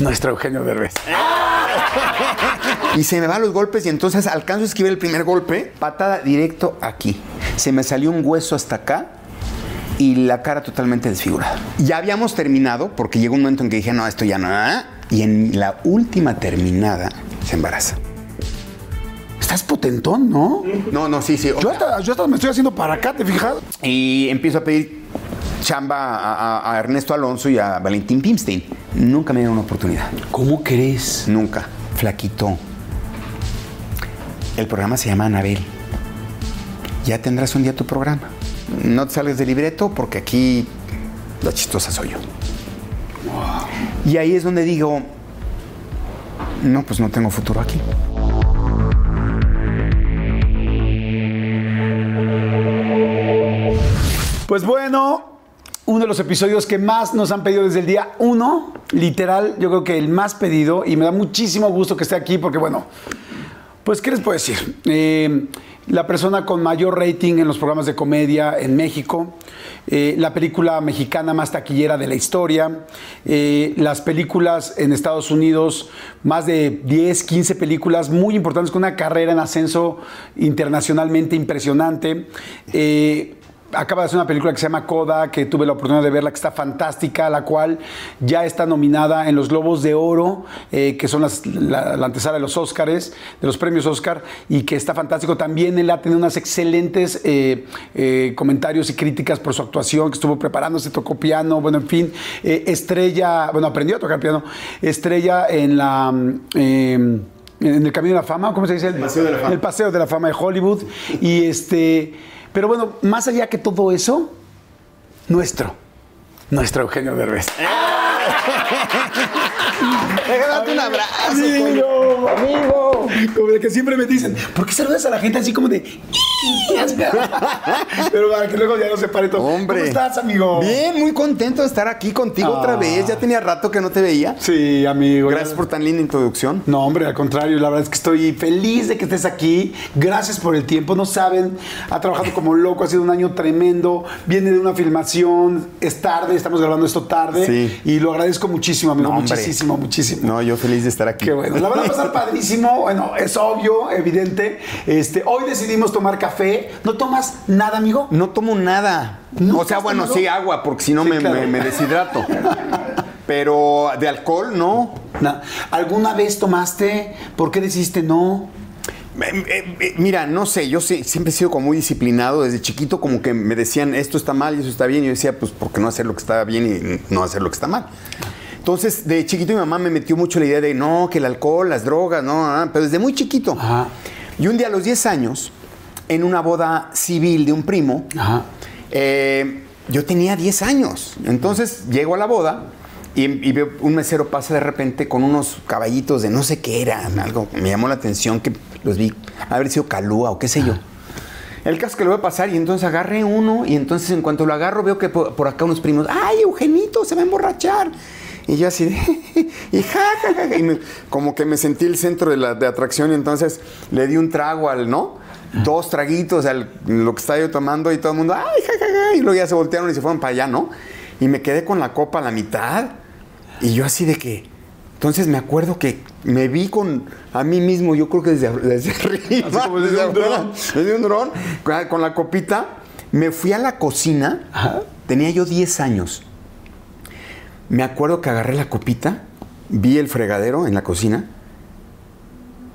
Nuestro Eugenio Derbez. Y se me van los golpes y entonces alcanzo a esquivar el primer golpe, patada directo aquí. Se me salió un hueso hasta acá y la cara totalmente desfigurada. Ya habíamos terminado porque llegó un momento en que dije, no, esto ya no. ¿ah? Y en la última terminada se embaraza. Estás potentón, ¿no? No, no, sí, sí. Yo hasta, yo hasta me estoy haciendo para acá, ¿te fijas? Y empiezo a pedir chamba a, a- a Ernesto Alonso y a Valentín Pimstein. Nunca me dieron una oportunidad. ¿Cómo crees? Nunca. Flaquito. El programa se llama Anabel. Ya tendrás un día tu programa. No te sales del libreto porque aquí la chistosa soy yo. Y ahí es donde digo, no, pues no tengo futuro aquí. Pues bueno, uno de los episodios que más nos han pedido desde el día uno, literal, yo creo que el más pedido, y me da muchísimo gusto que esté aquí porque, bueno, pues, ¿qué les puedo decir? Eh, la persona con mayor rating en los programas de comedia en México, eh, la película mexicana más taquillera de la historia, eh, las películas en Estados Unidos, más de 10, 15 películas muy importantes con una carrera en ascenso internacionalmente impresionante. Acaba de hacer una película que se llama Coda, que tuve la oportunidad de verla, que está fantástica, la cual ya está nominada en los Globos de Oro, eh, que son las- la, la antesala de los Óscares, de los premios Óscar, y que está fantástico. También él ha tenido unas excelentes eh, eh, comentarios y críticas por su actuación, que estuvo preparándose, tocó piano, bueno, en fin, estrella, bueno, aprendió a tocar piano, estrella en la... mm, eh, en el Camino de la Fama, ¿cómo se dice? El Paseo de la Fama. El Paseo de la Fama de Hollywood. Y este, pero bueno, más allá que todo eso, nuestro, nuestro Eugenio Derbez. Déjame un abrazo. Amigo, amigo. Como de que siempre me dicen, ¿por qué saludas a la gente así como de... Pero para que luego ya no se pare todo. Hombre. ¿Cómo estás, amigo? Bien, muy contento de estar aquí contigo Ah. otra vez. Ya tenía rato que no te veía. Sí, amigo. Gracias por tan linda introducción. No, hombre, al contrario, la verdad es que estoy feliz de que estés aquí. Gracias por el tiempo. No saben, ha trabajado como loco, ha sido un año tremendo. Viene de una filmación, es tarde, estamos grabando esto tarde. Sí. Y lo agradezco muchísimo, amigo. No, muchísimo, muchísimo. No, yo feliz de estar aquí. Qué bueno. La van a pasar padrísimo. Bueno, es obvio, evidente. Este, hoy decidimos tomar café. ¿No tomas nada, amigo? No tomo nada. ¿Nunca o sea, bueno, tomado? sí, agua, porque si no Sí, me, claro. me- me deshidrato. Pero de alcohol, no. Na- ¿Alguna vez tomaste? ¿Por qué decidiste no? Mira, no sé, yo siempre he sido como muy disciplinado. Desde chiquito como que me decían esto está mal y eso está bien. Y yo decía, pues, ¿por qué no hacer lo que está bien y no hacer lo que está mal? Entonces, de chiquito mi mamá me metió mucho la idea de, no, que el alcohol, las drogas, no, pero desde muy chiquito. Ajá. Y un día a los 10 años, en una boda civil de un primo, Ajá. eh, yo tenía 10 años. Entonces llego a la boda y, y veo un mesero pasa de repente con unos caballitos de no sé qué era, algo me llamó la atención que los vi haber sido calúa o qué sé yo. El caso es que lo voy a pasar y entonces agarré uno y entonces en cuanto lo agarro veo que por, por acá unos primos, ¡ay, Eugenito, se va a emborrachar! Y yo así de, y ja, ja, ja, y me- como que me sentí el centro de la de atracción y entonces le di un trago al, ¿no? Dos traguitos al lo que estaba yo tomando y todo el mundo, ¡ay, ja, ja, ja! Y luego ya se voltearon y se fueron para allá, ¿no? Y me quedé con la copa a la mitad y yo así de que... Entonces me acuerdo que me vi con a mí mismo, yo creo que desde, desde arriba, Así como desde un dron. desde un dron, con, con la copita, me fui a la cocina, Ajá. tenía yo 10 años. Me acuerdo que agarré la copita, vi el fregadero en la cocina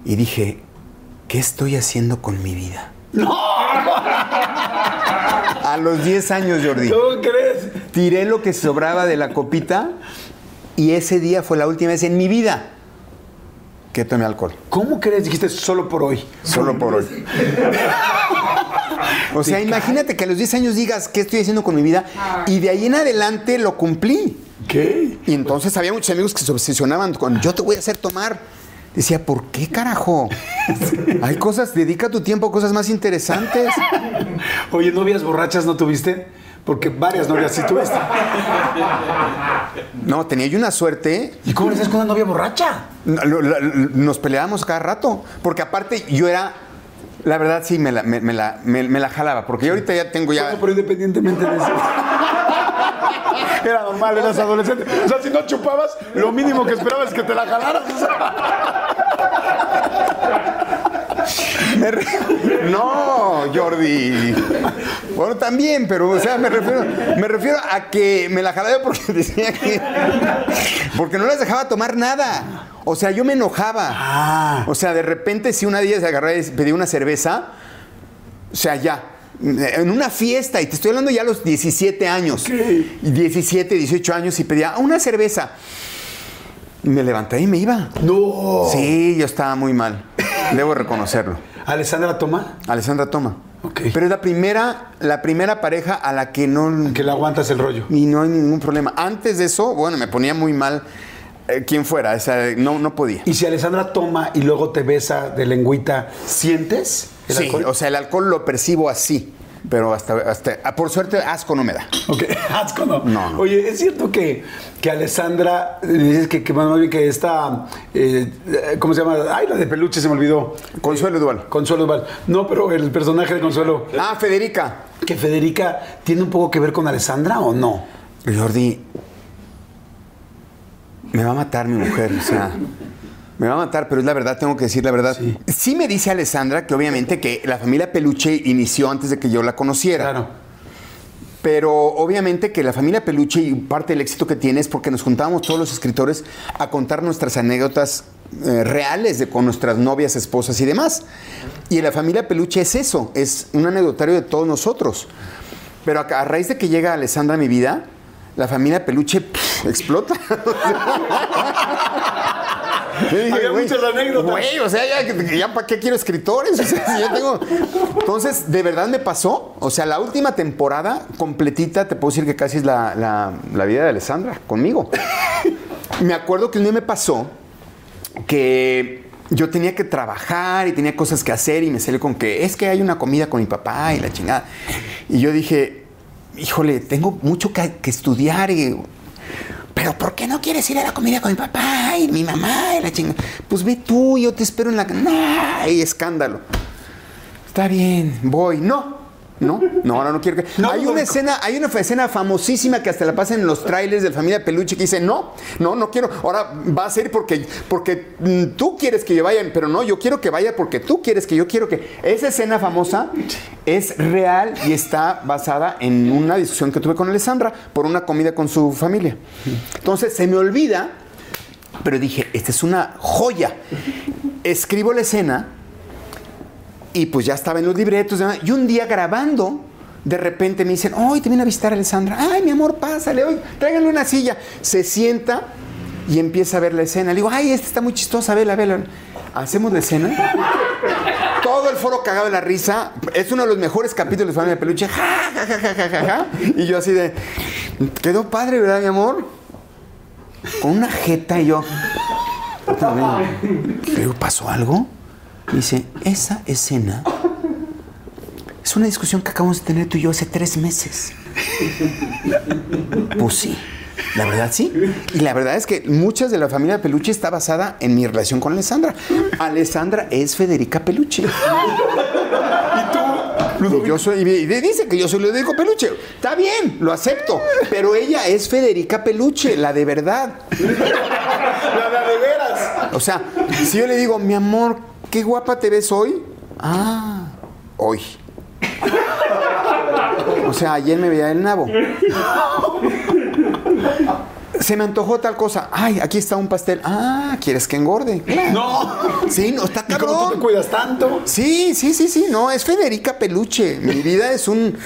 y dije, ¿qué estoy haciendo con mi vida? A los 10 años, Jordi. ¿Cómo crees? Tiré lo que sobraba de la copita y ese día fue la última vez en mi vida que tomé alcohol. ¿Cómo crees? Dijiste solo por hoy. Solo por hoy. O sea, imagínate que a los 10 años digas qué estoy haciendo con mi vida y de ahí en adelante lo cumplí. ¿Qué? Y entonces había muchos amigos que se obsesionaban con yo te voy a hacer tomar. Decía, ¿por qué carajo? Hay cosas, dedica tu tiempo a cosas más interesantes. Oye, ¿novias borrachas no tuviste? Porque varias novias sí tuviste. No, tenía yo una suerte. ¿Y cómo le haces con una novia borracha? No, Nos peleábamos cada rato. Porque aparte yo era. La verdad sí me la, me, me la, me- me la jalaba. Porque yo ahorita ya tengo ya. Bueno, pero independientemente de eso. Era normal, eras adolescente. O sea, si no chupabas, lo mínimo que esperabas es que te la jalaras. No, Jordi. Bueno, también, pero, o sea, me refiero, me refiero a que me la jalaba porque decía que. Porque no les dejaba tomar nada. O sea, yo me enojaba. Ah. O sea, de repente, si una día se agarraba y pedía una cerveza, o sea, ya. En una fiesta, y te estoy hablando ya a los 17 años. Y 17, 18 años, y pedía una cerveza. Me levanté y me iba. No. Sí, yo estaba muy mal. Debo reconocerlo. Alessandra toma. Alessandra toma. Ok. Pero es la primera, la primera pareja a la que no. Que le aguantas el rollo. Y no hay ningún problema. Antes de eso, bueno, me ponía muy mal eh, quien fuera. O sea, no, no podía. Y si Alessandra toma y luego te besa de lengüita, ¿sientes el Sí, alcohol? o sea, el alcohol lo percibo así. Pero hasta, hasta ah, por suerte, asco no me da. Ok, asco no. No, no. Oye, es cierto que, que Alessandra, eh, dices que, que, más bien que esta, eh, eh, ¿cómo se llama? Ay, la de peluche se me olvidó. Consuelo Duval. Consuelo Val. No, pero el personaje de Consuelo. Ah, Federica. Que Federica tiene un poco que ver con Alessandra o no? Jordi, me va a matar mi mujer, o sea, me va a matar, pero es la verdad, tengo que decir la verdad. Sí. Sí, me dice Alessandra que obviamente que la familia Peluche inició antes de que yo la conociera. Claro. Pero obviamente que la familia Peluche y parte del éxito que tiene es porque nos juntábamos todos los escritores a contar nuestras anécdotas eh, reales de con nuestras novias, esposas y demás. Y la familia Peluche es eso, es un anecdotario de todos nosotros. Pero a, a raíz de que llega Alessandra a mi vida, la familia Peluche pff, explota. Dije, Había muchas anécdotas. Güey, o sea, ya, ya para qué quiero escritores. O sea, si ya tengo... Entonces, de verdad me pasó. O sea, la última temporada completita, te puedo decir que casi es la, la- la vida de Alessandra conmigo. Me acuerdo que un día me pasó que yo tenía que trabajar y tenía cosas que hacer y me salió con que es que hay una comida con mi papá y la chingada. Y yo dije, híjole, tengo mucho que, que estudiar y... Pero ¿por qué no quieres ir a la comida con mi papá y mi mamá y la chingada? Pues ve tú, yo te espero en la... ¡Nah! Y escándalo. Está bien, voy. No. No, no, ahora no quiero que. No, hay no, una no. escena, hay una escena famosísima que hasta la pasan en los trailers de Familia Peluche que dice, no, no, no quiero. Ahora va a ser porque, porque mm, tú quieres que yo vaya, pero no, yo quiero que vaya porque tú quieres que yo quiero que. Esa escena famosa es real y está basada en una discusión que tuve con Alessandra por una comida con su familia. Entonces se me olvida, pero dije, esta es una joya. Escribo la escena y pues ya estaba en los libretos. Y un día grabando, de repente me dicen, hoy te viene a visitar Alessandra. Ay, mi amor, pásale, hoy, tráiganle una silla. Se sienta y empieza a ver la escena. Le digo, ay, esta está muy chistosa, vela, vela. Hacemos la escena. Todo el foro cagado de la risa. Es uno de los mejores capítulos de Familia Peluche. Ja, ja, ja, ja, ja, ja. Y yo así de, quedó padre, ¿verdad, mi amor? Con una jeta y yo. Digo, ¿pasó algo? Dice, esa escena es una discusión que acabamos de tener tú y yo hace tres meses. Pues sí, la verdad sí. Y la verdad es que muchas de la familia Peluche está basada en mi relación con Alessandra. Alessandra es Federica Peluche. Y yo soy, y dice que yo soy Ludovico Peluche. Está bien, lo acepto. Pero ella es Federica Peluche, la de verdad. La de veras. O sea, si yo le digo, mi amor, qué guapa te ves hoy. Ah, hoy. O sea, ayer me veía el nabo. Se me antojó tal cosa. Ay, aquí está un pastel. Ah, ¿quieres que engorde? No. Sí, no, está ¿Y cómo tú te cabrón. cuidas tanto? Sí, sí, sí, sí. No, es Federica Peluche. Mi vida es un,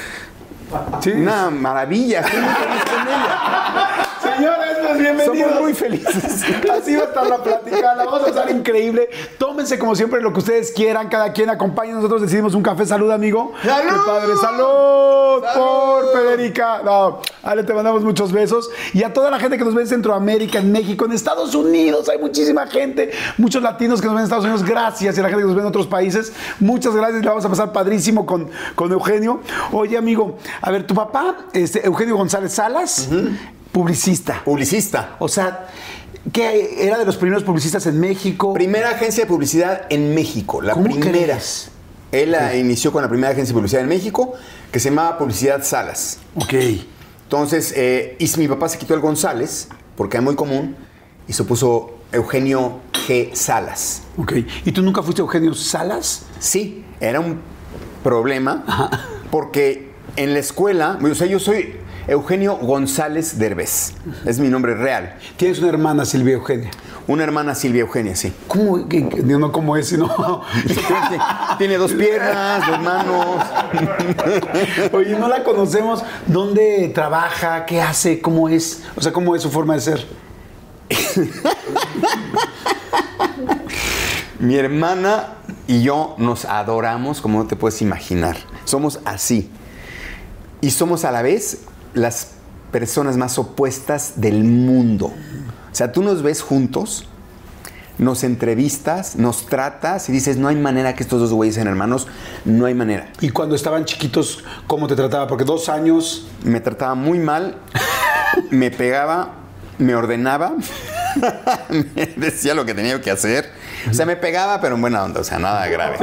Sí. una maravilla. Estoy muy feliz con ella. Señores, pues bienvenidos. Somos muy felices. Así va a estar la plática, la vamos a pasar increíble. Tómense como siempre lo que ustedes quieran, cada quien acompañe. Nosotros decidimos un café. Salud, amigo. ¡Salud! Qué padre. Salud, ¡Salud! por Federica. No, Ale, te mandamos muchos besos. Y a toda la gente que nos ve en Centroamérica, en México, en Estados Unidos, hay muchísima gente, muchos latinos que nos ven en Estados Unidos. Gracias. Y a la gente que nos ve en otros países, muchas gracias. La vamos a pasar padrísimo con, con Eugenio. Oye, amigo, a ver, tu papá, este, Eugenio González Salas, publicista. Publicista. O sea, que era de los primeros publicistas en México. Primera agencia de publicidad en México, la ¿Cómo primera. crees? Él la inició con la primera agencia de publicidad en México, que se llamaba Publicidad Salas. Ok. Entonces, eh, y mi papá se quitó el González, porque es muy común, y se puso Eugenio G. Salas. Ok. ¿Y tú nunca fuiste Eugenio Salas? Sí, era un problema, porque en la escuela, o sea, yo soy Eugenio González Derbez, es mi nombre real. Tienes una hermana, Silvia Eugenia. Una hermana Silvia Eugenia, sí. ¿Cómo? No, ¿cómo es? sino- Tiene, tiene dos piernas, dos manos. Oye, no la conocemos. ¿Dónde trabaja? ¿Qué hace? ¿Cómo es? O sea, ¿cómo es su forma de ser? Mi hermana y yo nos adoramos como no te puedes imaginar. Somos así. Y somos a la vez las personas más opuestas del mundo. O sea, tú nos ves juntos, nos entrevistas, nos tratas y dices, no hay manera que estos dos güeyes sean hermanos, no hay manera. Y cuando estaban chiquitos, ¿cómo te trataba? Porque dos años. Me trataba muy mal, me pegaba, me ordenaba, me decía lo que tenía que hacer. O sea, me pegaba, pero en buena onda, o sea, nada grave.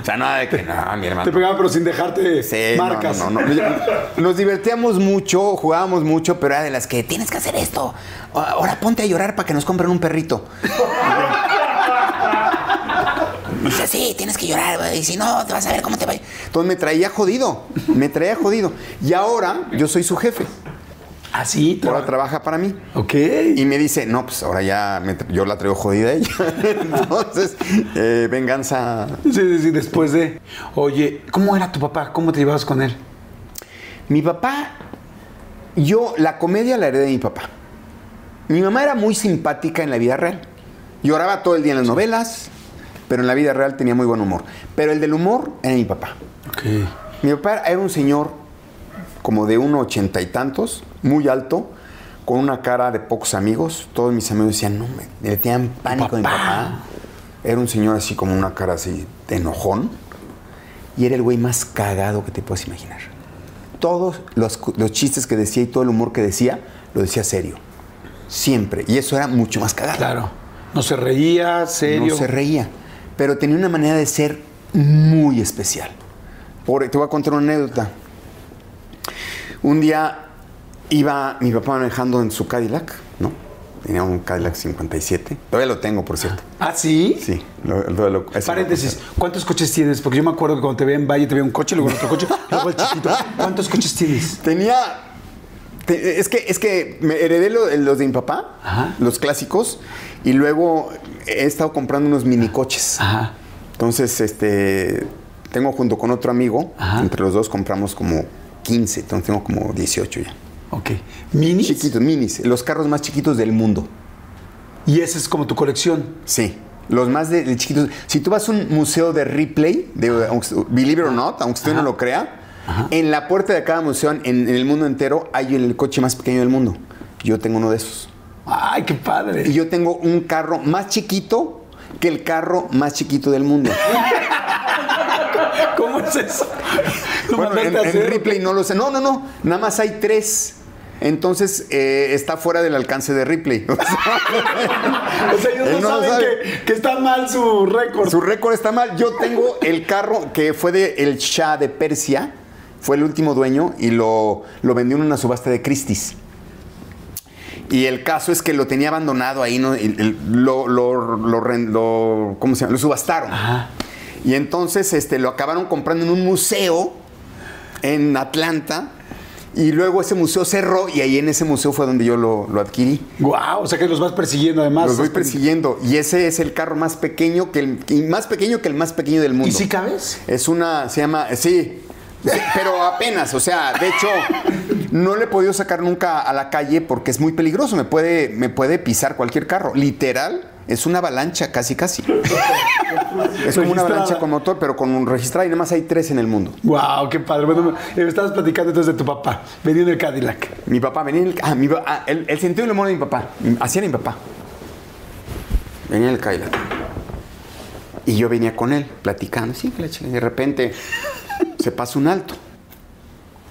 O sea, nada de que, no, mi hermano. Te pegaba, pero sin dejarte Sí, marcas. No, no, no. Nos divertíamos mucho, jugábamos mucho, pero era de las que tienes que hacer esto. Ahora ponte a llorar para que nos compren un perrito. Dice, sí, tienes que llorar, güey. Y si no, te vas a ver cómo te va. Entonces me traía jodido. Me traía jodido. Y ahora yo soy su jefe. ¿Ah, sí? Ahora trabaja para mí. Ok. Y me dice, no, pues ahora ya me- yo la traigo jodida a ella. Entonces, eh, venganza. Sí, sí, sí, después de. Oye, ¿cómo era tu papá? ¿Cómo te llevabas con él? Mi papá, yo la comedia la heredé de mi papá. Mi mamá era muy simpática en la vida real. Lloraba todo el día en las novelas, pero en la vida real tenía muy buen humor. Pero el del humor era mi papá. Ok. Mi papá era un señor como de uno ochenta y tantos, muy alto, con una cara de pocos amigos. Todos mis amigos decían, no, me, le tenían pánico a mi Papá. Era un señor así como una cara así de enojón. Y era el güey más cagado que te puedes imaginar. Todos los, los chistes que decía y todo el humor que decía, lo decía serio. Siempre. Y eso era mucho más cagado. Claro. No se reía, serio. No se reía. Pero tenía una manera de ser muy especial. Por, te voy a contar una anécdota. Un día iba mi papá manejando en su Cadillac, ¿no? Tenía un Cadillac 57. Todavía lo tengo, por cierto. ¿Ah, sí? Sí. lo- lo- Paréntesis, ¿cuántos coches tienes? Porque yo me acuerdo que cuando te veía en Valle te veía un coche, luego otro coche, luego el chiquito. ¿Cuántos coches tienes? Tenía. te- es, que, es que me heredé lo- los de mi papá, Ajá. los clásicos, y luego he estado comprando unos minicoches. Ajá. Entonces, este, tengo junto con otro amigo, Ajá. entre los dos compramos como 15, entonces tengo como 18 ya. Ok. ¿Minis? Chiquitos, minis, los carros más chiquitos del mundo. Y esa es como tu colección. Sí. Los más de, de chiquitos. Si tú vas a un museo de Ripley, de, believe it or not, aunque usted no lo crea, en la puerta de cada museo en, en el mundo entero hay el coche más pequeño del mundo. Yo tengo uno de esos. Ay, qué padre. Y yo tengo un carro más chiquito que el carro más chiquito del mundo. ¿Cómo es eso? ¿Lo Bueno, mandaste en? Ripley no lo sé. No, no, no. Nada más hay tres. Entonces eh, está fuera del alcance de Ripley. O sea, ellos no, saben sabe. Que, que está mal su récord. su récord está mal. Yo tengo el carro que fue de el Shah de Persia. Fue el último dueño y lo, lo vendió en una subasta de Christie's. Y el caso es que lo tenía abandonado ahí, ¿no? El- lo, lo, lo lo- ¿cómo se llama? Lo subastaron. Ajá. Y entonces este, lo acabaron comprando en un museo en Atlanta. Y luego ese museo cerró y ahí en ese museo fue donde yo lo, lo adquirí. Guau, o sea que los vas persiguiendo además. Los voy persiguiendo. Y ese es el carro más pequeño que el más pequeño que el más pequeño del mundo. ¿Y si cabes? Es una, se llama, sí, sí, pero apenas, o sea, de hecho, no le he podido sacar nunca a la calle porque es muy peligroso, me puede, me puede pisar cualquier carro. Literal, es una avalancha, casi, casi. Es como una Registrada. avalancha con motor, pero con un registrado y nada más hay tres en el mundo. Wow, qué padre. Bueno, me estabas platicando entonces de tu papá. Venía en el Cadillac. Mi papá venía en el, ah, mi, ah, el, el sentido del humor de mi papá, así era mi papá. Venía en el Cadillac. Y yo venía con él, platicando, sí, que de repente se pasa un alto.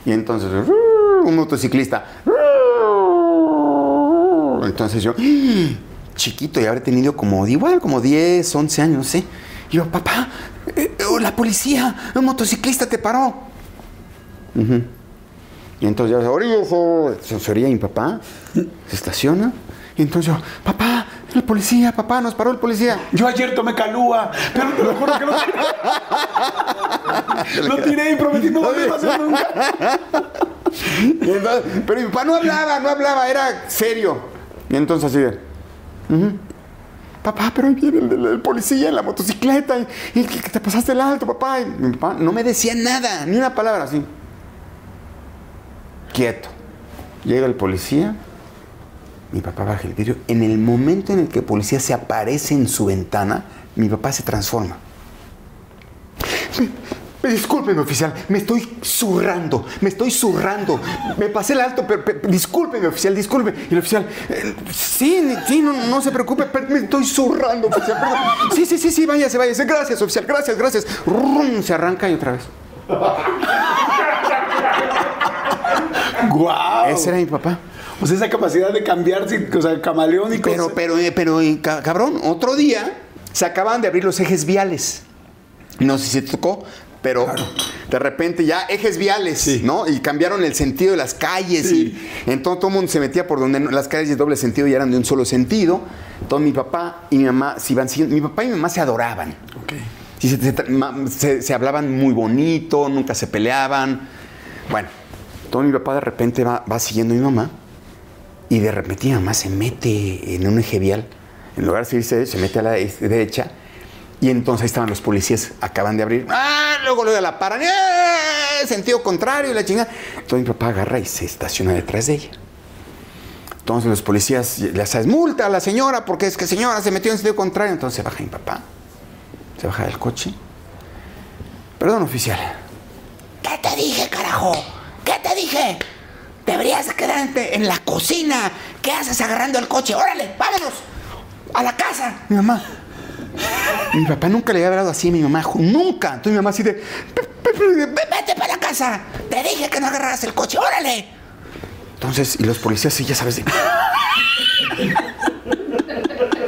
Y entonces, un motociclista. Entonces yo, chiquito, y habré tenido como, igual, como 10, 11 años, no sé. Y yo, papá, eh, eh, la policía, un motociclista te paró. Ujú. Y entonces yo, orillo, se orilla mi papá, se estaciona. Y entonces yo, papá, el policía, papá, nos paró el policía. Yo ayer tomé calúa, pero te lo juro que no tiré. lo tiré y prometí no volver a hacer nunca. Entonces, pero mi papá no hablaba, no hablaba, era serio. Y entonces así de, "Ujú. papá, pero ahí viene el, policía en la motocicleta y, y que te pasaste el alto, papá. Y mi papá no me decía nada, ni una palabra así. Quieto. Llega el policía, mi papá baja el vidrio. En el momento en el que el policía se aparece en su ventana, mi papá se transforma. Me- Discúlpeme, oficial, me estoy zurrando, me estoy zurrando. Me pasé el alto, pero, pero- discúlpeme, oficial, disculpe. Y el oficial, eh, sí, sí, no, no se preocupe, pero me estoy zurrando, oficial. perdón. Sí, sí, sí, sí, váyase, váyase. Gracias, oficial, gracias, gracias. Rum, se arranca y otra vez. ¡Guau! Ese era mi papá. O sea, esa capacidad de cambiarse, o sea, camaleónico. Pero, pero, eh, pero, eh, ca- cabrón, otro día se acaban de abrir los ejes viales. No sé si te tocó, pero de repente ya ejes viales, Sí. ¿no? Y cambiaron el sentido de las calles Sí. y entonces todo el mundo se metía por donde las calles de doble sentido ya eran de un solo sentido. Entonces mi papá y mi mamá se iban siguiendo. Mi papá y mi mamá se adoraban. Ok. Sí, se, hablaban muy bonito, nunca se peleaban. Bueno, todo mi papá de repente va, va siguiendo a mi mamá y de repente mi mamá se mete en un eje vial. En lugar de seguirse, se mete a la de- derecha y entonces ahí estaban los policías, acaban de abrir. ¡Ah! Luego luego la paran. ¡Eh! Sentido contrario y la chingada. Entonces mi papá agarra y se estaciona detrás de ella. Entonces los policías, ya sabes, multa a la señora porque es que señora se metió en sentido contrario. Entonces se baja mi papá. Se baja del coche. Perdón, oficial. ¿Qué te dije, carajo? ¿Qué te dije? Deberías quedarte en la cocina. ¿Qué haces agarrando el coche? Órale, vámonos. A la casa. Mi mamá. Mi papá nunca le había hablado así a mi mamá. Nunca. Entonces mi mamá así de. "Pe- pe- pe- Ve- Vete para la casa. Te dije que no agarraras el coche. Órale. Entonces, y los policías sí, ya sabes. de-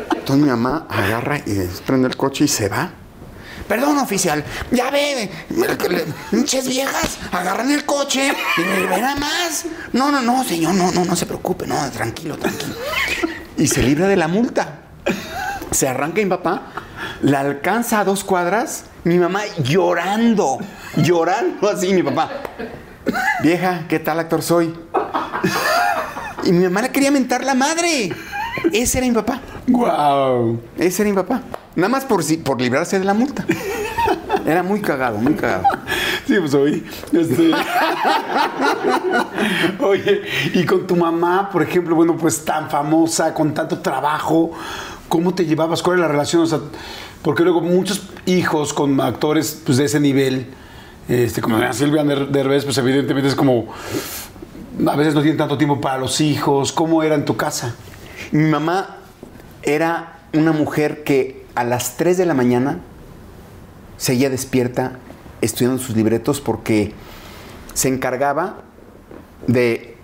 Entonces mi mamá agarra y prende el coche y se va. Perdón, oficial. Ya ve, pinches viejas agarran el coche y me ven a más. No, no, no, señor, no, no, no se preocupe, no, tranquilo, tranquilo. Y se libra de la multa. Se arranca mi papá, la alcanza a dos cuadras, mi mamá llorando, llorando así, mi papá. Vieja, ¿qué tal actor soy? Y mi mamá le quería mentar la madre. Ese era mi papá. ¡Guau! Ese era mi papá. Nada más por, si- por librarse de la multa. Era muy cagado, muy cagado. Sí, pues oí. Este... Oye, y con tu mamá, por ejemplo, bueno, pues tan famosa, con tanto trabajo, ¿cómo te llevabas? ¿Cuál era la relación? Porque luego muchos hijos con actores pues, de ese nivel, este, como Silvia Der- Derbez, pues evidentemente es como. A veces no tienen tanto tiempo para los hijos. ¿Cómo era en tu casa? Mi mamá era una mujer que a las 3 de la mañana seguía despierta estudiando sus libretos porque se encargaba de...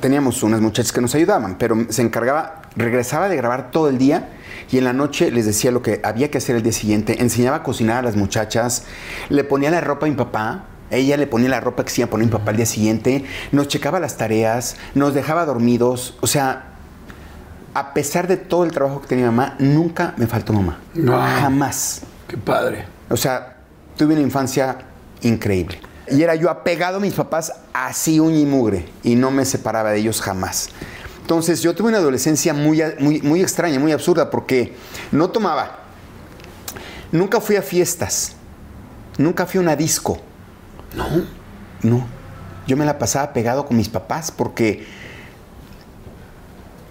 Teníamos unas muchachas que nos ayudaban, pero se encargaba, regresaba de grabar todo el día y en la noche les decía lo que había que hacer el día siguiente, enseñaba a cocinar a las muchachas, le ponía la ropa a mi papá, ella le ponía la ropa que se iba a poner mi papá el día siguiente, nos checaba las tareas, nos dejaba dormidos, o sea, a pesar de todo el trabajo que tenía mi mamá, nunca me faltó mamá. Wow. Jamás. Qué padre. O sea, tuve una infancia increíble. Y era yo apegado a mis papás así uña y mugre. Y no me separaba de ellos jamás. Entonces yo tuve una adolescencia muy, muy, muy extraña, muy absurda, porque no tomaba. Nunca fui a fiestas. Nunca fui a una disco. ¿No? No. Yo me la pasaba pegado con mis papás porque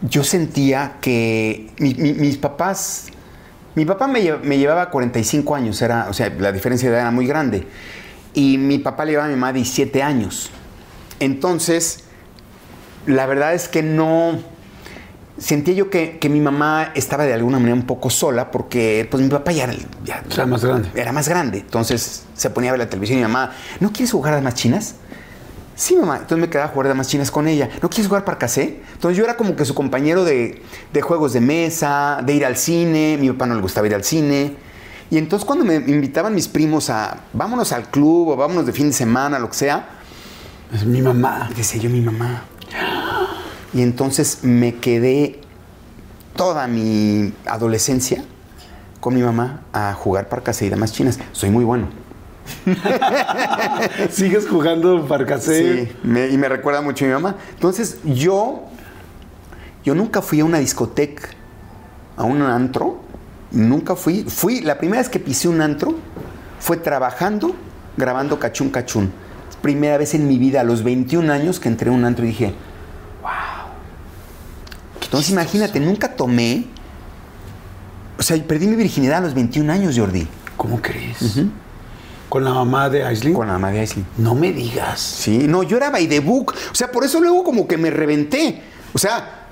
yo sentía que mi- mi- mis papás. Mi papá me, lle- me llevaba 45 años, era, o sea, la diferencia de edad era muy grande. Y mi papá le llevaba a mi mamá 17 años. Entonces, la verdad es que no. Sentía yo que, que mi mamá estaba de alguna manera un poco sola porque pues mi papá ya, era- ya sea, más grande. era más grande. Entonces se ponía a ver la televisión y mi mamá, ¿no quieres jugar a damas chinas? Sí, mamá. Entonces me quedaba a jugar damas chinas con ella. ¿No quieres jugar parcasé? Entonces yo era como que su compañero de, de juegos de mesa, de ir al cine. Mi papá no le gustaba ir al cine. Y entonces cuando me invitaban mis primos a, vámonos al club o vámonos de fin de semana, lo que sea, Es mi mamá. Decía yo, mi mamá. Y entonces me quedé toda mi adolescencia con mi mamá a jugar parcase y damas chinas. Soy muy bueno. ¿Sigues jugando parcasé? Sí, me- y me recuerda mucho a mi mamá. Entonces, yo, yo nunca fui a una discoteca, a un antro. Nunca fui. Fui, la primera vez que pisé un antro fue trabajando, grabando Cachún Cachún. Primera vez en mi vida, a los 21 años, que entré a un antro y dije. Entonces, imagínate, nunca tomé. O sea, perdí mi virginidad a los 21 años, Jordi. ¿Cómo crees? ¿Con la mamá de Aislinn? Con la mamá de Aislinn. No me digas. Sí, no, yo era by the book. O sea, por eso luego como que me reventé. O sea,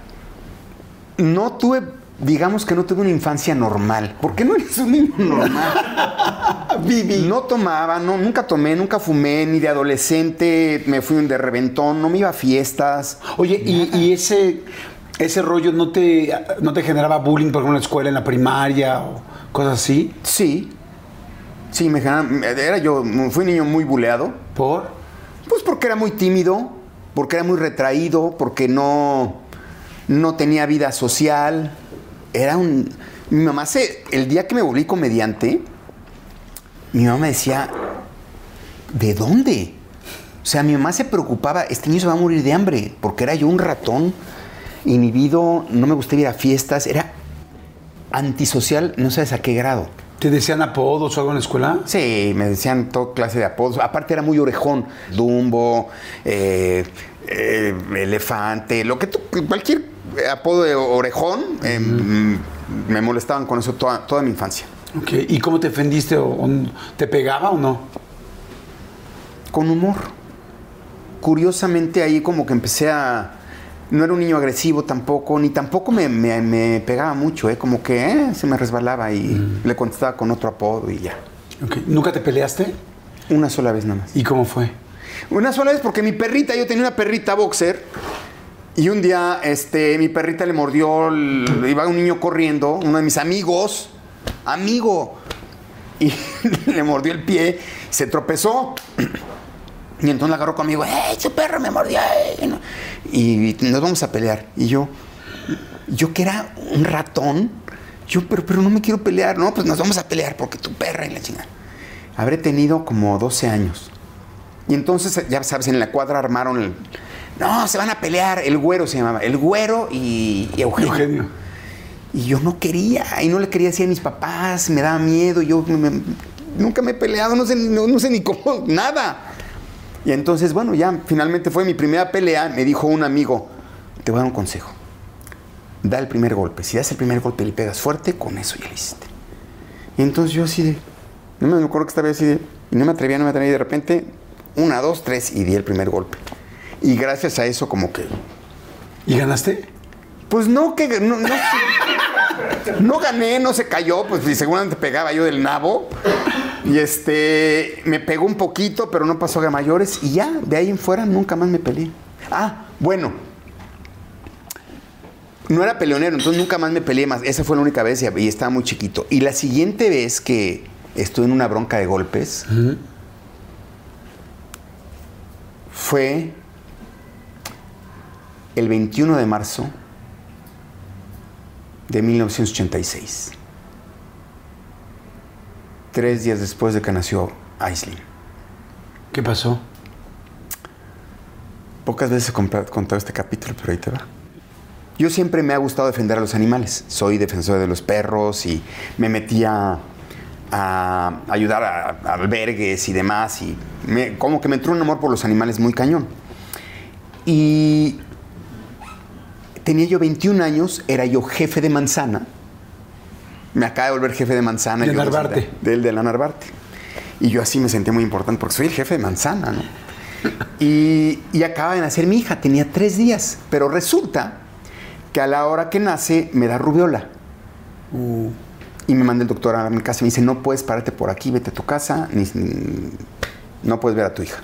no tuve, digamos que no tuve una infancia normal. ¿Por qué no eres un niño normal? Vivi. No tomaba, no, nunca tomé, nunca fumé, ni de adolescente me fui de reventón, no me iba a fiestas. Oye, ¿y, y ese, ese rollo no te, no te generaba bullying, por ejemplo, en la escuela, en la primaria o cosas así? Sí. Sí, me generaba- era yo, fui un niño muy buleado. ¿Por? Pues porque era muy tímido, porque era muy retraído, porque no, no tenía vida social. Era un. Mi mamá se. El día que me volví comediante, mi mamá me decía. ¿De dónde? O sea, mi mamá se preocupaba, este niño se va a morir de hambre, porque era yo un ratón inhibido, no me gustaba ir a fiestas, era antisocial, no sabes a qué grado. ¿Te decían apodos o algo en la escuela? Sí, me decían toda clase de apodos. Aparte era muy orejón. Dumbo, eh, eh, elefante, lo que tú, cualquier apodo de orejón, eh, mm, me molestaban con eso toda, toda mi infancia. ¿y cómo te defendiste? ¿O, o ¿Te pegaba o no? Con humor. Curiosamente ahí como que empecé a... No era un niño agresivo tampoco, ni tampoco me, me- me pegaba mucho, ¿eh? como que eh, se me resbalaba y le contestaba con otro apodo y ya. ¿Nunca te peleaste? Una sola vez nada más. ¿Y cómo fue? Una sola vez porque mi perrita, yo tenía una perrita boxer y un día este, mi perrita le mordió, iba un niño corriendo, uno de mis amigos, amigo, y le mordió el pie, se tropezó. Y entonces la agarró conmigo, ¡eh, su perro me mordió! eh". Y nos vamos a pelear. Y yo, yo que era un ratón, yo, pero, pero no me quiero pelear, no, pues nos vamos a pelear porque tu perra y la chingada. Habré tenido como 12 años. Y entonces, ya sabes, en la cuadra armaron el. No, se van a pelear. El güero se llamaba. El güero y, y Eugenio. Eugenio. Y yo no quería. Y no le quería decir a mis papás. Me daba miedo. Yo me- nunca me he peleado. No sé, no sé ni cómo. Nada. Y entonces, bueno, ya finalmente fue mi primera pelea. Me dijo un amigo: Te voy a dar un consejo. Da el primer golpe. Si das el primer golpe y le pegas fuerte, con eso ya lo hiciste. Y entonces yo así de. No me acuerdo que estaba así de. Y no me atrevía, no me atrevía. Y de repente, una, dos, tres, y di el primer golpe. Y gracias a eso, como que. ¿Y ganaste? Pues no, que. No, no, no gané, no se cayó, pues y seguramente pegaba yo del nabo. Y este. Me pegó un poquito, pero no pasó a mayores. Y ya, de ahí en fuera nunca más me peleé. Ah, bueno. No era peleonero, entonces nunca más me peleé más. Esa fue la única vez y, y estaba muy chiquito. Y la siguiente vez que estuve en una bronca de golpes fue el 21 de marzo de 1986. Tres días después de que nació Aislinn. ¿Qué pasó? Pocas veces he contado este capítulo, pero ahí te va. Yo siempre me ha gustado defender a los animales. Soy defensor de los perros y me metía a ayudar a, a albergues y demás. Y me- como que me entró un amor por los animales muy cañón. Y tenía yo 21 años, era yo jefe de manzana. Me acaba de volver jefe de manzana. De Narvarte. Del de la Narvarte. Y yo así me sentía muy importante porque soy el jefe de manzana, ¿no? Y, y acaba de nacer mi hija, tenía tres días. Pero resulta que a la hora que nace me da rubiola. Y me manda el doctor a mi casa y me dice, no puedes pararte por aquí, vete a tu casa, ni, ni- no puedes ver a tu hija.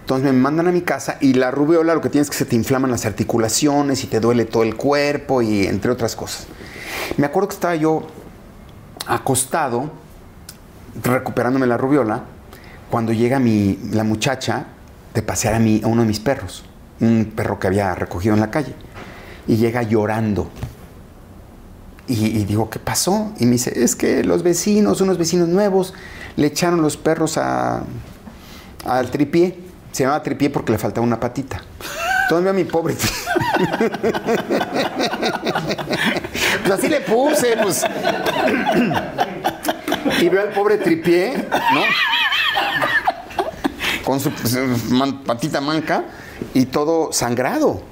Entonces me mandan a mi casa y la rubiola lo que tienes es que se te inflaman las articulaciones y te duele todo el cuerpo y entre otras cosas. Me acuerdo que estaba yo acostado recuperándome la rubiola cuando llega mi, la muchacha de pasear a, mí, a uno de mis perros, un perro que había recogido en la calle. Y llega llorando. Y, digo, ¿qué pasó? Y me dice, es que los vecinos, unos vecinos nuevos, le echaron los perros a, al tripié. Se llamaba tripié porque le faltaba una patita. Entonces a mi pobre. pues así le puse, pues. y veo al pobre tripié, ¿no? Con su, man- patita manca y todo sangrado.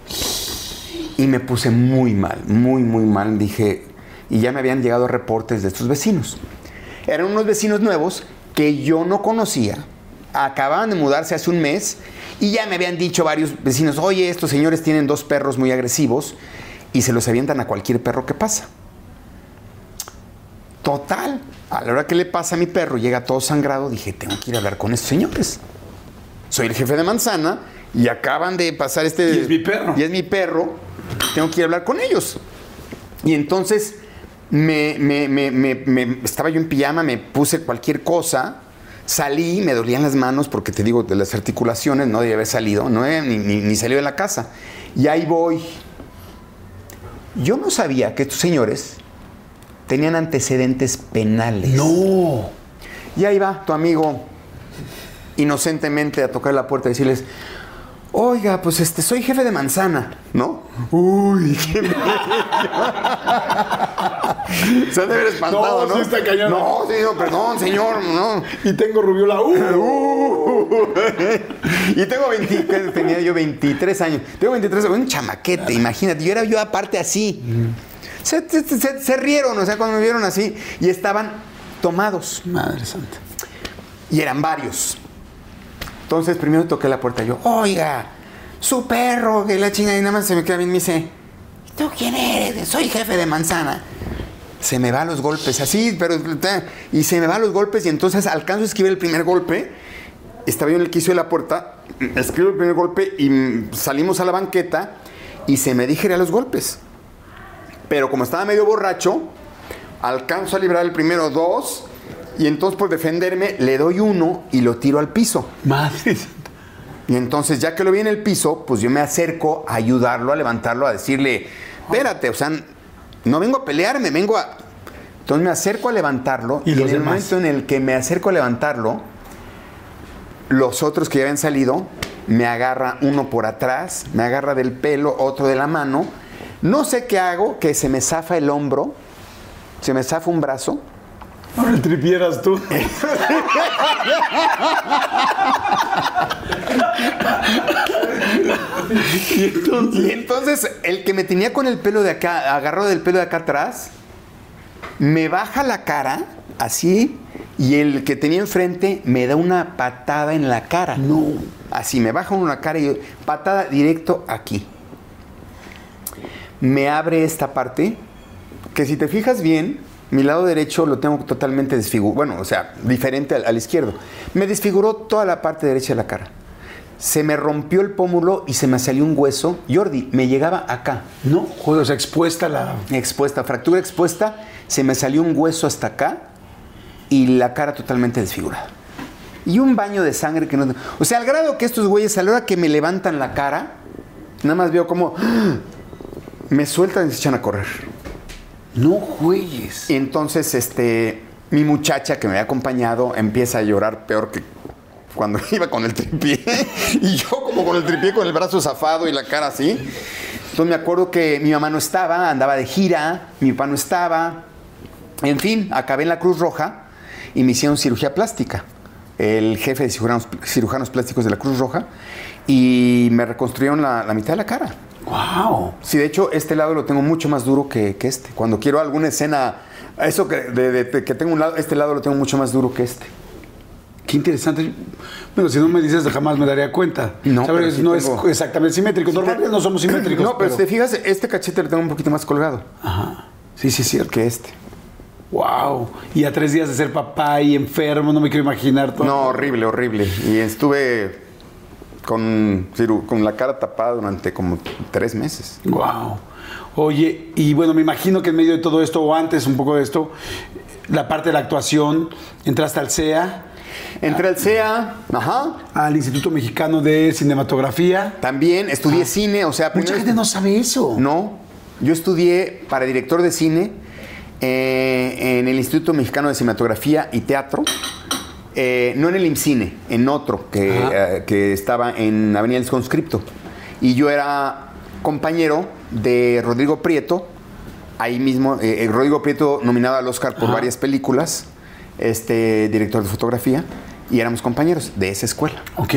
Y me puse muy mal, muy, muy mal. Dije, y ya me habían llegado reportes de estos vecinos. Eran unos vecinos nuevos que yo no conocía. Acababan de mudarse hace un mes y ya me habían dicho varios vecinos, oye, estos señores tienen dos perros muy agresivos y se los avientan a cualquier perro que pasa. Total, a la hora que le pasa a mi perro, llega todo sangrado, dije, tengo que ir a hablar con estos señores. Soy el jefe de manzana y acaban de pasar este... Y es mi perro. Y es mi perro, tengo que ir a hablar con ellos. Y entonces me, me- me- me- estaba yo en pijama, me puse cualquier cosa, salí, me dolían las manos porque te digo, de las articulaciones no debía haber salido, no he ni, ni, ni salido de la casa. Y ahí voy. Yo no sabía que estos señores tenían antecedentes penales. No. Y ahí va tu amigo inocentemente a tocar la puerta y decirles, oiga, pues este, soy jefe de manzana, ¿no? Uy, qué. Se han de haber espantado, No, ¿no? sí está cañón. No, no, perdón, señor, no. Y tengo rubiola. ¡Uh! y tengo 20, ¿qué tenía yo 23 años. Tengo 23 años, un chamaquete, imagínate. Yo era yo aparte así. Se, se- se- se rieron, o sea, cuando me vieron así. Y estaban tomados. Madre santa. Y eran varios. Entonces primero toqué la puerta yo, oiga, su perro, que la chingada y nada más se me queda bien me dice, ¿tú quién eres? Soy jefe de manzana. Se me va a los golpes, así, pero... Y se me va a los golpes y entonces alcanzo a escribir el primer golpe. Estaba yo en el quicio de la puerta, escribo el primer golpe y salimos a la banqueta y se me digería los golpes. Pero como estaba medio borracho, alcanzo a librar el primero dos y entonces por defenderme le doy uno y lo tiro al piso. Madre. Y entonces ya que lo vi en el piso, pues yo me acerco a ayudarlo, a levantarlo, a decirle, espérate, o sea, no vengo a pelearme, vengo a... Entonces me acerco a levantarlo ¿Y en el demás? momento en el que me acerco a levantarlo, los otros que ya habían salido, me agarra uno por atrás, me agarra del pelo, otro de la mano. No sé qué hago, que se me zafa el hombro, se me zafa un brazo. Ahora el tripieras tú. y entonces. Y entonces el que me tenía con el pelo de acá, agarrado del pelo de acá atrás, me baja la cara, así, y el que tenía enfrente me da una patada en la cara. No. Así, me baja una cara y patada directo aquí. Me abre esta parte, que si te fijas bien, mi lado derecho lo tengo totalmente desfigurado. Bueno, o sea, diferente al, al izquierdo. Me desfiguró toda la parte derecha de la cara. Se me rompió el pómulo y se me salió un hueso. Jordi, me llegaba acá, No, joder, o sea, expuesta la. expuesta, fractura expuesta. Se me salió un hueso hasta acá y la cara totalmente desfigurada. Y un baño de sangre que no. O sea, al grado que estos güeyes, a la hora que me levantan la cara, nada más veo como. Me sueltan y se echan a correr. No juegues. Entonces, este, mi muchacha que me había acompañado empieza a llorar peor que cuando iba con el tripié. y yo como con el tripié, con el brazo zafado y la cara así. Entonces me acuerdo que mi mamá no estaba, andaba de gira, mi papá no estaba. En fin, acabé en la Cruz Roja y me hicieron cirugía plástica. El jefe de cirujanos, cirujanos plásticos de la Cruz Roja y me reconstruyeron la, la mitad de la cara. Wow. Sí, de hecho, este lado lo tengo mucho más duro que, que este. Cuando quiero alguna escena, eso que, de, de- de que tengo un lado, este lado lo tengo mucho más duro que este. Qué interesante. Bueno, si no me dices, jamás me daría cuenta. No, ¿Sabes? pero sí no tengo- es exactamente simétrico. Normalmente no somos simétricos. No, pero, si te fijas, este cachete lo tengo un poquito más colgado Ajá. Sí, sí, cierto. que este. Wow. Y a tres días de ser papá y enfermo, no me quiero imaginar todo. No, horrible, horrible. Y estuve con, con la cara tapada durante como tres meses. Wow. Oye, y bueno, me imagino que en medio de todo esto, o antes un poco de esto, la parte de la actuación, entraste al CEA Entré al CEA, ajá. Al Instituto Mexicano de Cinematografía. También estudié cine, o sea, Mucha primero- gente no sabe eso. No, yo estudié para director de cine eh, en el Instituto Mexicano de Cinematografía y Teatro. Eh, no en el IMCINE, en otro que, eh, que estaba en Avenida del Conscripto. Y yo era compañero de Rodrigo Prieto, ahí mismo, eh, eh, Rodrigo Prieto nominado al Oscar por Ajá. varias películas, este director de fotografía, y éramos compañeros de esa escuela. Ok.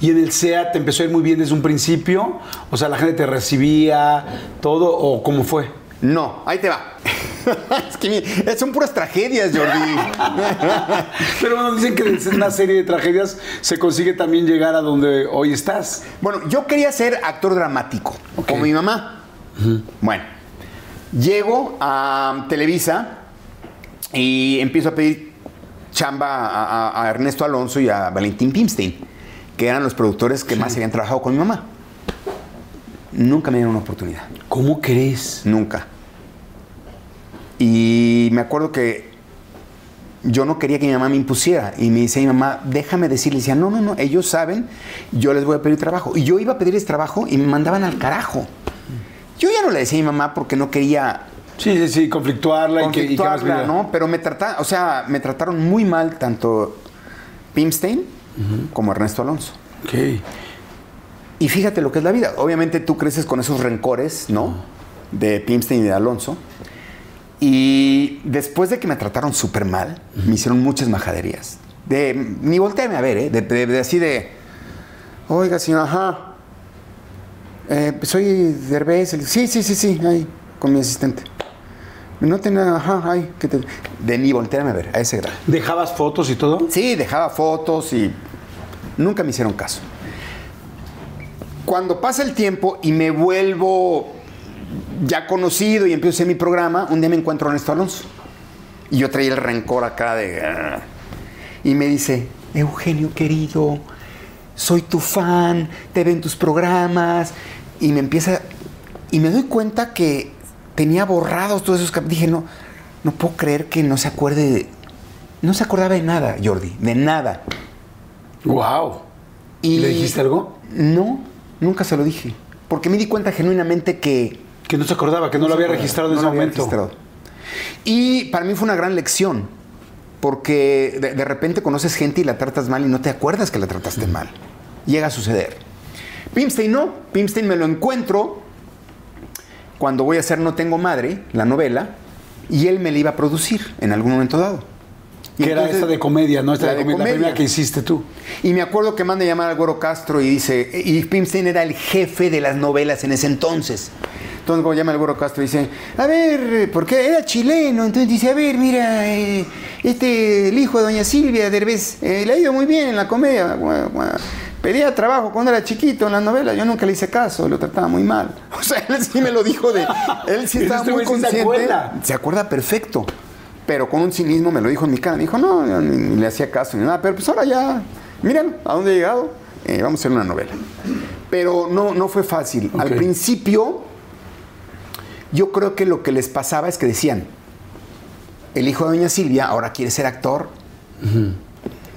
¿Y en el SEA te empezó a ir muy bien desde un principio? O sea, la gente te recibía, todo, o cómo fue? No, ahí te va. es que son puras tragedias, Jordi. Pero bueno, dicen que en una serie de tragedias se consigue también llegar a donde hoy estás. bueno, yo quería ser actor dramático, Ok. como mi mamá. Bueno, llego a Televisa y empiezo a pedir chamba a, a- a Ernesto Alonso y a Valentín Pimstein, que eran los productores que más habían trabajado con mi mamá. Nunca me dieron una oportunidad. ¿Cómo crees? Nunca. Y me acuerdo que yo no quería que mi mamá me impusiera. Y me dice mi mamá, déjame decirle. decía, no, no, no, ellos saben, yo les voy a pedir trabajo. Y yo iba a pedirles trabajo y me mandaban al carajo. Yo ya no le decía a mi mamá porque no quería Sí, sí, sí, conflictuarla, y que- y que. ¿no? Pero me trataron, o sea, me trataron muy mal tanto Pimstein como Ernesto Alonso. Ok. Y fíjate lo que es la vida. Obviamente tú creces con esos rencores, ¿no? De Pimstein y de Alonso. Y después de que me trataron súper mal, me hicieron muchas majaderías. De, ni volteame a ver, ¿eh? De, de- de así de, oiga, señor, ajá. Eh, soy Derbez. Sí, sí, sí, sí, ahí, con mi asistente. No tenía, ajá, ay, que te... De ni voltearme a ver, a ese grado. ¿Dejabas fotos y todo? Sí, dejaba fotos y nunca me hicieron caso. Cuando pasa el tiempo y me vuelvo ya conocido y empiezo a hacer mi programa, un día me encuentro a Ernesto Alonso. Y yo traía el rencor acá de... "Ah". Y me dice, Eugenio querido, soy tu fan, te ven tus programas. Y me empieza... Y me doy cuenta que tenía borrados todos esos... cap- Dije, no, no puedo creer que no se acuerde de... No se acordaba de nada, Jordi, de nada. Wow. Y ¿Le dijiste algo? No, nunca se lo dije. Porque me di cuenta genuinamente que... Que no se acordaba, que no lo había registrado en no ese lo había momento. registrado. Y para mí fue una gran lección. Porque de, de repente conoces gente y la tratas mal y no te acuerdas que la trataste mal. Llega a suceder. Pimstein no. Pimstein me lo encuentro cuando voy a hacer No Tengo Madre, la novela, y él me la iba a producir en algún momento dado. Y Que era esta de comedia, ¿no? Esta la de comedia, la primera que hiciste tú. Y me acuerdo que manda a llamar al Güero Castro y dice, y Pimstein era el jefe de las novelas en ese entonces. Entonces cuando llama el Güero Castro dice, a ver, porque era chileno, entonces dice, a ver, mira, eh, este, el hijo de doña Silvia Derbez, eh, le ha ido muy bien en la comedia. Pedía trabajo cuando era chiquito en las novelas, yo nunca le hice caso, lo trataba muy mal. O sea, él sí me lo dijo de, él sí estaba Este muy sí se consciente. acuerda. Se acuerda perfecto. Pero con un cinismo me lo dijo en mi cara. Me dijo, no, ni, ni le hacía caso ni nada. Pero pues ahora ya, míralo, a dónde he llegado. Eh, vamos a hacer una novela. Pero no, no fue fácil. Al principio, yo creo que lo que les pasaba es que decían, el hijo de doña Silvia ahora quiere ser actor.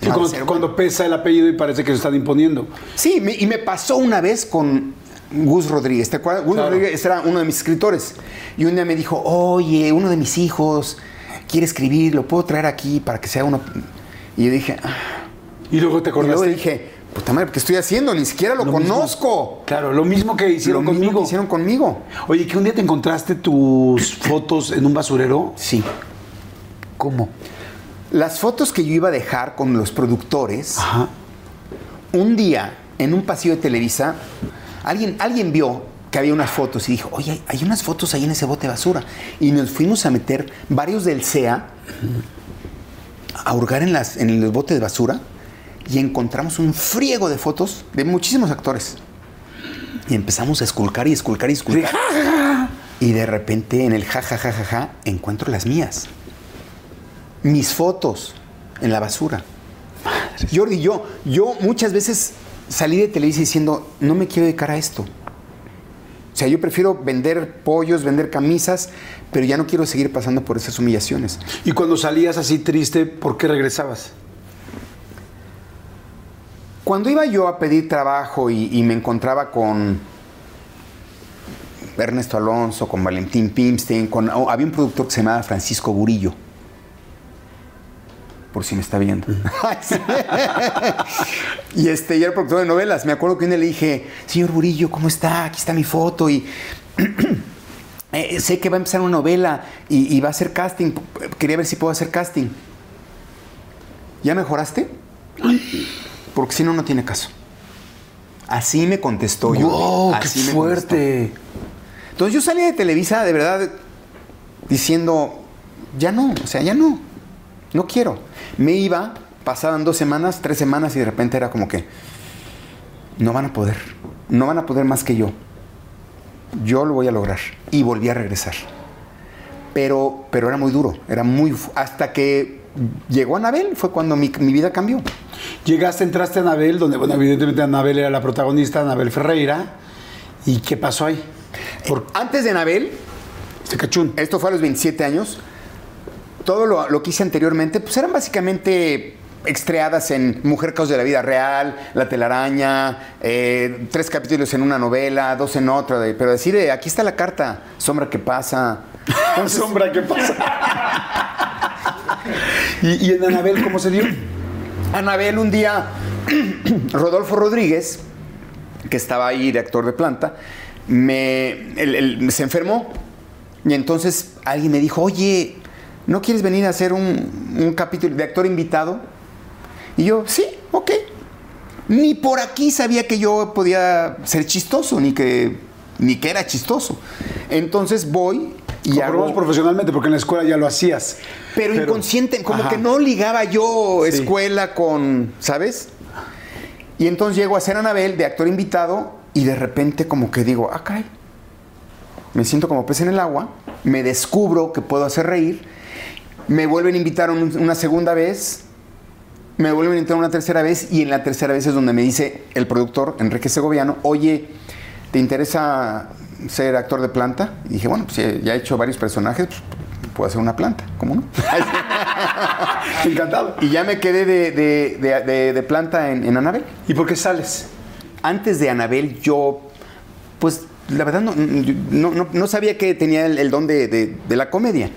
Cuando, ser cuando pesa el apellido y parece que se están imponiendo. Sí, me- y me pasó una vez con Gus Rodríguez. ¿Te acuerdas? Gus Claro. Rodríguez era uno de mis escritores. Y un día me dijo, oye, uno de mis hijos quiere escribir, lo puedo traer aquí para que sea uno. Y yo dije, ah. Y luego te y luego acordaste. dije, puta madre, ¿qué estoy haciendo? Ni siquiera lo, Lo mismo. conozco. Claro, lo mismo que hicieron lo mismo conmigo. que hicieron conmigo. Oye, que un día te encontraste tus fotos en un basurero. Sí. ¿Cómo? Las fotos que yo iba a dejar con los productores, Ajá. un día en un pasillo de Televisa, alguien, alguien vio que había unas fotos y dijo, oye, hay- unas fotos ahí en ese bote de basura. Y nos fuimos a meter varios del CEA a hurgar en, las, en los botes de basura y encontramos un friego de fotos de muchísimos actores. Y empezamos a esculcar y esculcar y esculcar. Y de repente en el ja, ja, ja, ja, ja, encuentro las mías. Mis fotos en la basura. Jordi, yo, yo muchas veces salí de Televisa diciendo, no me quiero dedicar a esto. O sea, yo prefiero vender pollos, vender camisas, pero ya no quiero seguir pasando por esas humillaciones. Y cuando salías así triste, ¿por qué regresabas? cuando iba yo a pedir trabajo y, y me encontraba con Ernesto Alonso, con Valentín Pimstein, con, oh, había un productor que se llamaba Francisco Burillo. Por si me está viendo. y este, yo era productor de novelas. Me acuerdo que un día le dije, señor Burillo, ¿cómo está? Aquí está mi foto. Y eh, sé que va a empezar una novela y, y va a hacer casting. Quería ver si puedo hacer casting. ¿Ya mejoraste? Porque si no, no tiene caso. Así me contestó yo. ¡Qué Así me fuerte! Entonces yo salí de Televisa de verdad diciendo, ya no, o sea, ya no, no quiero. Me iba, pasaban dos semanas, tres semanas y de repente era como que, no van a poder, no van a poder más que yo. Yo lo voy a lograr. Y volví a regresar. Pero, pero era muy duro, era muy... Hasta que llegó Anabel fue cuando mi, mi vida cambió. Llegaste, entraste a Anabel, donde, bueno, evidentemente Anabel era la protagonista, Anabel Ferreira. ¿Y qué pasó ahí? Por Antes de Anabel, este cachún. Esto fue a los 27 años. Todo lo, lo que hice anteriormente, pues eran básicamente estreadas en Mujer Caos de la Vida Real, La Telaraña, eh, tres capítulos en una novela, dos en otra, de- pero decir, eh, aquí está la carta, Sombra que pasa. sombra, ¿qué pasa? ¿Y, y en Anabel cómo se dio? Anabel un día, Rodolfo Rodríguez, que estaba ahí de actor de planta, me, él- él se enfermó y entonces alguien me dijo, oye, ¿no quieres venir a hacer un, un capítulo de actor invitado? Y yo, sí, ok. Ni por aquí sabía que yo podía ser chistoso, ni que, ni que era chistoso. Entonces voy y hago... profesionalmente porque en la escuela ya lo hacías. Pero, inconsciente, como Ajá. que no ligaba yo Sí. escuela con, ¿sabes? Y entonces llego a ser Anabel de actor invitado y de repente como que digo, ah, caray. Me siento como pez en el agua, me descubro que puedo hacer reír, me vuelven a invitar un- una segunda vez, me vuelven a invitar una tercera vez y en la tercera vez es donde me dice el productor Enrique Segoviano, oye, ¿te interesa ser actor de planta? Y dije, bueno, pues ya- ya he hecho varios personajes, pues, puedo hacer una planta, ¿cómo no? Encantado. y ya me quedé de, de- de- de- planta en, en Anabel. ¿Y por qué sales? Antes de Anabel yo, pues la verdad no, no- no- no sabía que tenía el, el don de la comedia.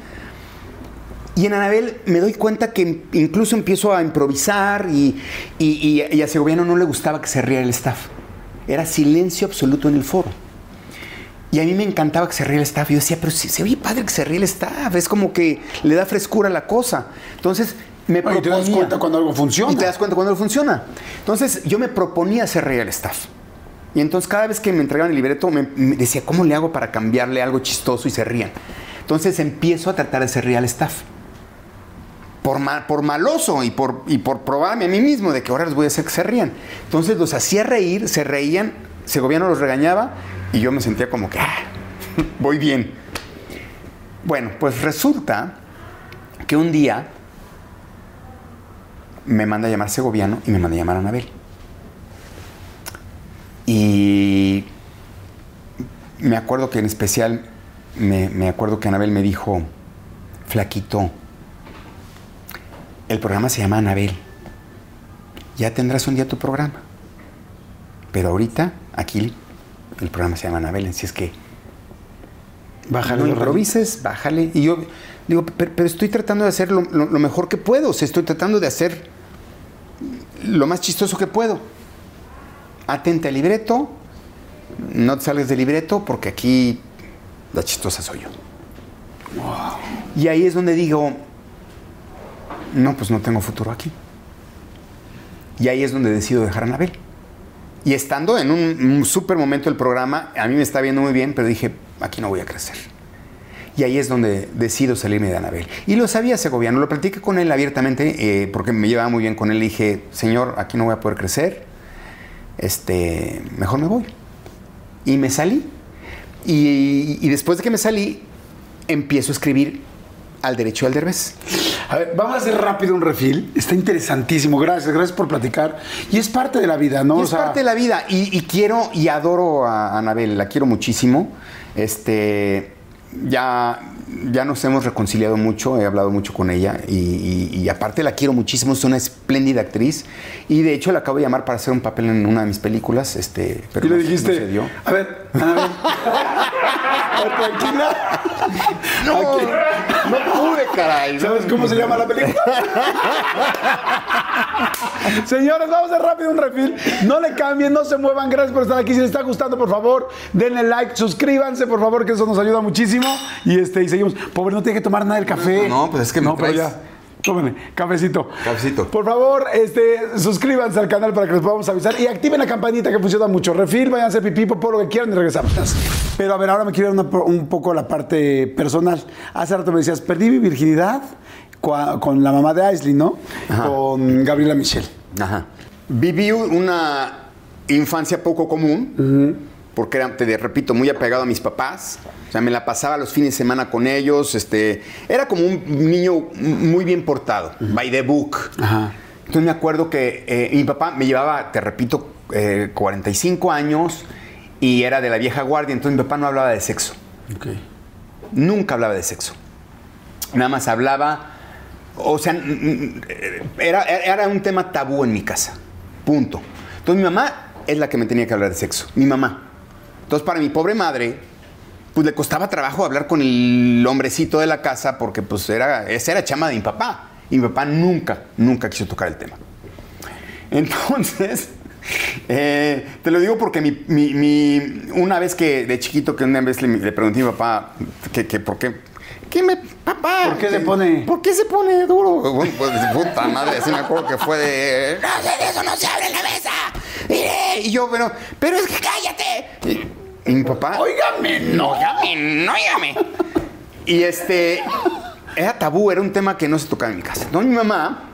Y en Anabel me doy cuenta que incluso empiezo a improvisar y, y- y- y a Segoviano no le gustaba que se riera el staff. Era silencio absoluto en el foro. Y a mí me encantaba que se ríe el staff. Y yo decía, pero si se oye padre que se ríe el staff. Es como que le da frescura a la cosa. Entonces me Oye, te das proponía- cuenta cuando algo funciona. Y te das cuenta cuando no funciona. Entonces yo me proponía hacer reír al staff. Y entonces cada vez que me entregaban el libreto me, me decía, ¿cómo le hago para cambiarle algo chistoso y se rían? Entonces empiezo a tratar de hacer reír al staff. Por, ma- por maloso y por, y por probarme a mí mismo de que ahora les voy a hacer que se rían. Entonces los hacía reír, se reían, Segoviano los regañaba y yo me sentía como que, "Ah, voy bien. Bueno, pues resulta que un día me manda a llamar Segoviano y me manda a llamar Anabel. Y me acuerdo que en especial, me, me acuerdo que Anabel me dijo, flaquito, el programa se llama Anabel. Ya tendrás un día tu programa. Pero ahorita, aquí, el programa se llama Anabel, así es que Bájale no improvises, bájale. Y yo digo, pero, pero estoy tratando de hacer lo, lo- lo mejor que puedo. O sea, estoy tratando de hacer lo más chistoso que puedo. Atente al libreto. No te salgas del libreto porque aquí la chistosa soy yo. Y ahí es donde digo, no, pues no tengo futuro aquí. Y ahí es donde decido dejar a Anabel. Y estando en un, un súper momento del programa, a mí me está viendo muy bien, pero dije, aquí no voy a crecer. Y ahí es donde decido salirme de Anabel. Y lo sabía Segoviano, lo platiqué con él abiertamente, eh, porque me llevaba muy bien con él. Le dije, señor, aquí no voy a poder crecer, este, mejor me voy. Y me salí. Y, después de que me salí, empiezo a escribir al derecho y al derbez. A ver, vamos a hacer rápido un refil. Está interesantísimo. Gracias, gracias por platicar. Y es parte de la vida, ¿no? Y O es sea, parte de la vida. Y, y quiero y adoro a Anabel, la quiero muchísimo. Este, ya ya nos hemos reconciliado mucho, he hablado mucho con ella y, y- y aparte la quiero muchísimo, es una espléndida actriz y de hecho la acabo de llamar para hacer un papel en una de mis películas, este, pero y le no- dijiste, no se dio. a ver, Anabel, tranquila. No, no pude, caray. ¿Sabes cómo se llama la película? Señores, vamos a hacer rápido un refil. No le cambien, no se muevan. Gracias por estar aquí. Si les está gustando, por favor, denle like, suscríbanse, por favor, que eso nos ayuda muchísimo. Y este, y seguimos. Pobre, no tiene que tomar nada del café. No, pues es que me No, pero traes- ya. Tómenle, cafecito. Cafecito. Por favor, este, suscríbanse al canal para que les podamos avisar y activen la campanita que funciona mucho. Refil, vayan a hacer pipí, por lo que quieran y regresamos. Pero a ver, ahora me quiero ir una- un poco a la parte personal. Hace rato me decías, perdí mi virginidad con la mamá de Aisley, ¿no? Con Gabriela Michelle. Ajá. Viví una infancia poco común, porque era, te repito, muy apegado a mis papás. O sea, me la pasaba los fines de semana con ellos. Este, era como un niño muy bien portado, by the book. Ajá. Entonces me acuerdo que eh, mi papá me llevaba, te repito, eh, 45 años y era de la vieja guardia. Entonces mi papá no hablaba de sexo. Ok. Nunca hablaba de sexo. Nada más hablaba, o sea, era, era un tema tabú en mi casa. Punto. Entonces mi mamá es la que me tenía que hablar de sexo. Mi mamá. Entonces para mi pobre madre, pues le costaba trabajo hablar con el hombrecito de la casa porque pues era, esa era chama de mi papá. Y mi papá nunca, nunca quiso tocar el tema. Entonces, eh, te lo digo porque mi, mi- mi- una vez que de chiquito, que una vez le, pregunté a mi papá que, que por qué. ¿Qué me, papá? ¿Por qué se pone? ¿Por qué se pone duro? Bueno, pues puta madre, así me acuerdo que fue de. No sé de eso, no se abre la mesa. Mire", Y yo, pero, pero es que cállate. Y, y mi papá. Óigame, no. Óigame, no, óigame. Y este. Era tabú, era un tema que no se tocaba en mi casa. Entonces mi mamá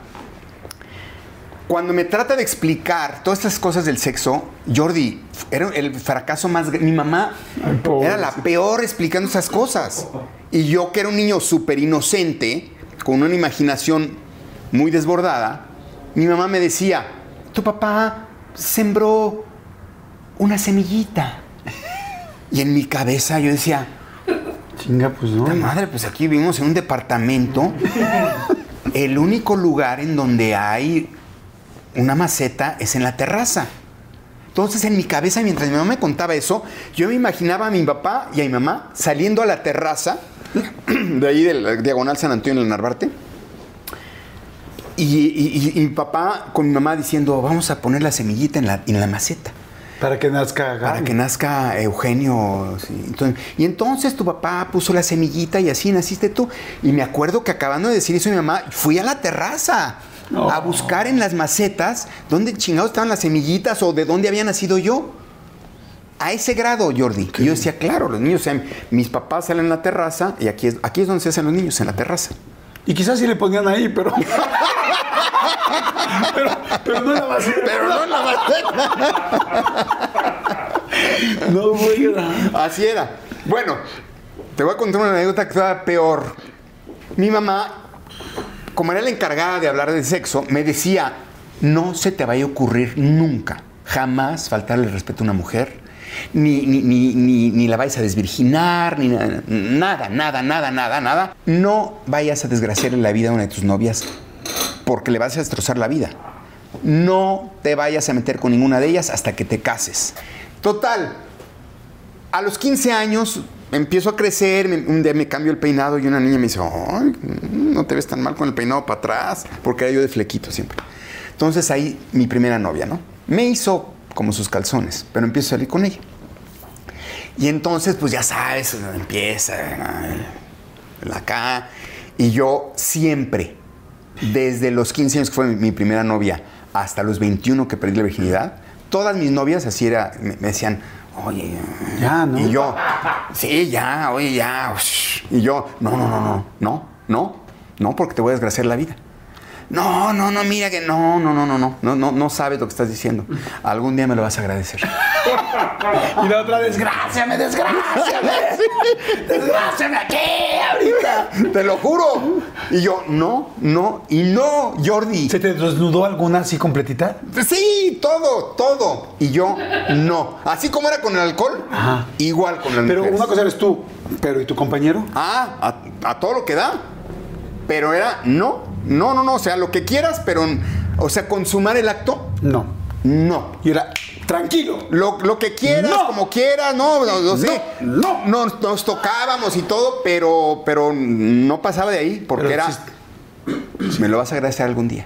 cuando me trata de explicar todas estas cosas del sexo, Jordi, era el fracaso más grande. Mi mamá Ay, era la peor explicando esas cosas. Y yo, que era un niño súper inocente, con una imaginación muy desbordada, mi mamá me decía, tu papá sembró una semillita. Y en mi cabeza yo decía, Chinga, pues no. Puta madre, pues aquí vivimos en un departamento. El único lugar en donde hay una maceta es en la terraza. Entonces, en mi cabeza, mientras mi mamá me contaba eso, yo me imaginaba a mi papá y a mi mamá saliendo a la terraza, de ahí de la diagonal San Antonio en el Narvarte. Y, y- y- y mi papá con mi mamá diciendo, vamos a poner la semillita en la, en la maceta. Para que nazca Para que nazca Eugenio. sí. Entonces- y entonces tu papá puso la semillita y así naciste tú. Y me acuerdo que acabando de decir eso mi mamá, fui a la terraza a buscar en las macetas dónde chingados estaban las semillitas o de dónde había nacido yo. A ese grado, Jordi. Y yo decía, claro, los niños, o sea, mis papás salen en la terraza y aquí es, aquí es donde se hacen los niños, en la terraza. Y quizás sí le ponían ahí, pero. pero, pero no en la maceta. Pero no en la maceta. No, güey. Así era. Bueno, te voy a contar una anécdota que estaba peor. Mi mamá, como era la encargada de hablar de sexo, me decía, no se te vaya a ocurrir nunca, jamás faltarle el respeto a una mujer, ni, ni, ni, ni, la vayas a desvirginar, ni nada, nada, nada, nada, nada, nada. No vayas a desgraciarle la vida a una de tus novias porque le vas a destrozar la vida. No te vayas a meter con ninguna de ellas hasta que te cases. Total, a los 15 años empiezo a crecer, me- un día me cambio el peinado y una niña me dice, "Ay, no te ves tan mal con el peinado para atrás, porque era yo de flequito siempre. Entonces ahí mi primera novia, ¿no? Me hizo como sus calzones, pero empiezo a salir con ella. Y entonces, pues ya sabes, empieza la acá. Y yo siempre, desde los 15 años que fue mi, primera novia, hasta los 21 que perdí la virginidad, todas mis novias así era, me decían, oye, Ya, ¿no? Y yo, sí, ya, oye, ya. ush". Y yo, no, no, no, no, no, no, no, porque te voy a desgraciar la vida. No, no, no, mira que no, no, no, no, no, no, no, no sabes lo que estás diciendo. Algún día me lo vas a agradecer. Y la otra, desgraciame, desgraciame. desgraciame aquí, ahorita. Te lo juro. Y yo, no, no y no, Jordi. ¿Se te desnudó alguna así completita? Sí, todo, todo. Y yo, no. Así como era con el alcohol, Ajá. igual con las Pero mujeres. una cosa eres tú, pero ¿y tu compañero? Ah, a, a todo lo que da. Pero era, no, no, no, no. O sea, lo que quieras, pero, o sea, consumar el acto, No. no. Y era, tranquilo. Lo, lo que quieras, No. como quieras, no, no, no sé. No, Nos, nos tocábamos y todo, pero, pero no pasaba de ahí, porque Pero era. sí- Me lo vas a agradecer algún día.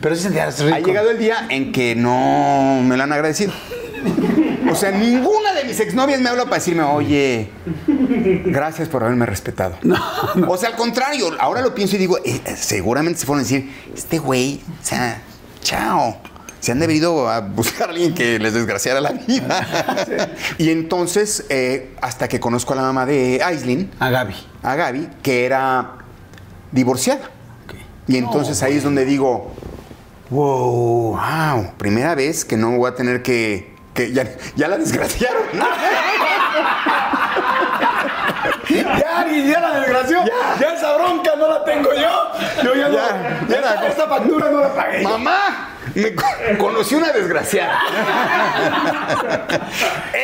Pero sí sentías rico. Ha llegado el día en que no me lo han agradecido. O sea, ninguna de mis exnovias me habla para decirme, oye, gracias por haberme respetado. O sea, al contrario, ahora lo pienso y digo, eh, seguramente se fueron a decir, este güey, o sea, chao. Se han debido a buscar a alguien que les desgraciara la vida. y entonces, eh, hasta que conozco a la mamá de Aislinn, A Gaby. a Gaby, que era divorciada. Y entonces ahí es donde digo, wow, wow, primera vez que no voy a tener que... que ya, ya la desgraciaron. ¿no? Ya, ya la desgració. Ya. esa bronca no la tengo yo. Yo ya, Ya, no. ya esta, la- esta factura no la pagué. Mamá, me co- conocí una desgraciada.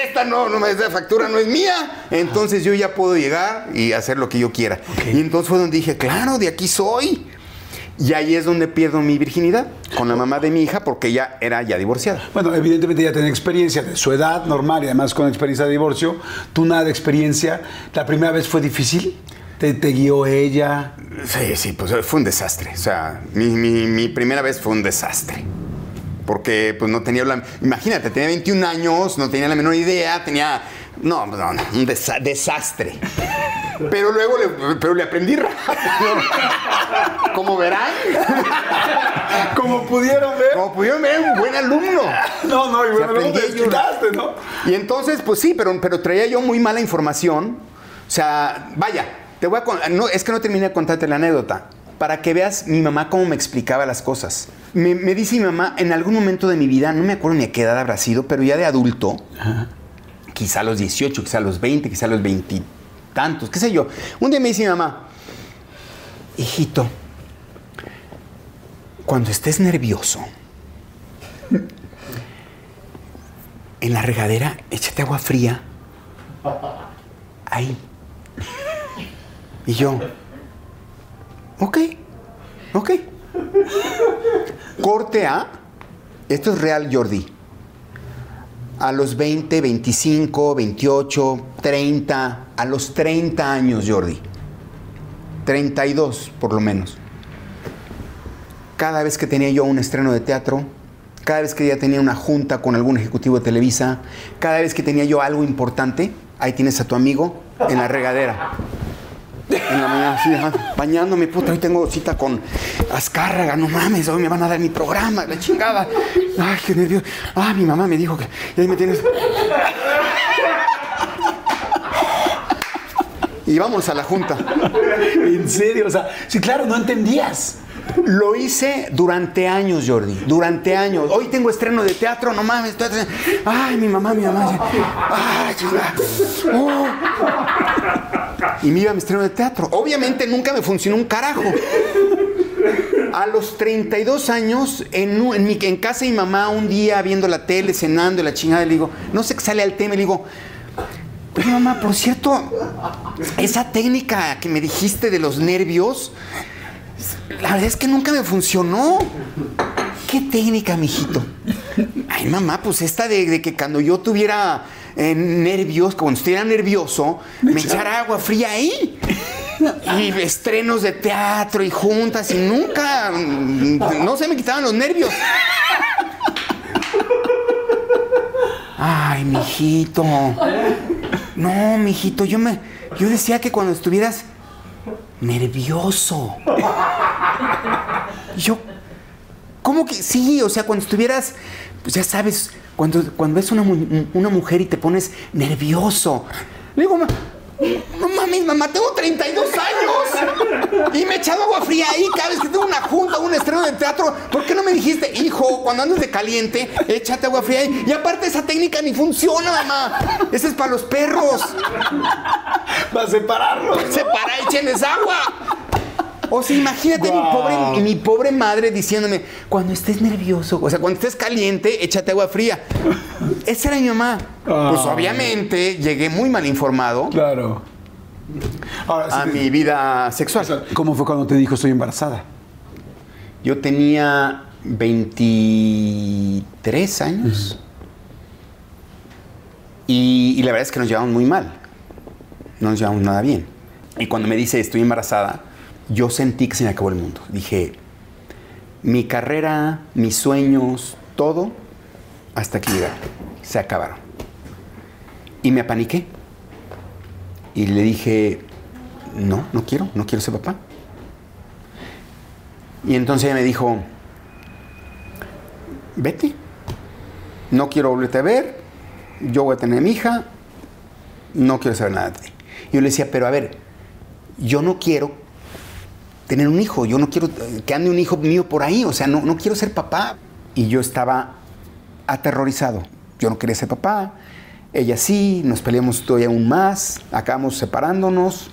Esta no, no esta factura no es mía. Entonces yo ya puedo llegar y hacer lo que yo quiera. Y entonces fue donde dije, claro, de aquí soy. Y ahí es donde pierdo mi virginidad con la mamá de mi hija porque ella era ya divorciada. Bueno, evidentemente ya tenía experiencia de su edad normal y además con experiencia de divorcio. Tú nada de experiencia. ¿La primera vez fue difícil? ¿Te, te guió ella? Sí, sí, pues fue un desastre. O sea, mi, mi- mi primera vez fue un desastre. Porque pues no tenía la... Imagínate, tenía 21 años, no tenía la menor idea, tenía... No, no, no, un desa- desastre. Pero luego le, pero le aprendí rápido. Como verán, Como pudieron ver. como pudieron ver, un buen alumno. No, no, y bueno, luego aprendí te yo. desquitaste, ¿no? Y entonces, pues sí, pero, pero traía yo muy mala información. O sea, vaya, te voy a no, es que no terminé de contarte la anécdota. Para que veas mi mamá cómo me explicaba las cosas. Me, me dice mi mamá, en algún momento de mi vida, no me acuerdo ni a qué edad habrá sido, pero ya de adulto, quizá a los 18, quizá a los 20, quizá a los 20 tantos, qué sé yo. Un día me dice mi mamá, hijito, cuando estés nervioso, en la regadera, échate agua fría. Ahí. Y yo, ok, ok. Corte A, esto es real, Jordi. A los 20, 25, 28, 30, a los 30 años, Jordi. 32, por lo menos. Cada vez que tenía yo un estreno de teatro, cada vez que ya tenía una junta con algún ejecutivo de Televisa, cada vez que tenía yo algo importante, ahí tienes a tu amigo en la regadera. En la mañana, así, bañándome, puta, hoy tengo cita con Azcárraga, no mames, hoy me van a dar mi programa, la chingada. Ay, qué nervioso. Ah, mi mamá me dijo que. Y ahí me tienes. Y vamos a la junta. En serio, o sea, sí, claro, no entendías. Lo hice durante años, Jordi. Durante años. Hoy tengo estreno de teatro, no mames. Ay, mi mamá, mi mamá. Ay, chingada. Oh. Y me iba a mi estreno de teatro. Obviamente nunca me funcionó un carajo. A los 32 años, en, en, en casa de mi mamá, un día viendo la tele, cenando y la chingada, le digo, no sé qué sale al tema, le digo, oye mamá, por cierto, esa técnica que me dijiste de los nervios, la verdad es que nunca me funcionó. ¿Qué técnica, mijito? Ay, mamá, pues esta de que cuando yo tuviera eh, nervios, cuando estuviera nervioso, me echara agua fría ahí. Y estrenos de teatro y juntas y nunca, mm, no se me quitaban los nervios. Ay, mijito. No, mijito, yo me, yo decía que cuando estuvieras nervioso. Yo, ¿cómo que sí? O sea, cuando estuvieras, pues ya sabes, cuando, cuando ves una, una mujer y te pones nervioso. Le digo, "Ma- no mames, mamá, tengo 32 años. Y me he echado agua fría ahí cada vez que tengo una junta, un estreno de teatro. ¿Por qué no me dijiste, hijo, cuando andes de caliente, échate agua fría ahí? Y aparte esa técnica ni funciona, mamá. Esa es para los perros. Para separarlos. Separa, échenles agua. O sea, imagínate mi, pobre, mi pobre madre diciéndome, cuando estés nervioso, o sea, cuando estés caliente, échate agua fría. Esa era mi mamá. Pues Ay. obviamente llegué muy mal informado Claro. Ahora, sí a mi vida sexual. ¿Cómo fue cuando te dijo estoy embarazada? Yo tenía 23 años. Y, y la verdad es que nos llevamos muy mal. No nos llevamos nada bien. Y cuando me dice estoy embarazada, yo sentí que se me acabó el mundo. Dije, mi carrera, mis sueños, todo, hasta aquí llegaron. Se acabaron. Y me apaniqué. Y le dije, no, no quiero, no quiero ser papá. Y entonces ella me dijo, vete, no quiero volverte a ver, yo voy a tener a mi hija, no quiero saber nada de ti. Y yo le decía, pero a ver, yo no quiero tener un hijo, yo no quiero eh, que ande un hijo mío por ahí, o sea, no, no quiero ser papá. Y yo estaba aterrorizado, yo no quería ser papá, ella sí, nos peleamos todavía aún más, acabamos separándonos.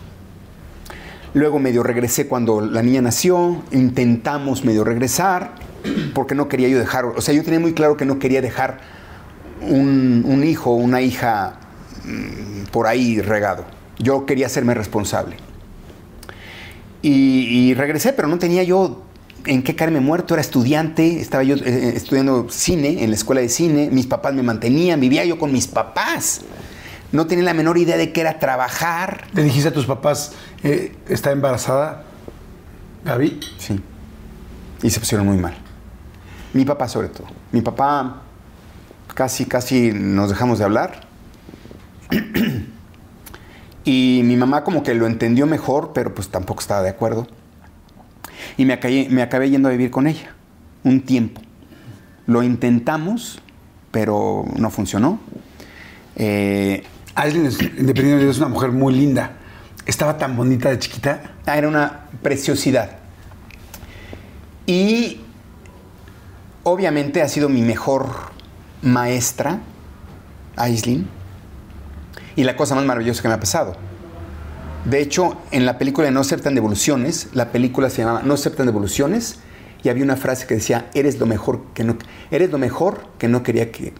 Luego medio regresé cuando la niña nació, intentamos medio regresar, porque no quería yo dejar, o sea, yo tenía muy claro que no quería dejar un, un hijo, una hija mm, por ahí regado. Yo quería hacerme responsable. Y, y regresé, pero no tenía yo en qué caerme muerto, era estudiante, estaba yo eh, estudiando cine en la escuela de cine, mis papás me mantenían, vivía yo con mis papás. No tenía la menor idea de qué era trabajar. ¿Le dijiste a tus papás, eh, está embarazada Gaby? Sí. Y se pusieron muy mal. Mi papá sobre todo. Mi papá casi, casi nos dejamos de hablar. y mi mamá como que lo entendió mejor, pero pues tampoco estaba de acuerdo. Y me acabé, me acabé yendo a vivir con ella un tiempo. Lo intentamos, pero no funcionó. Eh, Aislinn, independientemente, es una mujer muy linda. Estaba tan bonita de chiquita. Ah, Era una preciosidad. Y obviamente ha sido mi mejor maestra, Aislinn. Y la cosa más maravillosa que me ha pasado. De hecho, en la película de No aceptan devoluciones, la película se llamaba No aceptan devoluciones, y había una frase que decía, eres lo mejor que no, eres lo mejor que no quería que,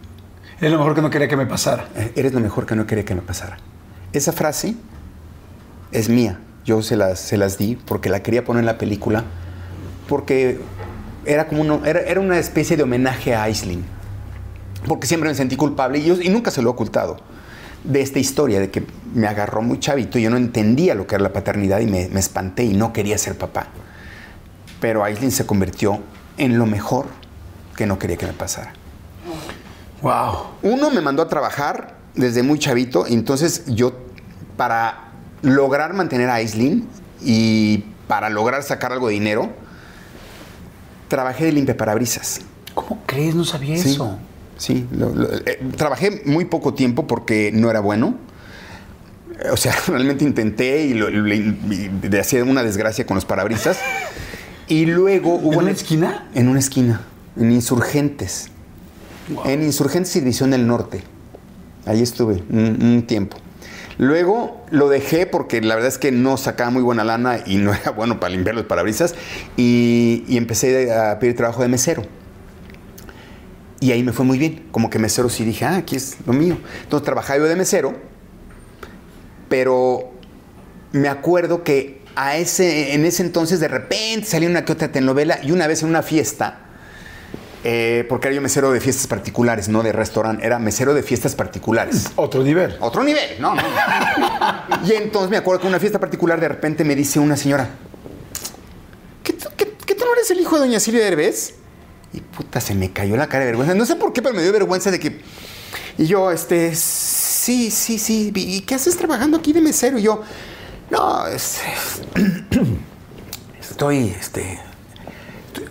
Es lo mejor que no quería que me pasara. eh, eres lo mejor que no quería que me pasara. Esa frase es mía. Yo se las, se las di porque la quería poner en la película, porque era como uno, era, era una especie de homenaje a Aislinn. Porque siempre me sentí culpable y, yo, y nunca se lo he ocultado de esta historia de que me agarró muy chavito. Yo no entendía lo que era la paternidad y me, me espanté y no quería ser papá. Pero Aislinn se convirtió en lo mejor que no quería que me pasara. Wow. Uno me mandó a trabajar desde muy chavito, entonces yo, para lograr mantener a Aislinn y para lograr sacar algo de dinero, trabajé de limpiaparabrisas. ¿Cómo crees? No sabía Sí, eso. Sí. lo- lo- eh, trabajé muy poco tiempo porque no era bueno. O sea, realmente intenté y, lo- y de hacer una desgracia con los parabrisas. Y luego hubo... ¿En una esquina? En una esquina, en Insurgentes. En Insurgentes y División del Norte. Ahí estuve un, un tiempo. Luego lo dejé porque la verdad es que no sacaba muy buena lana y no era bueno para limpiar los parabrisas. Y, y empecé a pedir trabajo de mesero. Y ahí me fue muy bien. Como que mesero sí dije, ah, aquí es lo mío. Entonces trabajaba yo de mesero, pero me acuerdo que a ese, en ese entonces de repente salía una que otra telenovela y una vez en una fiesta, eh, porque era yo mesero de fiestas particulares, no de restaurante, era mesero de fiestas particulares. Otro nivel. Otro nivel, no, no. y entonces me acuerdo que en una fiesta particular de repente me dice una señora, ¿qué, tú- qué- qué tú no eres el hijo de doña Silvia Derbez? Y puta, se me cayó la cara de vergüenza. No sé por qué, pero me dio vergüenza de que... Y yo, este, sí, sí, sí. ¿Y qué haces trabajando aquí de mesero? Y yo, no, es, estoy, este,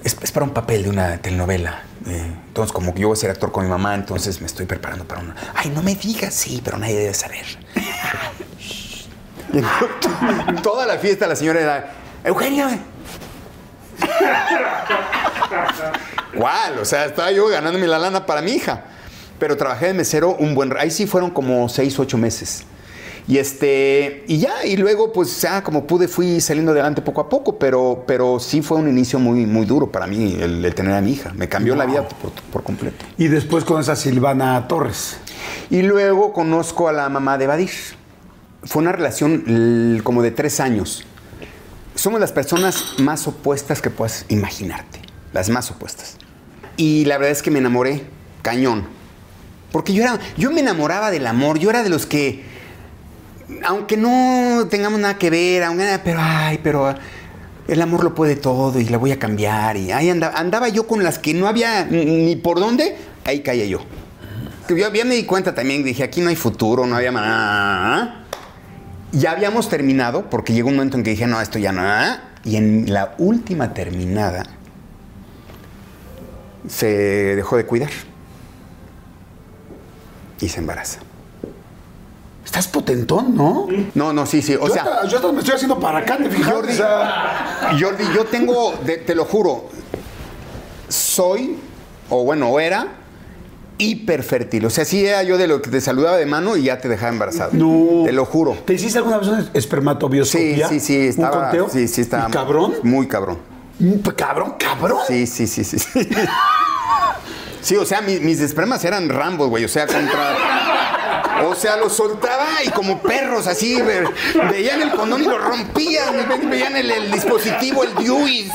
es, es para un papel de una telenovela. Eh, entonces, como yo voy a ser actor con mi mamá, entonces me estoy preparando para una... Ay, no me digas, sí, pero nadie debe saber. Y entonces, Toda la fiesta la señora era, Eugenio. ¿Cuál? O sea, estaba yo ganándome la lana para mi hija. Pero trabajé de mesero un buen... Ahí sí fueron como seis, ocho meses. Y este, y ya, y luego pues ya como pude fui saliendo adelante poco a poco, pero, pero sí fue un inicio muy, muy duro para mí el, el tener a mi hija. Me cambió la vida por, por completo. Y después con esa Silvana Torres. Y luego conozco a la mamá de Badir. Fue una relación como de tres años. Somos las personas más opuestas que puedas imaginarte. Las más opuestas. Y la verdad es que me enamoré cañón. Porque yo era, yo me enamoraba del amor. Yo era de los que, aunque no tengamos nada que ver, aunque- pero ay, pero el amor lo puede todo y la voy a cambiar. Y ahí andaba, andaba yo con las que no había ni por dónde, ahí caía yo. Yo ya me di cuenta también, dije, aquí no hay futuro, no había manera. Ya habíamos terminado, porque llegó un momento en que dije, no, esto ya no. Y en la última terminada, se dejó de cuidar. Y se embaraza. Estás potentón, ¿no? No, no, sí, sí. O yo, sea, hasta, yo hasta me estoy haciendo para acá, ¿te fijas? Jordi, O sea, Jordi, yo tengo, de- te lo juro, soy, o bueno, o era, hiperfértil. O sea, sí era yo de lo que te saludaba de mano y ya te dejaba embarazado. no. Te lo juro. ¿Te hiciste alguna vez una Sí, espermatobioscopia? sí, sí, estaba. ¿Un conteo? Sí, sí, estaba. ¿Y cabrón? Muy cabrón. Cabrón, cabrón. Sí, sí, sí, sí. Sí, Sí, o sea, mi- mis espermas eran rambos, güey. O sea, contra. O sea, los soltaba y como perros, así. ve- Veían el condón y lo rompían. y ve- Veían el, el dispositivo, el DIU, y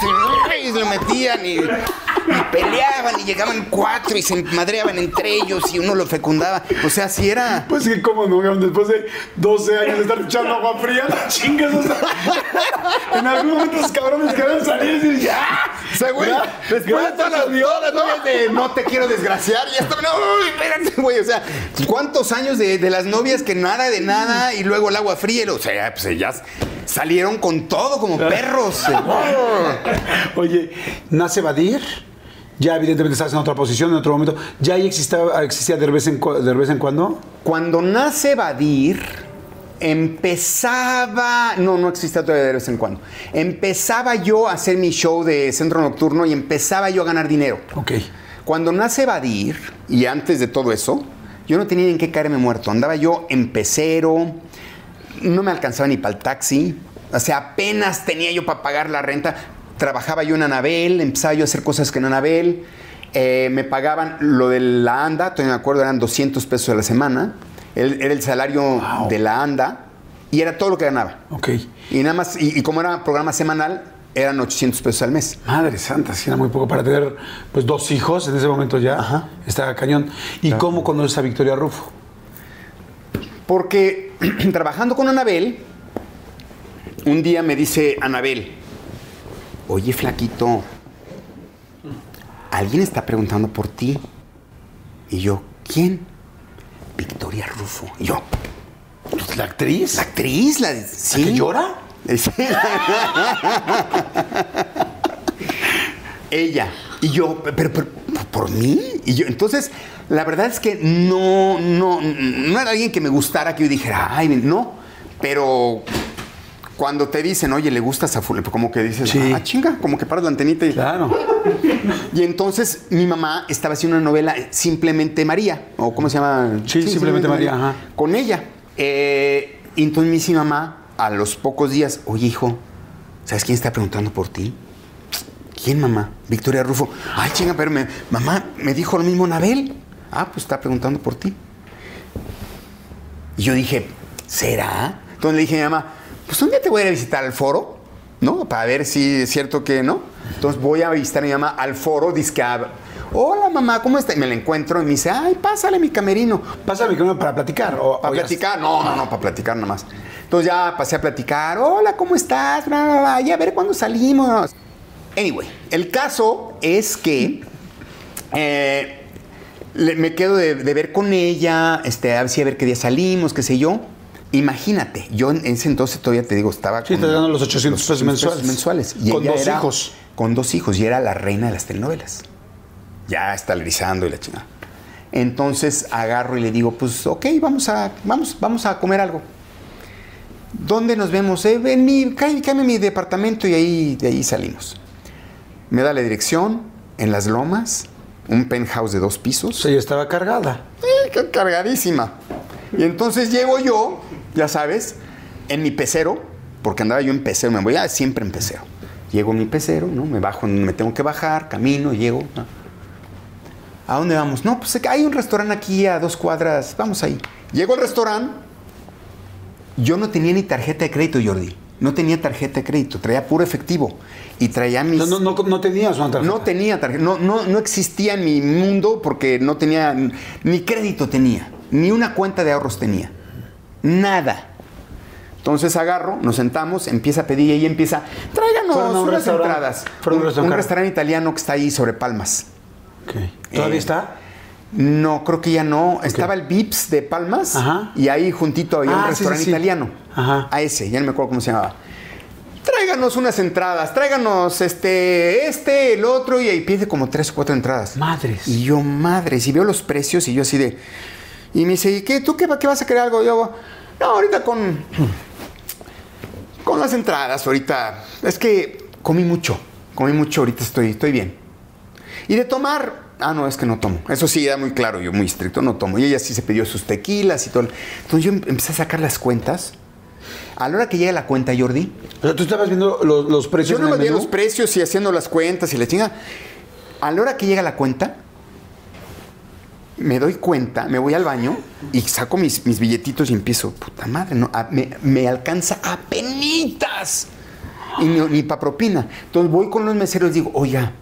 y lo metían. Y, y peleaban y llegaban cuatro y se madreaban entre ellos y uno lo fecundaba. O sea, sí era. Pues que cómo no, después de 12 años de estar echando agua fría, la chingas. o sea, en algún momento esos cabrones querían salir y decir, ¡ya! O sea, güey, después de todas las, a Dios, todas las novias de no te quiero desgraciar, y esto, no, uy, espérate, güey, o sea, ¿cuántos años de, de las novias que nada de nada y luego el agua fría? O sea, pues ellas salieron con todo como perros. Oye, nace Badir. Ya evidentemente estás en otra posición, en otro momento. ¿Ya ahí existía, existía de, vez en, cua- de vez en cuando? Cuando nace Badir, empezaba, no, no existía todavía de vez en cuando, empezaba yo a hacer mi show de centro nocturno y empezaba yo a ganar dinero. Ok. Cuando nace Badir, y antes de todo eso, yo no tenía en qué caerme muerto. Andaba yo en pecero, no me alcanzaba ni para el taxi. O sea, apenas tenía yo para pagar la renta. Trabajaba yo en Anabel, empezaba yo a hacer cosas que en Anabel. Eh, me pagaban lo de la ANDA, todavía me acuerdo, eran 200 pesos a la semana. Era el salario Wow. de la ANDA y era todo lo que ganaba. Ok. Y nada más, y, y como era programa semanal, eran 800 pesos al mes. Madre santa, si era muy poco para tener pues dos hijos en ese momento ya. Ajá. Está cañón. ¿Y cómo conoces a Victoria Rufo? Porque trabajando con Anabel, un día me dice Anabel, oye flaquito, alguien está preguntando por ti. Y yo, ¿quién? Victoria Rufo. Y yo, ¿La actriz? ¿la actriz? ¿La, de- ¿La sí? que llora? Ella. Y yo, pero, pero, ¿por mí? Y yo, entonces, la verdad es que no, no, no era alguien que me gustara, que yo dijera, ay, no. Pero cuando te dicen, oye, le gustas a fulano, como que dices, Sí. ah, chinga, como que paras la antenita y... Claro. Y entonces mi mamá estaba haciendo una novela Simplemente María, o ¿cómo se llama? Sí, Simplemente María, ajá. Con ella. Eh, y entonces mi mamá, a los pocos días, oye hijo, ¿sabes quién está preguntando por ti? ¿Quién, mamá? Victoria Rufo. Ay, chinga, pero me- mamá me dijo lo mismo Nabel. Ah, pues está preguntando por ti. Y yo dije, ¿será? Entonces le dije a mi mamá, pues un día te voy a ir a visitar al foro, ¿no? Para ver si es cierto que no. Entonces voy a visitar a mi mamá al foro, dice hola mamá, ¿cómo está? Y me la encuentro y me dice, ay, pásale mi camerino. Pásame que para platicar. O, Para o platicar, no, no, no, para platicar nada más. Entonces ya pasé a platicar, hola, ¿cómo estás? Bla, bla, bla, y a ver cuándo salimos. Anyway, el caso es que eh, le- me quedo de, de ver con ella, este, a ver si a ver qué día salimos, qué sé yo. Imagínate, yo en ese entonces todavía te digo, estaba Sí, te dando los 800 pesos 800 mensuales. mensuales. Con ella dos era- hijos. Con dos hijos, y era la reina de las telenovelas. Ya estalerizando y la chingada. Entonces agarro y le digo, pues ok, vamos a, vamos, vamos a comer algo. ¿Dónde nos vemos? Eh, en mi, cá- cáeme a mi departamento y ahí, de ahí salimos. Me da la dirección, en las lomas, un penthouse de dos pisos. Ya estaba cargada. Eh, ca- cargadísima. Y entonces llego yo, ya sabes, en mi pecero, porque andaba yo en pecero, me voy a siempre en pecero. Llego en mi pecero, ¿no? Me bajo, me tengo que bajar, camino, llego. ¿no? ¿A dónde vamos? No, pues hay un restaurante aquí a dos cuadras, vamos ahí. Llego al restaurante, yo no tenía ni tarjeta de crédito, Jordi. No tenía tarjeta de crédito, traía puro efectivo. Y traía mis... No, no, no, no tenías una tarjeta. No tenía tarjeta, no, no, no existía en mi mundo porque no tenía, ni crédito tenía, ni una cuenta de ahorros tenía. Nada. Entonces agarro, nos sentamos, empieza a pedir y ella empieza, tráiganos unas entradas. Un Un, restaurante. italiano que está ahí sobre Palmas. Ok. ¿Todavía Eh, está? No, creo que ya no. Estaba el Vips de Palmas Ajá. y ahí juntito había Ah, un sí, restaurante sí, sí. italiano. Ajá. A ese, ya no me acuerdo cómo se llamaba. Tráiganos unas entradas, tráiganos este, este, el otro, y ahí pide como tres o cuatro entradas. Madres. Y yo, madres, y veo los precios y yo así de. Y me dice, ¿y qué? ¿Tú qué, va- qué vas a querer algo? Y yo, no, ahorita con. Con las entradas, ahorita. Es que comí mucho. Comí mucho, ahorita estoy, estoy bien. Y de tomar. Ah, no, es que no tomo. Eso sí, era muy claro, yo muy estricto, no tomo. Y ella sí se pidió sus tequilas y todo. Entonces yo em- empecé a sacar las cuentas. A la hora que llega la cuenta, Jordi, O sea, tú estabas viendo los, los precios yo no veía los precios y haciendo las cuentas y la chinga. A la hora que llega la cuenta, me doy cuenta, me voy al baño y saco mis, mis billetitos y empiezo, puta madre, no, a- me, me alcanza a penitas. Y ni, ni para propina. Entonces voy con los meseros y digo, oiga,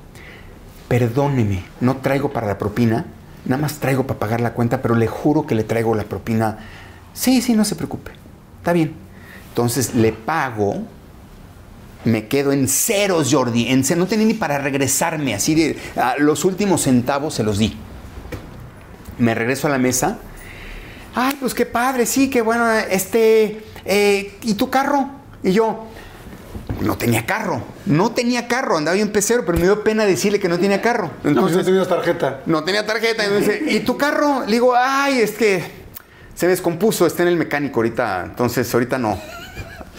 perdóneme, no traigo para la propina, nada más traigo para pagar la cuenta, pero le juro que le traigo la propina. Sí, sí, no se preocupe, está bien. Entonces le pago, me quedo en ceros, Jordi, en cero, no tenía ni para regresarme, así de los últimos centavos se los di. Me regreso a la mesa. Ay, pues qué padre, sí, qué bueno, este, eh, ¿y tu carro? Y yo, no tenía carro, no tenía carro, andaba yo en pecero, pero me dio pena decirle que no tenía carro. No, Entonces, no tenías tarjeta. no tenía tarjeta. Y me dice, ¿y tu carro? Le digo, ay, es que se descompuso, está en el mecánico ahorita. Entonces, ahorita no.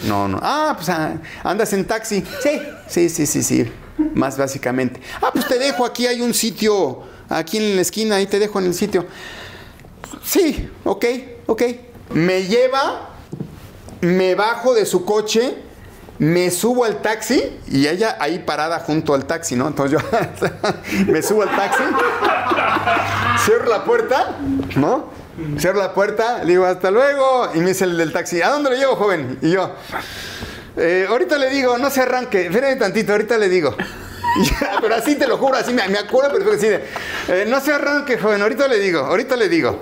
No, no. Ah, pues ah, andas en taxi. Sí, sí, sí, sí, sí. Más básicamente. Ah, pues te dejo, aquí hay un sitio, aquí en la esquina, ahí te dejo en el sitio. Sí, ok, ok. Me lleva, me bajo de su coche, me subo al taxi y ella ahí parada junto al taxi, ¿no? Entonces yo me subo al taxi, cierro la puerta, ¿no? Cierro la puerta, le digo, hasta luego. Y me dice el del taxi, ¿a dónde lo llevo, joven? Y yo, "Eh, ahorita le digo, no se arranque, espérame tantito, ahorita le digo. Pero así te lo juro, así me, me acuerdo, pero así de, "Eh, no se arranque, joven, ahorita le digo, ahorita le digo.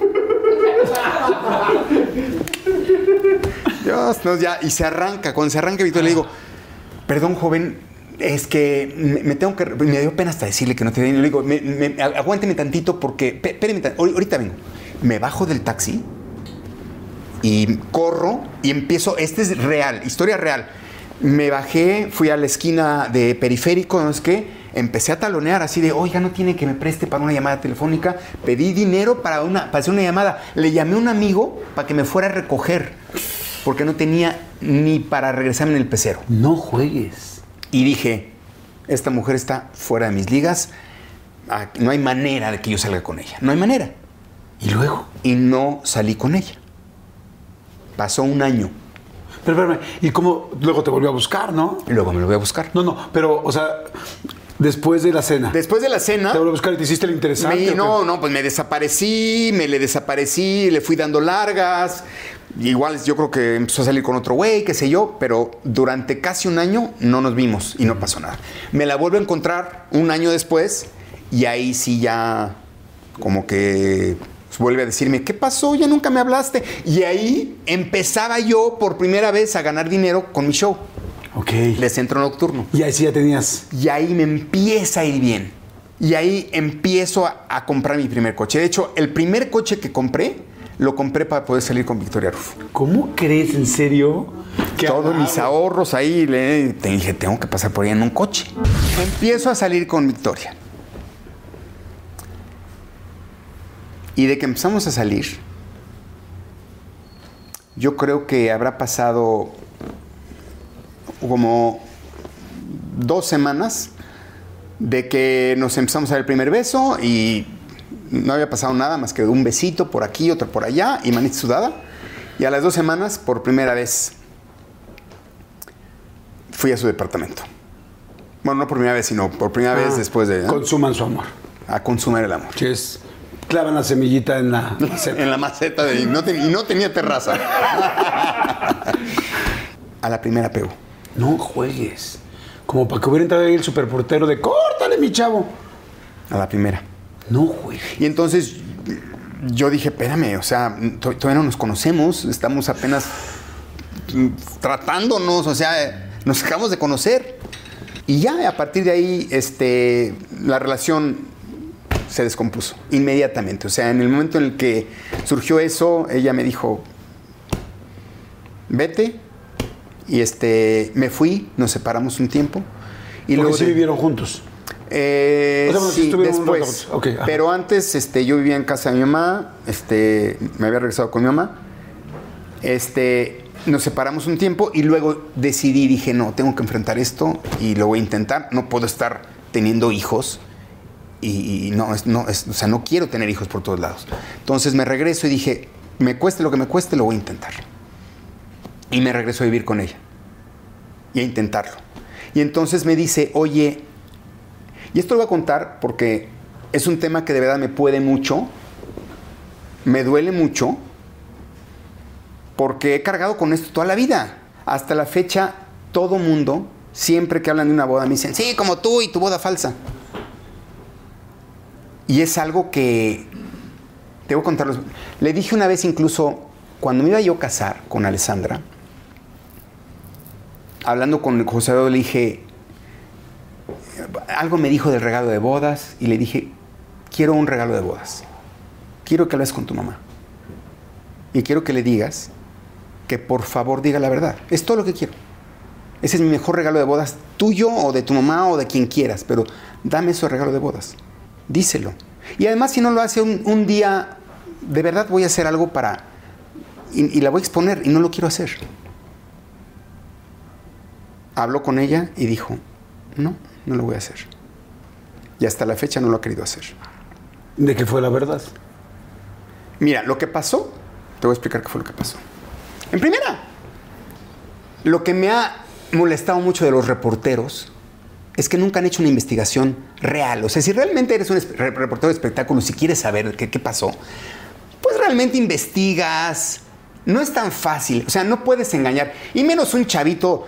No, ya, y se arranca, cuando se arranca, Víctor, le digo, perdón, joven, es que me, tengo que. Me dio pena hasta decirle que no te Le digo, me- me- aguánteme tantito porque. Espéreme, ahorita vengo. Me bajo del taxi y corro y empiezo. Este es real, historia real. Me bajé, fui a la esquina de periférico, no sé qué. Empecé a talonear así de, oiga, no tiene que me preste para una llamada telefónica. Pedí dinero para, una, para hacer una llamada. Le llamé a un amigo para que me fuera a recoger. Porque no tenía ni para regresarme en el pecero. No juegues. Y dije, esta mujer está fuera de mis ligas, no hay manera de que yo salga con ella, no hay manera. ¿Y luego? Y no salí con ella. Pasó un año Pero espérame, ¿y cómo luego te volvió a buscar, no? y luego me lo voy a buscar. No, no, pero, o sea, después de la cena. Después de la cena, Te volvió a buscar y te hiciste el interesante. no, no, pues me desaparecí, me le desaparecí, le fui dando largas. Igual yo creo que empezó a salir con otro güey, qué sé yo, pero durante casi un año no nos vimos y no pasó nada. Me la vuelvo a encontrar un año después y ahí sí ya como que vuelve a decirme, ¿qué pasó? Ya nunca me hablaste. Y ahí empezaba yo por primera vez a ganar dinero con mi show Ok. de centro nocturno. Y ahí sí ya tenías. Y ahí me empieza a ir bien. Y ahí empiezo a, a comprar mi primer coche. De hecho, el primer coche que compré, lo compré para poder salir con Victoria Rufo. ¿Cómo crees en serio que Todos mis ahorros ahí, le te dije, tengo que pasar por ahí en un coche. Empiezo a salir con Victoria. Y de que empezamos a salir, yo creo que habrá pasado como dos semanas de que nos empezamos a dar el primer beso y no había pasado nada más que un besito por aquí, otro por allá y manita sudada. Y a las dos semanas, por primera vez, fui a su departamento. Bueno, no por primera vez, sino por primera vez Ah, después de... Consuman su amor. A consumar el amor. Que es. Clavan la semillita en la maceta. En la maceta de, y, no te- y no tenía terraza. a la primera pego. No juegues. Como para que hubiera entrado ahí el superportero de córtale, mi chavo. A la primera. No juegues. Y entonces yo dije, espérame, o sea, to- todavía no nos conocemos, estamos apenas tratándonos, o sea, nos acabamos de conocer. Y ya a partir de ahí, este, la relación se descompuso inmediatamente. O sea, en el momento en el que surgió eso, ella me dijo, vete. Y este, me fui, nos separamos un tiempo. Y Porque sí de- vivieron juntos. Eh, O sea, bueno, sí, después. Pero antes, este, yo vivía en casa de mi mamá, este, me había regresado con mi mamá. Este, nos separamos un tiempo y luego decidí, dije, no, tengo que enfrentar esto y lo voy a intentar. No puedo estar teniendo hijos y, y no, es- no, es- o sea, no quiero tener hijos por todos lados. Entonces me regreso y dije, me cueste lo que me cueste, lo voy a intentar. Y me regreso a vivir con ella y a intentarlo. Y entonces me dice, oye, y esto lo voy a contar porque es un tema que de verdad me puede mucho, me duele mucho, porque he cargado con esto toda la vida. Hasta la fecha, todo mundo, siempre que hablan de una boda, me dicen, sí, como tú y tu boda falsa. Y es algo que, debo contarlos. Le dije una vez incluso, cuando me iba yo a casar con Alessandra, hablando con José Eduardo, le dije, algo me dijo del regalo de bodas y le dije, quiero un regalo de bodas. Quiero que hables con tu mamá. Y quiero que le digas que por favor diga la verdad. Es todo lo que quiero. Ese es mi mejor regalo de bodas, tuyo o de tu mamá o de quien quieras, pero dame ese regalo de bodas. Díselo. Y además si no lo hace un, día, de verdad voy a hacer algo para... Y, y la voy a exponer y no lo quiero hacer. Habló con ella y dijo, no, no lo voy a hacer. Y hasta la fecha no lo ha querido hacer. De que fue la verdad. Mira, lo que pasó, te voy a explicar qué fue lo que pasó. En primera, lo que me ha molestado mucho de los reporteros es que nunca han hecho una investigación real. O sea, si realmente eres un reportero de espectáculos y quieres saber qué, qué pasó, pues realmente investigas. No es tan fácil. O sea, no puedes engañar. Y menos un chavito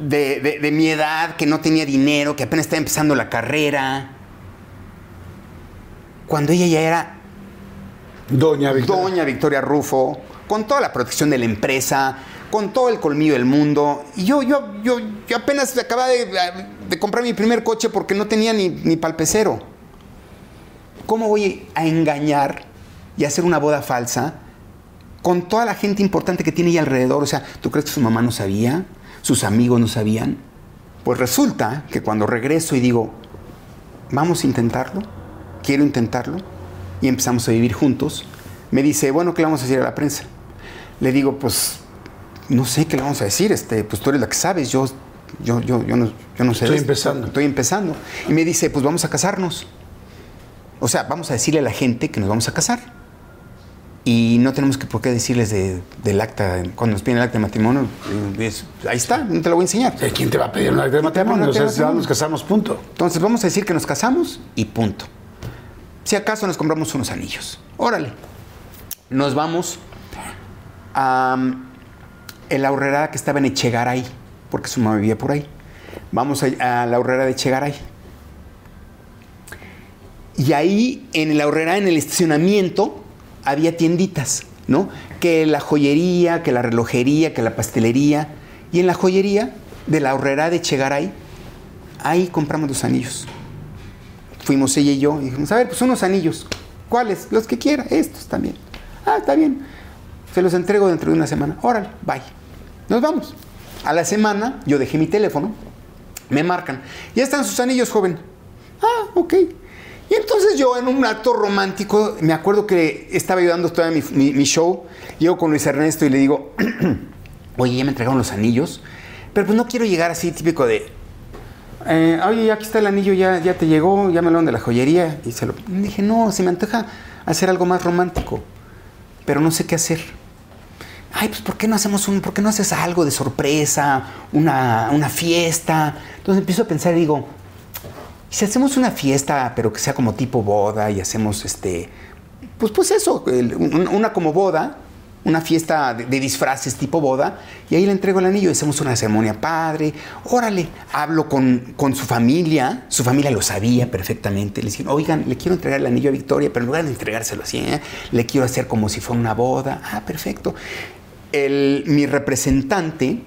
de, de- de mi edad que no tenía dinero, que apenas estaba empezando la carrera. Cuando ella ya era Doña Victoria. Doña Victoria Rufo, con toda la protección de la empresa, con todo el colmillo del mundo. Y yo, yo, yo, yo apenas acababa de, de comprar mi primer coche porque no tenía ni, ni palpecero. ¿Cómo voy a engañar y hacer una boda falsa con toda la gente importante que tiene ahí alrededor? O sea, ¿tú crees que su mamá no sabía? ¿Sus amigos no sabían? Pues resulta que cuando regreso y digo, vamos a intentarlo, quiero intentarlo, y empezamos a vivir juntos, me dice, bueno, ¿qué le vamos a decir a la prensa? Le digo, pues, no sé qué le vamos a decir, este, pues tú eres la que sabes, yo, yo, yo, yo, no, yo no sé. Estoy empezando. Estoy empezando. Y me dice, pues vamos a casarnos. O sea, vamos a decirle a la gente que nos vamos a casar. Y no tenemos que por qué decirles de- del acta, cuando nos piden el acta de matrimonio, eh, es- ahí está, no te lo voy a enseñar. ¿De ¿Quién te va a pedir una acta de matrimonio? O sea, nos casamos, punto. Entonces vamos a decir que nos casamos y punto. Si acaso nos compramos unos anillos. Órale. Nos vamos a um, la ahorrera que estaba en Echegaray, porque su mamá vivía por ahí. Vamos a, a la ahorrera de Echegaray. Y ahí, en la ahorrera, en el estacionamiento, había tienditas, ¿no? Que la joyería, que la relojería, que la pastelería. Y en la joyería de la ahorrera de Echegaray, ahí compramos los anillos. Fuimos ella y yo y dijimos, a ver, pues unos anillos. ¿Cuáles? Los que quiera, estos también. Ah, está bien. Se los entrego dentro de una semana. Órale, bye. Nos vamos. A la semana yo dejé mi teléfono, me marcan. Ya están sus anillos, joven. Ah, ok. Y entonces yo en un acto romántico, me acuerdo que estaba ayudando todavía mi, mi- mi show, llego con Luis Ernesto y le digo, oye, ya me entregaron los anillos, pero pues no quiero llegar así típico de, eh, oye, aquí está el anillo, ya, ya te llegó, ya me lo de la joyería. Y se lo dije, no, se me antoja hacer algo más romántico, pero no sé qué hacer. Ay, pues ¿por qué no hacemos un, por qué no haces algo de sorpresa, una, una fiesta? Entonces empiezo a pensar y digo, ¿y si hacemos una fiesta, pero que sea como tipo boda y hacemos este, pues pues eso, una como boda, una fiesta de, disfraces tipo boda, y ahí le entrego el anillo y hacemos una ceremonia padre. Órale, hablo con, con su familia, su familia lo sabía perfectamente. Le dijeron, oigan, le quiero entregar el anillo a Victoria, pero en lugar de entregárselo así, ¿eh? le quiero hacer como si fuera una boda. Ah, perfecto. El- mi representante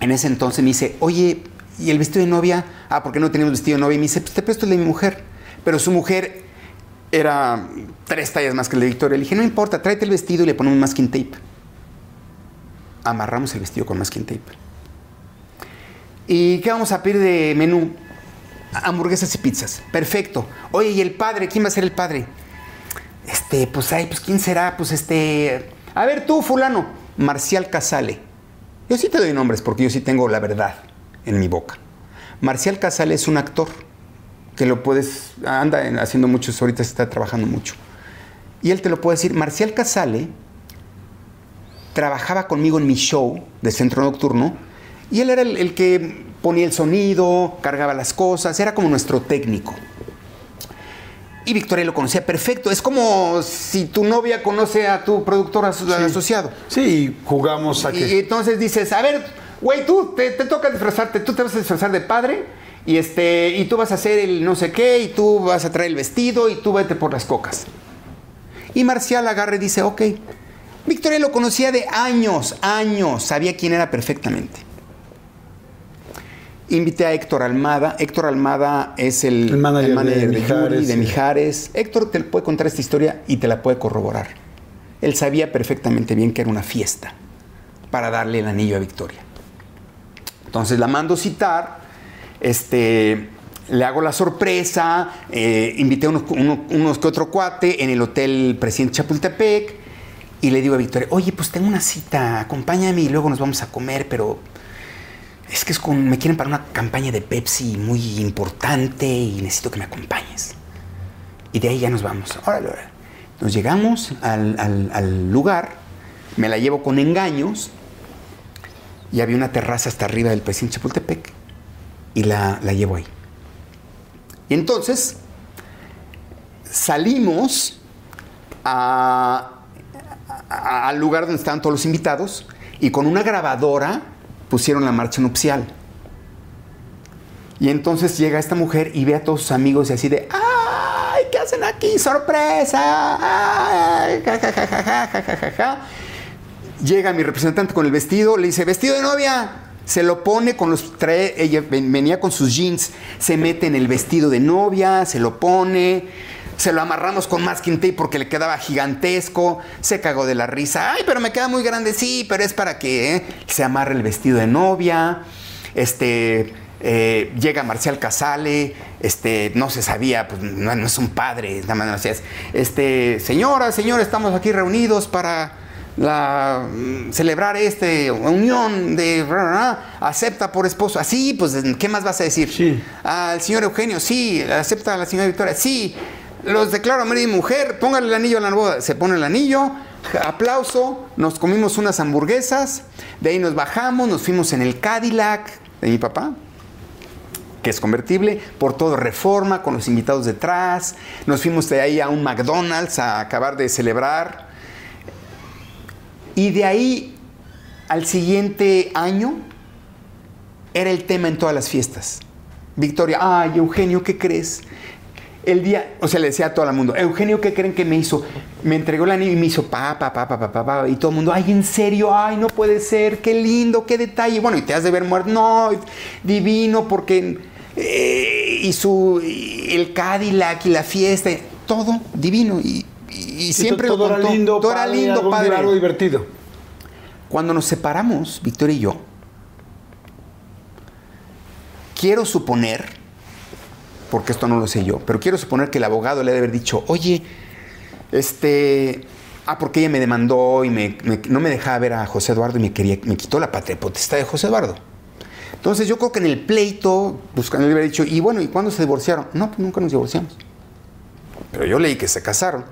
en ese entonces me dice, oye, ¿y el vestido de novia? Ah, ¿por qué no teníamos vestido de novia? Y me dice, pues te presto el de mi mujer. Pero su mujer era tres tallas más que el de Victoria. Le dije, no importa, tráete el vestido y le ponemos masking tape. Amarramos el vestido con masking tape. ¿Y qué vamos a pedir de menú? Hamburguesas y pizzas. Perfecto. Oye, ¿y el padre? ¿Quién va a ser el padre? Este, pues, ay, pues, ¿quién será? Pues, este... A ver, tú, fulano. Marcial Casale. Yo sí te doy nombres porque yo sí tengo la verdad en mi boca. Marcial Casale es un actor que lo puedes... Anda en- haciendo muchos, ahorita se está trabajando mucho. Y él te lo puede decir. Marcial Casale trabajaba conmigo en mi show de centro nocturno y él era el, el que ponía el sonido, cargaba las cosas, era como nuestro técnico. Y Victoria lo conocía perfecto. Es como si tu novia conoce a tu productor aso- asociado. Sí, jugamos a que. y entonces dices, a ver, güey, tú te, te toca disfrazarte, tú te vas a disfrazar de padre y este y tú vas a hacer el no sé qué y tú vas a traer el vestido y tú vete por las cocas. Y Marcial agarra y dice, ok. Victoria lo conocía de años, años, sabía quién era perfectamente. Invité a Héctor Almada. Héctor Almada es el, El manager de Yuri, Mijares, de sí. Mijares. Héctor te puede contar esta historia y te la puede corroborar. Él sabía perfectamente bien que era una fiesta para darle el anillo a Victoria. Entonces la mando citar, este, le hago la sorpresa, eh, invité a unos, uno- unos que otro cuate en el hotel Presidente Chapultepec y le digo a Victoria, oye, pues tengo una cita, acompáñame y luego nos vamos a comer, pero es que es con, me quieren para una campaña de Pepsi muy importante y necesito que me acompañes. Y de ahí ya nos vamos. Órale, órale. Nos llegamos al lugar, me la llevo con engaños y había una terraza hasta arriba del presidente Chapultepec y la, la llevo ahí. Y entonces salimos al lugar donde estaban todos los invitados y con una grabadora pusieron la marcha nupcial. Y entonces llega esta mujer y ve a todos sus amigos y así de, ¡ay! ¿Qué hacen aquí? ¡Sorpresa! ¡Ay! Ja, ja, ja, Llega mi representante con el vestido, le dice, vestido de novia. Se lo pone con los trae, ella ven- venía con sus jeans, se mete en el vestido de novia, se lo pone, se lo amarramos con masking tape porque le quedaba gigantesco, se cagó de la risa, ay, pero me queda muy grande, sí, pero es para que ¿eh? se amarre el vestido de novia, este, eh, llega Marcial Casale, este, no se sabía, pues no, no es un padre, nada más este, señora, señor, estamos aquí reunidos para la, mm, celebrar este unión de acepta por esposo. Así, pues, ¿qué más vas a decir? Sí. Al señor Eugenio, sí. Acepta a la señora Victoria, sí. Los declaro marido y mujer, póngale el anillo a la boda. Se pone el anillo, aplauso, nos comimos unas hamburguesas, de ahí nos bajamos, nos fuimos en el Cadillac de mi papá, que es convertible, por todo reforma, con los invitados detrás. Nos fuimos de ahí a un McDonald's a acabar de celebrar. Y de ahí al siguiente año era el tema en todas las fiestas. Victoria, ay, Eugenio, ¿qué crees? El día, o sea, le decía a todo el mundo, Eugenio, ¿qué creen que me hizo? Me entregó el anillo y me hizo pa, pa, pa, pa, pa, pa, pa, y todo el mundo, ay, en serio, ay, no puede ser, qué lindo, qué detalle. Bueno, y te has de ver muerto, no, divino, porque, eh, y su, el Cadillac y la fiesta, todo divino, y, y- siempre todo lo era lindo, todo era lindo, padre. algo divertido. Cuando nos separamos, Victoria y yo, quiero suponer porque esto no lo sé yo, pero quiero suponer que el abogado le debe haber dicho, oye, este, ah, porque ella me demandó y me- me- no me dejaba ver a José Eduardo y me, quería, me quitó la patria potestad de José Eduardo. Entonces yo creo que en el pleito, buscando, le hubiera dicho, y bueno, ¿y cuándo se divorciaron? No, pues nunca nos divorciamos. Pero yo leí que se casaron.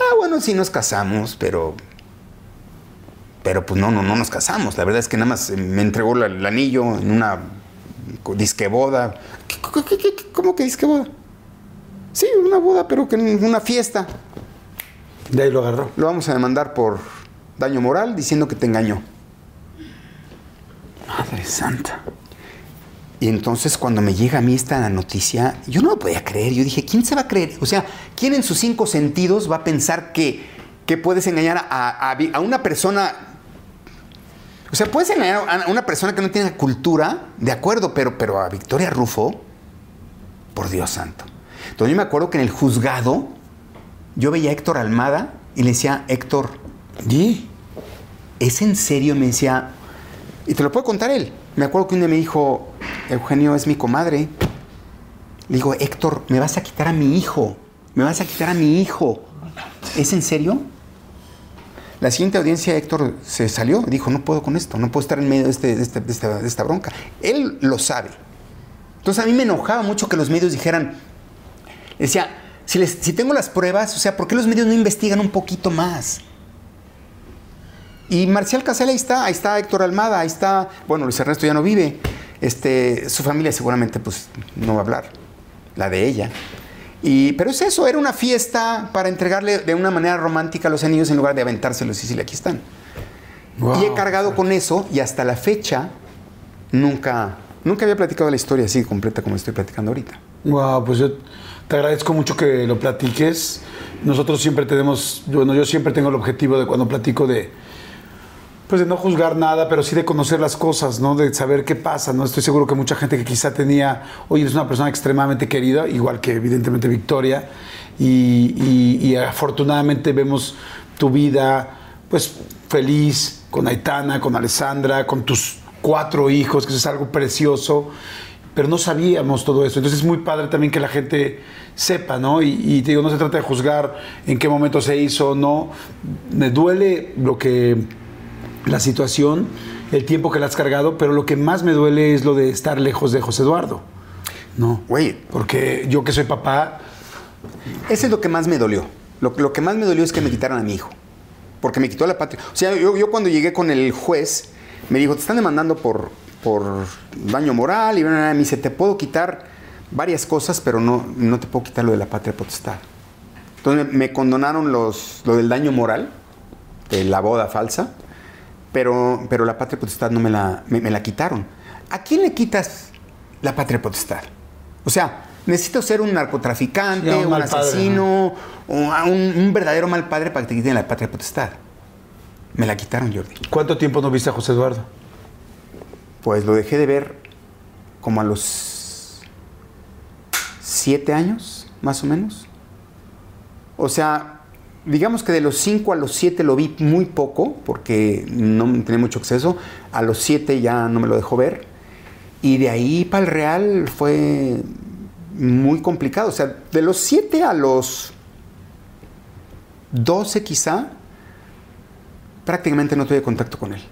Ah, bueno, sí nos casamos, pero. Pero pues no, no, no nos casamos. La verdad es que nada más eh, me entregó la- el anillo en una disque boda. ¿Qué- qué- qué- ¿Cómo que disque boda? Sí, una boda, pero que en una fiesta. De ahí lo agarró. Lo vamos a demandar por daño moral diciendo que te engañó. Madre santa. Y entonces cuando me llega a mí esta noticia, yo no lo podía creer. Yo dije, ¿quién se va a creer? O sea, ¿quién en sus cinco sentidos va a pensar que, que puedes engañar a, a una persona? O sea, puedes engañar a una persona que no tiene cultura, de acuerdo, pero, pero a Victoria Rufo, por Dios santo. Entonces yo me acuerdo que en el juzgado yo veía a Héctor Almada y le decía, Héctor, ¿Y? ¿es en serio? Me decía, y te lo puedo contar él. Me acuerdo que un día me dijo, Eugenio es mi comadre. Le digo, Héctor, me vas a quitar a mi hijo. Me vas a quitar a mi hijo. ¿Es en serio? La siguiente audiencia, Héctor se salió. Dijo, no puedo con esto. No puedo estar en medio de, este- de este- de esta, de esta bronca. Él lo sabe. Entonces a mí me enojaba mucho que los medios dijeran, decía, si, les- si tengo las pruebas, o sea, ¿por qué los medios no investigan un poquito más? Y Marcial Casel ahí está, ahí está Héctor Almada, ahí está, bueno, Luis Ernesto ya no vive, este, su familia seguramente pues no va a hablar, la de ella. Y, pero es eso, era una fiesta para entregarle de una manera romántica los anillos en lugar de aventárselos y decirle aquí están. Wow. Y he cargado con eso y hasta la fecha nunca, nunca había platicado la historia así completa como estoy platicando ahorita. Wow, pues yo te agradezco mucho que lo platiques. Nosotros siempre tenemos, bueno, yo siempre tengo el objetivo de cuando platico de, pues de no juzgar nada, pero sí de conocer las cosas, ¿no? De saber qué pasa, ¿no? Estoy seguro que mucha gente que quizá tenía, oye, eres una persona extremadamente querida, igual que evidentemente Victoria, y, afortunadamente vemos tu vida, pues feliz, con Aitana, con Alessandra, con tus cuatro hijos, que eso es algo precioso pero no sabíamos todo eso. Entonces es muy padre también que la gente sepa, ¿no? Y, te digo, no se trata de juzgar en qué momento se hizo no. Me duele lo que la situación, el tiempo que la has cargado, pero lo que más me duele es lo de estar lejos de José Eduardo. No. Güey. Porque yo que soy papá, Eso es lo que más me dolió. Lo, lo que más me dolió es que me quitaran a mi hijo. Porque me quitó la patria. O sea, yo, yo cuando llegué con el juez, me dijo, te están demandando por, por daño moral. Y me dice, te puedo quitar varias cosas, pero no, no te puedo quitar lo de la patria potestad. Entonces me, me condonaron los, lo del daño moral, de la boda falsa, pero, pero la patria potestad no me la, me, me la quitaron. ¿A quién le quitas la patria potestad? O sea, necesito ser un narcotraficante, Sí, un un, mal padre, asesino, o un verdadero mal padre para que te quiten la patria potestad. Me la quitaron, Jordi. ¿cuánto tiempo no viste a José Eduardo? Pues lo dejé de ver como a los siete años, más o menos. O sea, digamos que de los cinco a los siete lo vi muy poco, porque no tenía mucho acceso. A los siete ya no me lo dejó ver. Y de ahí para el Real fue muy complicado. O sea, de los siete a los 12 quizá, prácticamente no tuve contacto con él.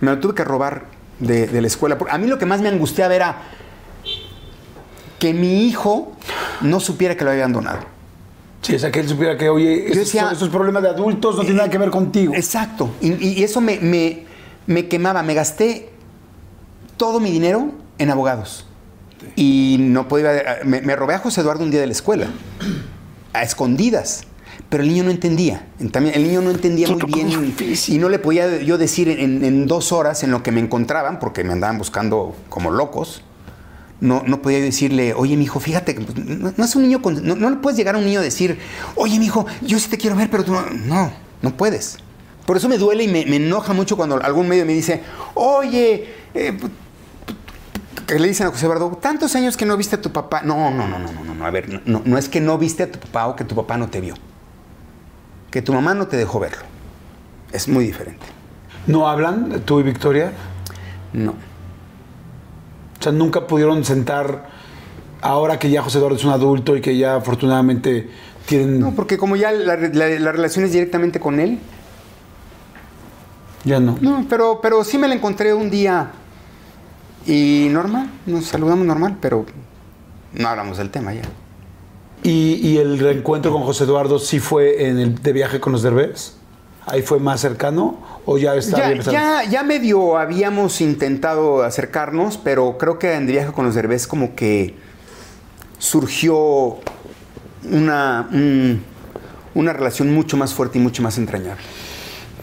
Me lo tuve que robar de, de la escuela. A mí lo que más me angustiaba era que mi hijo no supiera que lo había abandonado. Sí, que él supiera que, oye, estos, decía- estos problemas de adultos no tienen nada que ver contigo. Exacto. Y, y eso me, me- me quemaba. Me gasté todo mi dinero en abogados. Y no podía. Me, me robé a José Eduardo un día de la escuela. A escondidas. Pero el niño no entendía. También el niño no entendía muy bien. Y no le podía yo decir en, en dos horas en lo que me encontraban, porque me andaban buscando como locos. No, no podía decirle, oye, mi hijo, fíjate, que, pues, no, no es un niño, con- no, no le puedes llegar a un niño a decir, oye, mi hijo, yo sí te quiero ver, pero tú no. No, no puedes. Por eso me duele y me, me enoja mucho cuando algún medio me dice, oye, eh, que le dicen a José Eduardo, tantos años que no viste a tu papá. No, no, no, no, no, no, no, a ver, no, no es que no viste a tu papá o que tu papá no te vio. Que tu mamá no te dejó verlo. Es muy diferente. ¿No hablan tú y Victoria? No. O sea, nunca pudieron sentar ahora que ya José Eduardo es un adulto y que ya afortunadamente tienen... No, porque como ya la, la- la relación es directamente con él. Ya no. No, pero, pero sí me la encontré un día y normal, nos saludamos normal, pero no hablamos del tema ya. ¿Y, y el reencuentro con José Eduardo sí fue en el de viaje con los Derbez? ¿Ahí fue más cercano o ya estaba Ya, bien ya, ya medio habíamos intentado acercarnos, pero creo que en viaje con los Derbez como que surgió una, un- una relación mucho más fuerte y mucho más entrañable.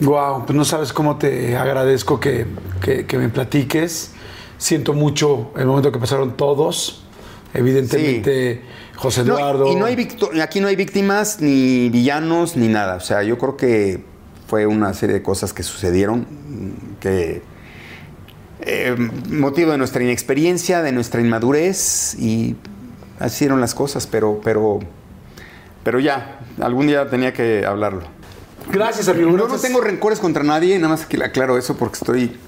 Wow, pues no sabes cómo te agradezco que, que- que me platiques. Siento mucho el momento que pasaron todos. Evidentemente, José No, Eduardo. y no hay aquí no hay víctimas, ni villanos, ni nada. O sea, yo creo que fue una serie de cosas que sucedieron que eh, motivo de nuestra inexperiencia, de nuestra inmadurez y así eran las cosas, pero, pero, pero ya, algún día tenía que hablarlo. Gracias, amigo. Yo no tengo rencores contra nadie, nada más que aclaro eso porque estoy.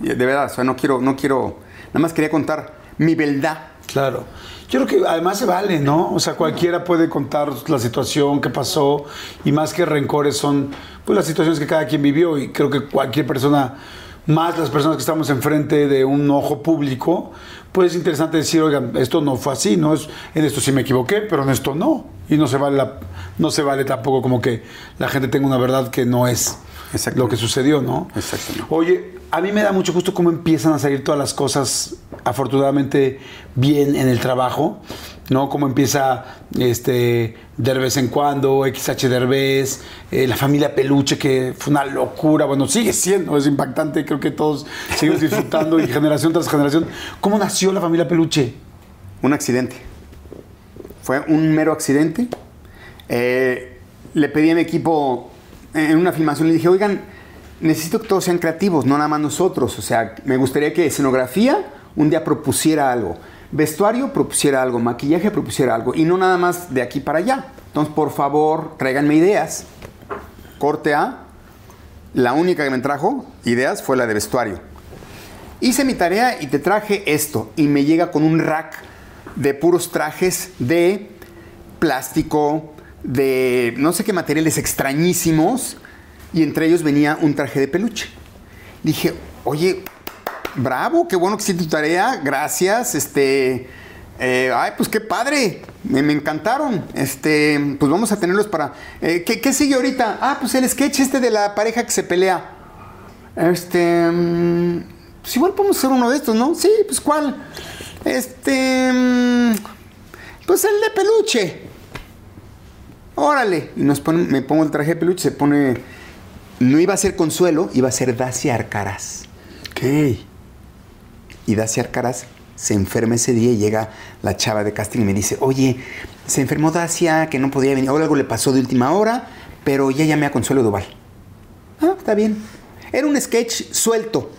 De verdad, o sea, no quiero, no quiero. Nada más quería contar mi verdad. Claro. Yo creo que además se vale, ¿no? O sea, cualquiera puede contar la situación que pasó y más que rencores son pues las situaciones que cada quien vivió y creo que cualquier persona, más las personas que estamos enfrente de un ojo público, pues es interesante decir, oigan, esto no fue así, ¿no? Es, en esto sí me equivoqué, pero en esto no. Y no se vale la- no se vale tampoco como que la gente tenga una verdad que no es lo que sucedió, ¿no? Exactamente. Oye, a mí me da mucho gusto cómo empiezan a salir todas las cosas afortunadamente bien en el trabajo, ¿no? Cómo empieza este de vez en cuando, XH Derbez, eh, la familia Peluche, que fue una locura, bueno, sigue siendo, es impactante, creo que todos seguimos disfrutando y generación tras generación. ¿Cómo nació la familia Peluche? Un accidente. Fue un mero accidente. Eh, le pedí a mi equipo en una filmación, le dije, oigan, necesito que todos sean creativos, no nada más nosotros. O sea, me gustaría que escenografía un día propusiera algo, vestuario propusiera algo, maquillaje propusiera algo, y no nada más de aquí para allá. Entonces, por favor, tráiganme ideas. Corte A, la única que me trajo ideas fue la de vestuario. Hice mi tarea y te traje esto. Y me llega con un rack de puros trajes de plástico, de no sé qué materiales extrañísimos. Y entre ellos venía un traje de peluche. Dije, oye, bravo, qué bueno que hiciste tu tarea, gracias. Este, eh, ay, pues qué padre, me, me encantaron. Este, pues vamos a tenerlos para. eh, ¿qué, ¿Qué sigue ahorita? Ah, pues el sketch este de la pareja que se pelea. Este. mm, Pues igual podemos hacer uno de estos, ¿no? Sí, pues ¿cuál? Este. mm, Pues el de peluche. Órale. Y nos pone- me pongo el traje de peluche, se pone. No iba a ser Consuelo, iba a ser Dacia Arcaraz. ¿Qué? Y Dacia Arcaraz se enferma ese día y llega la chava de casting y me dice, oye, se enfermó Dacia, que no podía venir, ahora algo le pasó de última hora, pero ya llamé a Consuelo Duval. Ah, está bien. Era un sketch suelto.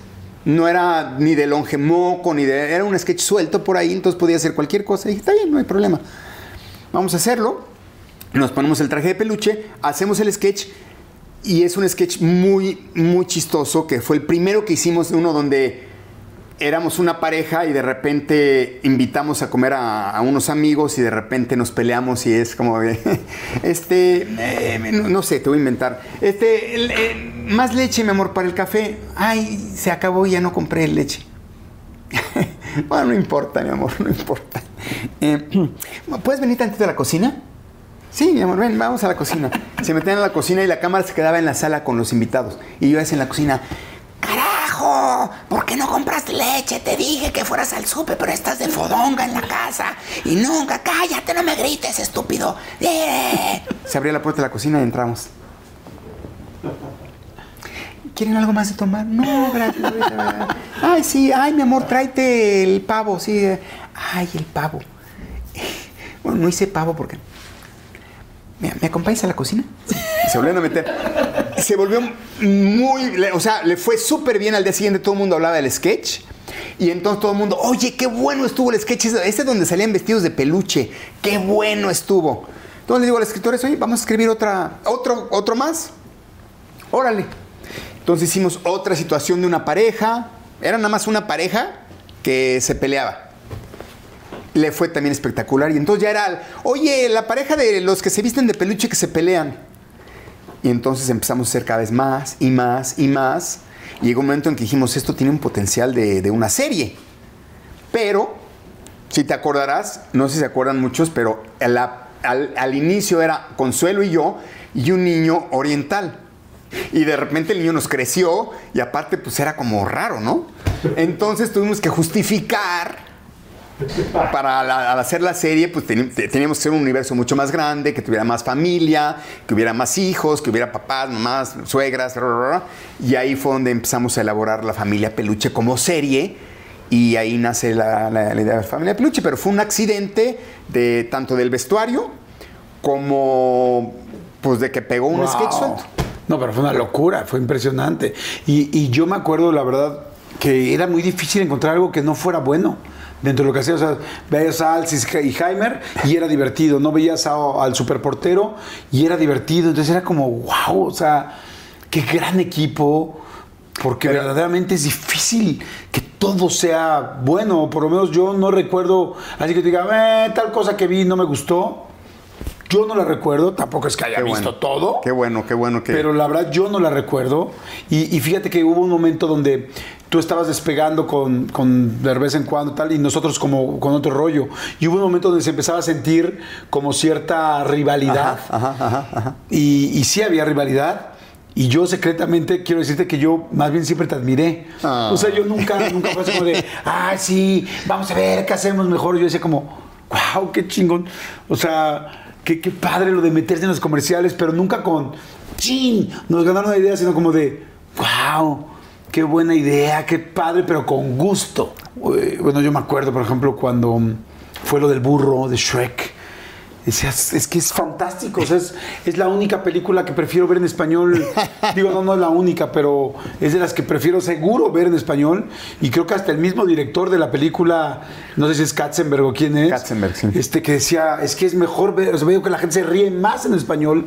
No era ni de longe moco, ni de... Era un sketch suelto por ahí, entonces podía hacer cualquier cosa. Y dije, está bien, no hay problema. Vamos a hacerlo. Nos ponemos el traje de peluche, hacemos el sketch y es un sketch muy, muy chistoso, que fue el primero que hicimos, uno donde éramos una pareja y de repente invitamos a comer a, a unos amigos y de repente nos peleamos y es como de, este, eh, no, no sé, te voy a inventar. Este, eh, más leche, mi amor, para el café. Ay, se acabó y ya no compré leche. bueno, no importa, mi amor, no importa. Eh, ¿Puedes venir tantito a la cocina? Sí, mi amor, ven, vamos a la cocina. Se metían a la cocina y la cámara se quedaba en la sala con los invitados. Y yo es en la cocina. ¡Carajo! ¿Por qué no compraste leche? Te dije que fueras al súper, pero estás de fodonga en la casa. Y nunca, cállate, no me grites, estúpido. ¡Eh! Se abría la puerta de la cocina y entramos. ¿Quieren algo más de tomar? No, gracias. ahorita. Ay, sí, ay, mi amor, tráete el pavo, sí. Ay, el pavo. Bueno, no hice pavo porque. ¿Me, me acompañas a la cocina? Se volvieron a meter. Se volvió muy. O sea, le fue súper bien al día siguiente. Todo el mundo hablaba del sketch. Y entonces todo el mundo, oye, qué bueno estuvo el sketch. ese- Este donde salían vestidos de peluche. Qué bueno estuvo. Entonces le digo al escritor, oye, vamos a escribir otra, otro, otro más. Órale. Entonces hicimos otra situación de una pareja. Era nada más una pareja que se peleaba. Le fue también espectacular. Y entonces ya era, oye, la pareja de los que se visten de peluche que se pelean. Y entonces empezamos a hacer cada vez más y más y más. Y llegó un momento en que dijimos, esto tiene un potencial de, de una serie. Pero, si te acordarás, no sé si se acuerdan muchos, pero al, al inicio era Consuelo y yo y un niño oriental. Y de repente el niño nos creció y aparte pues era como raro, ¿no? Entonces tuvimos que justificar para la- al hacer la serie, pues teníamos que ser un universo mucho más grande, que tuviera más familia, que hubiera más hijos, que hubiera papás, mamás, suegras, ra, ra, ra. y ahí fue donde empezamos a elaborar la familia Peluche como serie. Y ahí nace la, la- la idea de la familia Peluche, pero fue un accidente de tanto del vestuario como pues de que pegó un Wow. sketch suelto. No, pero fue una locura, fue impresionante. Y, y yo me acuerdo, la verdad, que era muy difícil encontrar algo que no fuera bueno dentro de lo que hacía. O sea, veías a Alcis y Heimer y era divertido. No veías a- al superportero y era divertido. Entonces era como, wow, o sea, qué gran equipo. Porque verdaderamente es difícil que todo sea bueno. Por lo menos yo no recuerdo, así que te diga, "Eh, tal cosa que vi no me gustó. Yo no la recuerdo, tampoco es que haya Qué visto bueno. todo. Qué bueno, qué bueno que. Pero la verdad yo no la recuerdo. Y, y fíjate que hubo un momento donde tú estabas despegando con, con de vez en cuando tal, y nosotros como con otro rollo. Y hubo un momento donde se empezaba a sentir como cierta rivalidad. Ajá, ajá, ajá. Y, y sí había rivalidad. Y yo secretamente quiero decirte que yo más bien siempre te admiré. Ah. O sea, yo nunca, nunca fue así como de, ay, sí, vamos a ver qué hacemos mejor. Yo decía como, wow, qué chingón. O sea, qué, qué padre lo de meterse en los comerciales, pero nunca con, chin, nos ganaron la idea, sino como de, wow, qué buena idea, qué padre, pero con gusto. Eh, Bueno, yo me acuerdo, por ejemplo, cuando fue lo del burro de Shrek. Decías, es que es fantástico, o sea, es, es la única película que prefiero ver en español. Digo, no, no es la única, pero es de las que prefiero seguro ver en español. Y creo que hasta el mismo director de la película, no sé si es Katzenberg o quién es, Katzenberg, sí. este, que decía, es que es mejor ver, o sea, veo que la gente se ríe más en español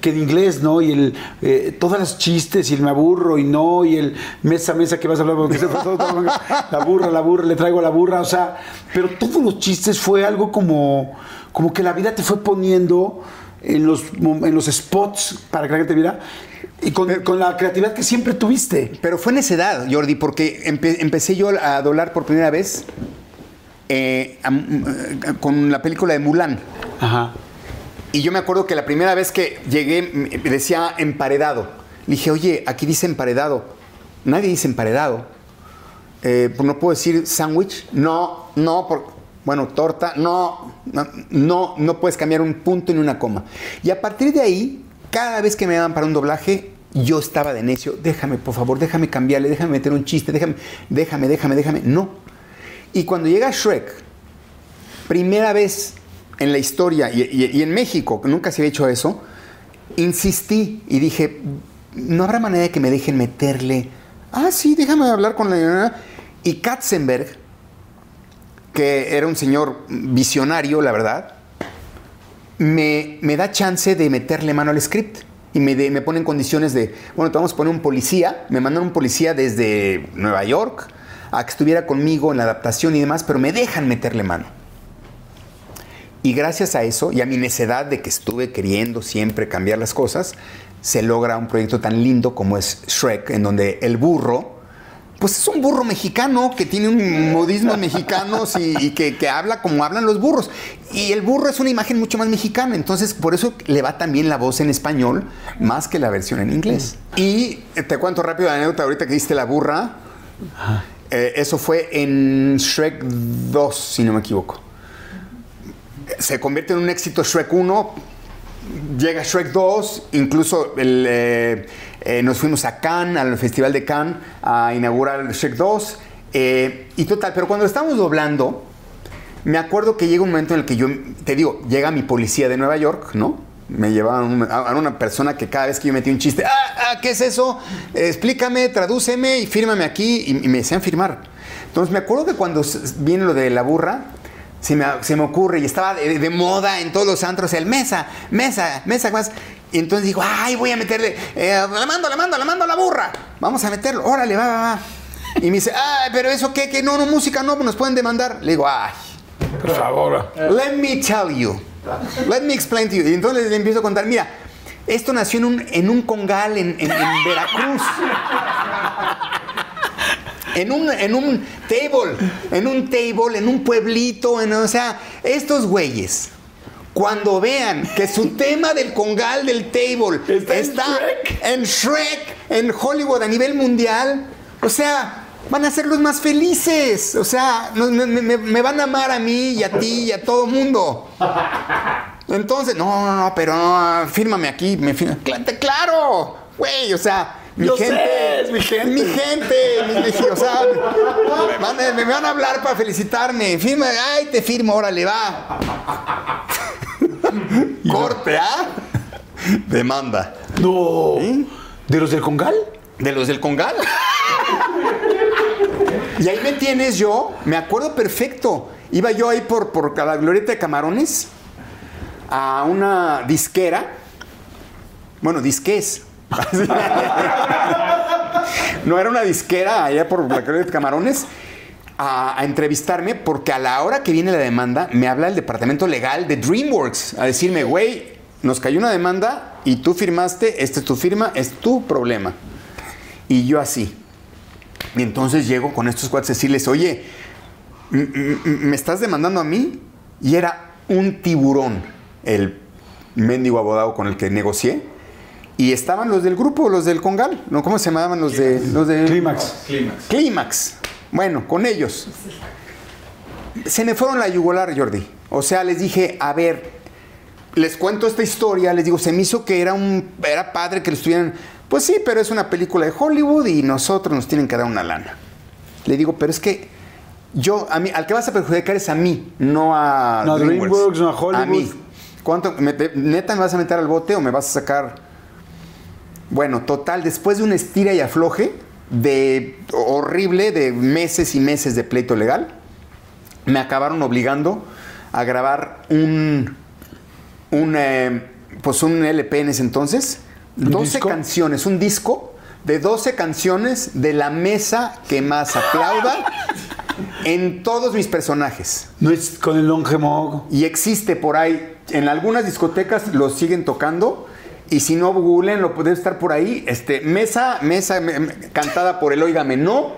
que en inglés, ¿no? Y el, eh, todos los chistes, y el me aburro, y no, y el mesa, mesa que vas a hablar, porque se- todo- la burra, la burra, le traigo a la burra, o sea, pero todos los chistes fue algo como, como que la vida te fue poniendo en los, en los spots para que la gente viera, y con, con la creatividad que siempre tuviste. Pero fue necedad, Jordi, porque empe- empecé yo a doblar por primera vez eh, eh, con la película de Mulan. Ajá. Y yo me acuerdo que la primera vez que llegué decía emparedado. Le dije, oye, aquí dice emparedado. Nadie dice emparedado. Eh, no puedo decir sándwich. No, no, por, bueno, torta. No, no, no, puedes cambiar un punto ni una coma. Y a partir de ahí, cada vez que me daban para un doblaje, yo estaba de necio. Déjame, por favor, déjame cambiarle, déjame meter un chiste, déjame, déjame, déjame, déjame. No. Y cuando llega Shrek, primera vez en la historia y, y- y en México, nunca se había hecho eso, insistí y dije, no habrá manera de que me dejen meterle, ah, sí, déjame hablar con la... Y Katzenberg, que era un señor visionario, la verdad, me, me da chance de meterle mano al script. Y me, de- me pone en condiciones de, bueno, te vamos a poner un policía. Me mandan un policía desde Nueva York a que estuviera conmigo en la adaptación y demás, pero me dejan meterle mano. Y gracias a eso y a mi necedad de que estuve queriendo siempre cambiar las cosas, se logra un proyecto tan lindo como es Shrek, en donde el burro, pues es un burro mexicano que tiene un modismo mexicanos y, y que, que habla como hablan los burros. Y el burro es una imagen mucho más mexicana, entonces por eso le va también la voz en español más que la versión en inglés. Y eh, te cuento rápido la anécdota ahorita que diste la burra. Eh, eso fue en Shrek 2, si no me equivoco se convierte en un éxito Shrek 1, llega Shrek 2, incluso el, eh, eh, nos fuimos a Cannes, al Festival de Cannes, a inaugurar Shrek 2. eh, y total, pero cuando estábamos doblando, me acuerdo que llega un momento en el que yo, te digo, llega mi policía de Nueva York, ¿no? Me llevaban a una persona que cada vez que yo metía un chiste, ah, ah, ¿qué es eso? Explícame, tradúceme y fírmame aquí. Y, y me decían firmar. Entonces me acuerdo que cuando viene lo de la burra, se me, se me ocurre y estaba de, de moda en todos los antros el mesa, mesa, mesa más. Y entonces digo, ay, voy a meterle, eh, la mando, la mando, la mando a la burra. Vamos a meterlo, órale, va, va, va. Y me dice, ay, pero eso qué, que no, no, música no, nos pueden demandar. Le digo, ay, Por favor. Let me tell you. Let me explain to you. Y entonces le empiezo a contar, mira, esto nació en un, en un congal en, en- en Veracruz. En un, en un table, en un table, en un pueblito, en, o sea, estos güeyes, cuando vean que su tema del congal del table Está en Shrek. en Shrek, en Hollywood a nivel mundial, o sea, van a ser los más felices, o sea, me, me- me van a amar a mí y a ti y a todo mundo. Entonces, no, no, no, pero no, fírmame aquí, me firma. Cla- Claro, güey, o sea, mi Yo gente, sé, mi gente. mi gente, mi- mi- o sea, me van, a- me van a hablar para felicitarme, firma, ay, te firmo, órale, va. Corte, ¿ah? Demanda. No. ¿De los del Congal? De los del Congal. Y ahí me tienes yo, me acuerdo perfecto. Iba yo ahí por, por la glorieta de camarones a una disquera. Bueno, disqués. no era una disquera allá por la glorieta de camarones. A, entrevistarme porque a la hora que viene la demanda me habla el departamento legal de DreamWorks a decirme, güey, nos cayó una demanda y tú firmaste, esta es tu firma, es tu problema. Y yo así. Y entonces llego con estos cuates a decirles, oye, ¿me estás demandando a mí? Y era un tiburón el mendigo abogado con el que negocié. Y estaban los del grupo, los del Congal, ¿no? ¿Cómo se llamaban los de los de Clímax. Clímax. Bueno, con ellos. Se me fueron la yugular, Jordi. O sea, les dije, a ver, les cuento esta historia, les digo, se me hizo que era un era padre que lo estuvieran. Pues sí, pero es una película de Hollywood y nosotros nos tienen que dar una lana. Le digo, pero es que yo, a mí, al que vas a perjudicar es a mí, no a No a DreamWorks, no a Hollywood. A mí. ¿Cuánto, me- neta me vas a meter al bote o me vas a sacar? Bueno, total, después de un estira y afloje de horrible, de meses y meses de pleito legal, me acabaron obligando a grabar un, un eh, pues un LP en ese entonces, ¿Un 12 disco? canciones, un disco de 12 canciones de la mesa que más aplauda en todos mis personajes. No es con el Longemog. Y existe por ahí, en algunas discotecas lo siguen tocando. Y si no, googleen, lo puede estar por ahí. Este, mesa, mesa me- me- cantada por el Óigame No,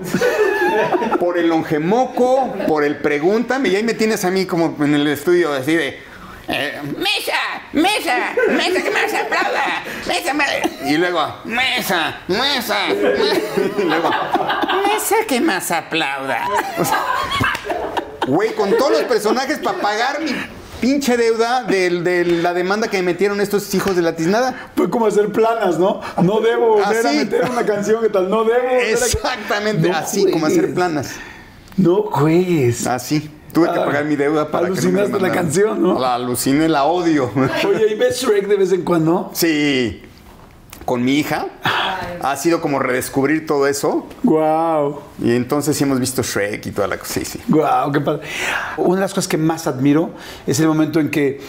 por el Longemoco, por el Pregúntame. Y ahí me tienes a mí como en el estudio así de. Eh, mesa, mesa, mesa que más aplauda. Mesa, me- Y luego, mesa, mesa, y luego, mesa que más aplauda. güey, con todos los personajes para pagar mi pinche deuda de, la demanda que me metieron estos hijos de la tiznada. Fue como hacer planas, ¿no? No debo volver a Así. meter una canción que tal, no debo. Exactamente, No así como hacer planas. No juegues. Así. Tuve que Ah, pagar mi deuda para que no me alucinaste la canción, ¿no? La aluciné, la odio. Oye, ¿y ves Shrek de vez en cuando? Sí. Con mi hija. Ha sido como redescubrir todo eso. Wow. Y entonces sí hemos visto Shrek y toda la cosa. Sí, sí. Wow, qué padre. Una de las cosas que más admiro es el momento en que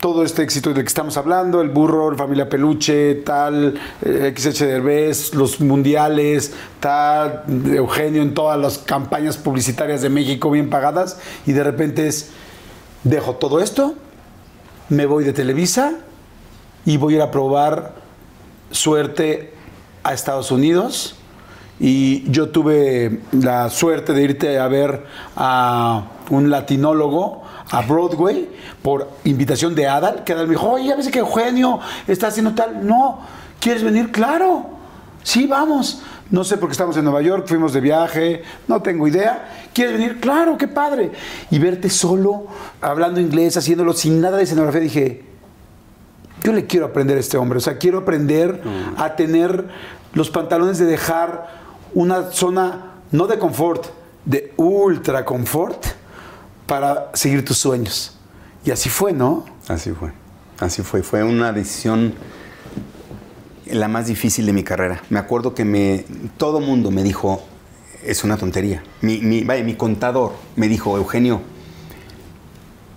todo este éxito del que estamos hablando, el burro, la familia peluche, tal, eh, XH Derbez, los mundiales, tal, Eugenio en todas las campañas publicitarias de México bien pagadas, y de repente es, dejo todo esto, me voy de Televisa y voy a ir a probar suerte a Estados Unidos. Y yo tuve la suerte de irte a ver a un latinólogo a Broadway por invitación de Adal, que Adal me dijo, oye, ya ves que Eugenio está haciendo tal. No, ¿quieres venir? Claro. Sí, vamos. No sé por qué estamos en Nueva York, fuimos de viaje, no tengo idea. ¿Quieres venir? Claro, qué padre. Y verte solo, hablando inglés, haciéndolo sin nada de escenografía, dije, yo le quiero aprender a este hombre. O sea, quiero aprender a tener los pantalones de dejar una zona, no de confort, de ultra confort, para seguir tus sueños. Y así fue, ¿no? Así fue. Así fue. Fue una decisión la más difícil de mi carrera. Me acuerdo que me, todo mundo me dijo, es una tontería. Mi, mi, vaya, mi contador me dijo, Eugenio,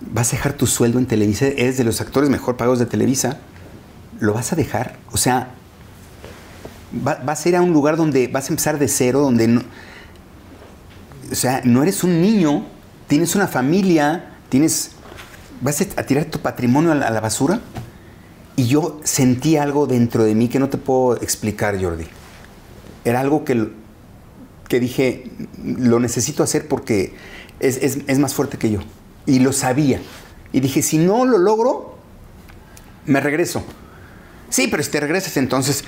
vas a dejar tu sueldo en Televisa, eres de los actores mejor pagados de Televisa, ¿lo vas a dejar? O sea, va- vas a ir a un lugar donde vas a empezar de cero, donde no, o sea, no eres un niño, tienes una familia, tienes, vas a tirar tu patrimonio a la, a la basura. Y yo sentí algo dentro de mí que no te puedo explicar, Jordi. Era algo que, que dije, lo necesito hacer porque es, es- es más fuerte que yo. Y lo sabía. Y dije, si no lo logro, me regreso. Sí, pero si te regresas, entonces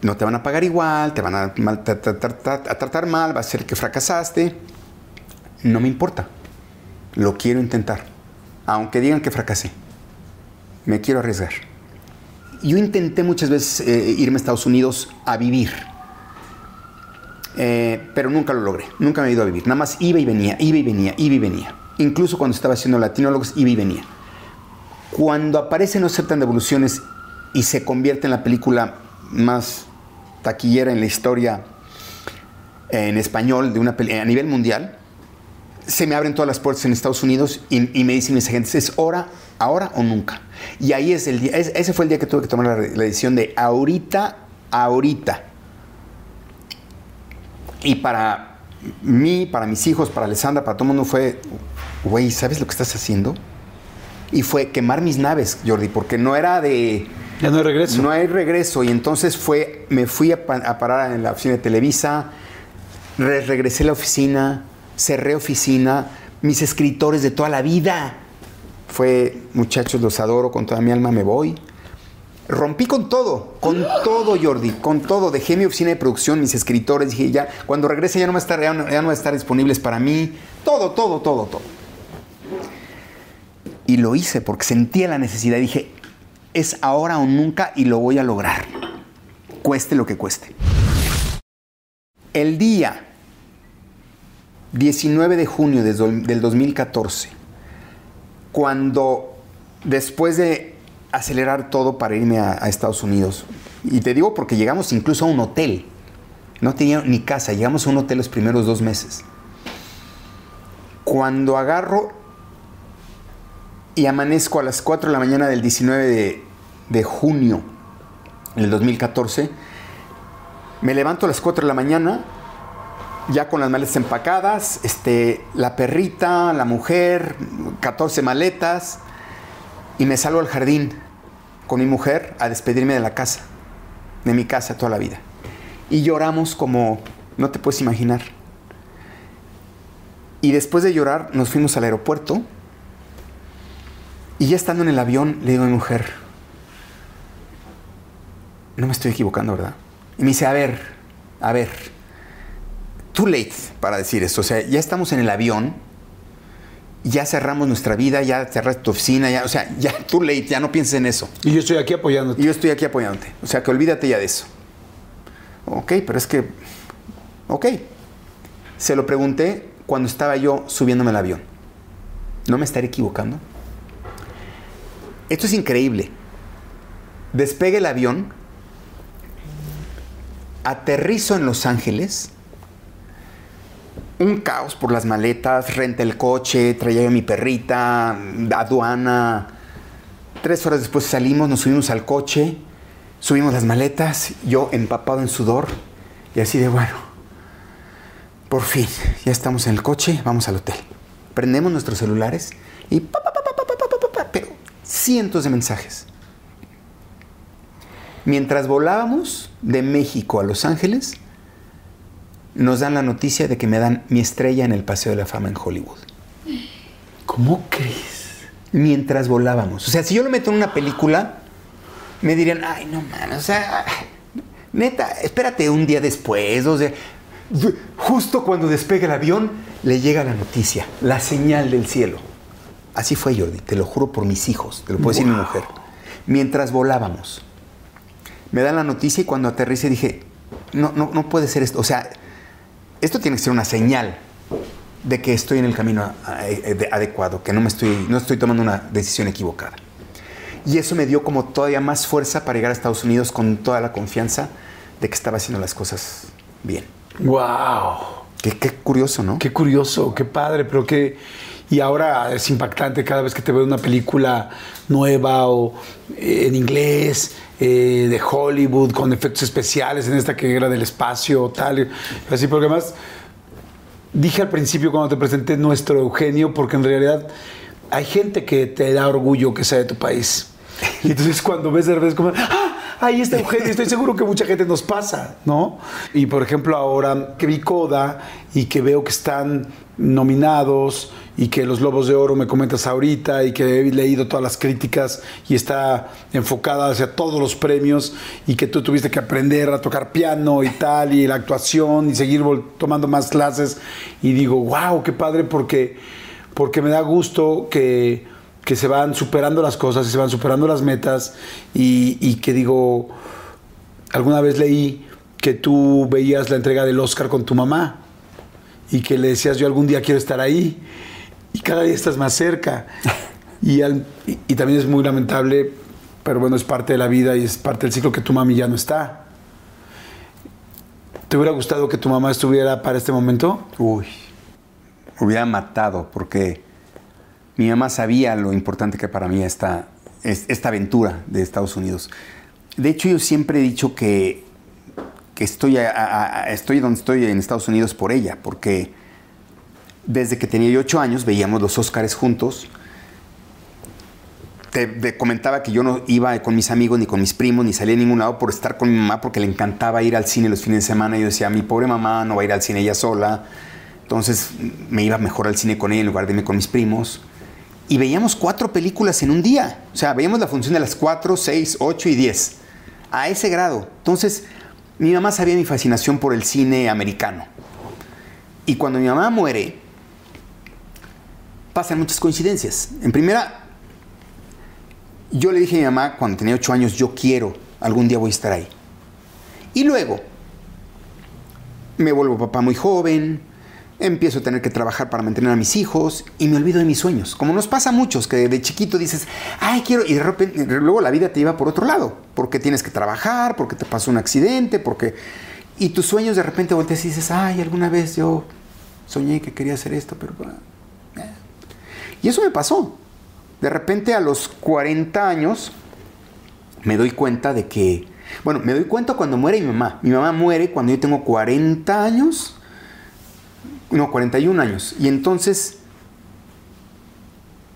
no te van a pagar igual, te van a, mal- tratar mal, va a ser que fracasaste. No me importa. Lo quiero intentar. Aunque digan que fracasé. Me quiero arriesgar. Yo intenté muchas veces eh, irme a Estados Unidos a vivir. Eh, pero nunca lo logré. Nunca me he ido a vivir. Nada más iba y venía, iba y venía, iba y venía. Incluso cuando estaba haciendo latinólogos, iba y venía. Cuando aparece No aceptan devoluciones y se convierte en la película más taquillera en la historia en español de una a nivel mundial, se me abren todas las puertas en Estados Unidos y, me dicen mis agentes, es hora, ahora o nunca. Y ahí es el día, es- ese fue el día que tuve que tomar la, la decisión de ahorita, ahorita. Y para mí, para mis hijos, para Alessandra, para todo el mundo fue, güey, ¿sabes lo que estás haciendo? Y fue quemar mis naves, Jordi, porque no era de... Ya no hay regreso. No hay regreso. Y entonces fue, me fui a, pa- a parar en la oficina de Televisa, re- regresé a la oficina, cerré oficina, mis escritores de toda la vida. Fue, muchachos, los adoro, con toda mi alma me voy. Rompí con todo, con todo, Jordi, con todo. Dejé mi oficina de producción, mis escritores, dije, ya, cuando regrese ya no va a estar, ya no, va a estar disponibles para mí. Todo, todo, todo, todo. Y lo hice porque sentía la necesidad. Dije, es ahora o nunca y lo voy a lograr. Cueste lo que cueste. El día 19 de junio del 2014, cuando después de acelerar todo para irme a, Estados Unidos, y te digo porque llegamos incluso a un hotel, no tenía ni casa, llegamos a un hotel los primeros dos meses. Cuando agarro y amanezco a las 4 de la mañana del 19 de, de junio del 2014. Me levanto a las 4 de la mañana, ya con las maletas empacadas, este, la perrita, la mujer, 14 maletas, y me salgo al jardín con mi mujer a despedirme de la casa, de mi casa toda la vida. Y lloramos como no te puedes imaginar. Y después de llorar nos fuimos al aeropuerto y ya estando en el avión, le digo a mi mujer, no me estoy equivocando, ¿verdad? Y me dice, a ver, a ver, too late para decir esto. O sea, ya estamos en el avión, ya cerramos nuestra vida, ya cerraste tu oficina, ya, o sea, ya too late, ya no pienses en eso. Y yo estoy aquí apoyándote. Y yo estoy aquí apoyándote. O sea, que olvídate ya de eso. Ok, pero es que, ok. Se lo pregunté cuando estaba yo subiéndome al avión. ¿No me estaré equivocando? Esto es increíble. Despegue el avión, aterrizo en Los Ángeles, un caos por las maletas, renta el coche, traía yo a mi perrita, aduana. Tres horas después salimos, nos subimos al coche, subimos las maletas, yo empapado en sudor y así de bueno. Por fin, ya estamos en el coche, vamos al hotel. Prendemos nuestros celulares y pa, pa, pa, pero cientos de mensajes. Mientras volábamos de México a Los Ángeles, nos dan la noticia de que me dan mi estrella en el Paseo de la Fama en Hollywood. ¿Cómo crees? Mientras volábamos. O sea, si yo lo meto en una película, me dirían, ay, no mames, o sea, neta, espérate un día después, o sea, justo cuando despegue el avión, le llega la noticia, la señal del cielo. Así fue, Jordi, te lo juro por mis hijos, te lo puedo decir mi mujer. Mientras volábamos, me dan la noticia y cuando aterrice dije, no, no, no puede ser esto. O sea, esto tiene que ser una señal de que estoy en el camino adecuado, que no me estoy, no estoy tomando una decisión equivocada. Y eso me dio como todavía más fuerza para llegar a Estados Unidos con toda la confianza de que estaba haciendo las cosas bien. ¡Wow! Qué, qué curioso, ¿no? Qué curioso, qué padre, pero qué. Y ahora es impactante cada vez que te veo una película nueva o eh, en inglés, eh, de Hollywood, con efectos especiales, en esta que era del espacio, tal. Así, porque además dije al principio cuando te presenté nuestro Eugenio, porque en realidad hay gente que te da orgullo que sea de tu país. Y entonces cuando ves de repente es como, ¡ah! Ahí está Eugenio, estoy seguro que mucha gente nos pasa, ¿no? Y por ejemplo ahora que vi Coda y que veo que están nominados y que los Lobos de Oro me comentas ahorita y que he leído todas las críticas y está enfocada hacia todos los premios y que tú tuviste que aprender a tocar piano y tal y la actuación y seguir tomando más clases y digo, wow, qué padre porque, porque me da gusto que, que se van superando las cosas y se van superando las metas. Y, y que digo, alguna vez leí que tú veías la entrega del Oscar con tu mamá y que le decías yo algún día quiero estar ahí y cada día estás más cerca. Y, al- y- y también es muy lamentable pero bueno es parte de la vida y es parte del ciclo que tu mami ya no está. ¿te hubiera gustado que tu mamá estuviera para este momento? Uy, hubiera matado porque mi mamá sabía lo importante que para mí esta, es- esta aventura de Estados Unidos. De hecho, yo siempre he dicho que, estoy, donde estoy en Estados Unidos por ella, porque desde que tenía yo ocho años veíamos los Óscares juntos. Te, te comentaba que yo no iba con mis amigos ni con mis primos ni salía a ningún lado por estar con mi mamá porque le encantaba ir al cine los fines de semana. Y yo decía, mi pobre mamá no va a ir al cine ella sola. Entonces me iba mejor al cine con ella en lugar de irme con mis primos. Y veíamos cuatro películas en un día. O sea, veíamos la función de las cuatro, seis, ocho y diez. A ese grado. Entonces, mi mamá sabía mi fascinación por el cine americano. Y cuando mi mamá muere, pasan muchas coincidencias. En primera, yo le dije a mi mamá cuando tenía ocho años, yo quiero, algún día voy a estar ahí. Y luego, me vuelvo papá muy joven, empiezo a tener que trabajar para mantener a mis hijos y me olvido de mis sueños. Como nos pasa a muchos, que de chiquito dices, ay, quiero, y de repente, luego la vida te lleva por otro lado, porque tienes que trabajar, porque te pasó un accidente, porque... Y tus sueños de repente volteas y dices, ay, alguna vez yo soñé que quería hacer esto, pero... eh". Y eso me pasó. De repente a los 40 años me doy cuenta de que, bueno, me doy cuenta cuando muere mi mamá. Mi mamá muere cuando yo tengo 40 años, no, 41 años. Y entonces,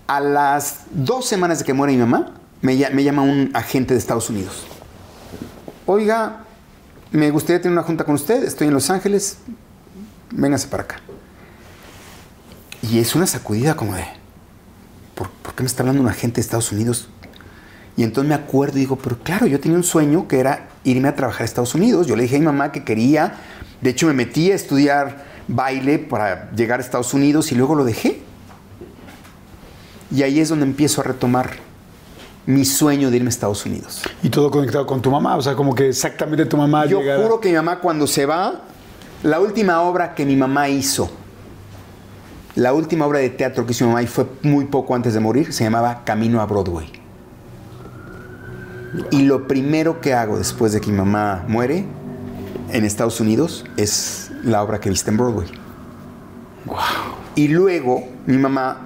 a las dos semanas de que muere mi mamá, me, lla- me llama un agente de Estados Unidos. Oiga, me gustaría tener una junta con usted, estoy en Los Ángeles, véngase para acá. Y es una sacudida como de, ¿por, qué me está hablando un agente de Estados Unidos? Y entonces me acuerdo y digo, pero claro, yo tenía un sueño que era irme a trabajar a Estados Unidos. Yo le dije a mi mamá que quería, de hecho me metí a estudiar baile para llegar a Estados Unidos y luego lo dejé. Y ahí es donde empiezo a retomar mi sueño de irme a Estados Unidos. Y todo conectado con tu mamá, o sea, como que exactamente tu mamá Yo llegara- juro que mi mamá cuando se va, la última obra que mi mamá hizo, la última obra de teatro que hizo mi mamá y fue muy poco antes de morir, se llamaba Camino a Broadway. Y lo primero que hago después de que mi mamá muere en Estados Unidos es la obra que viste en Broadway. Y luego mi mamá,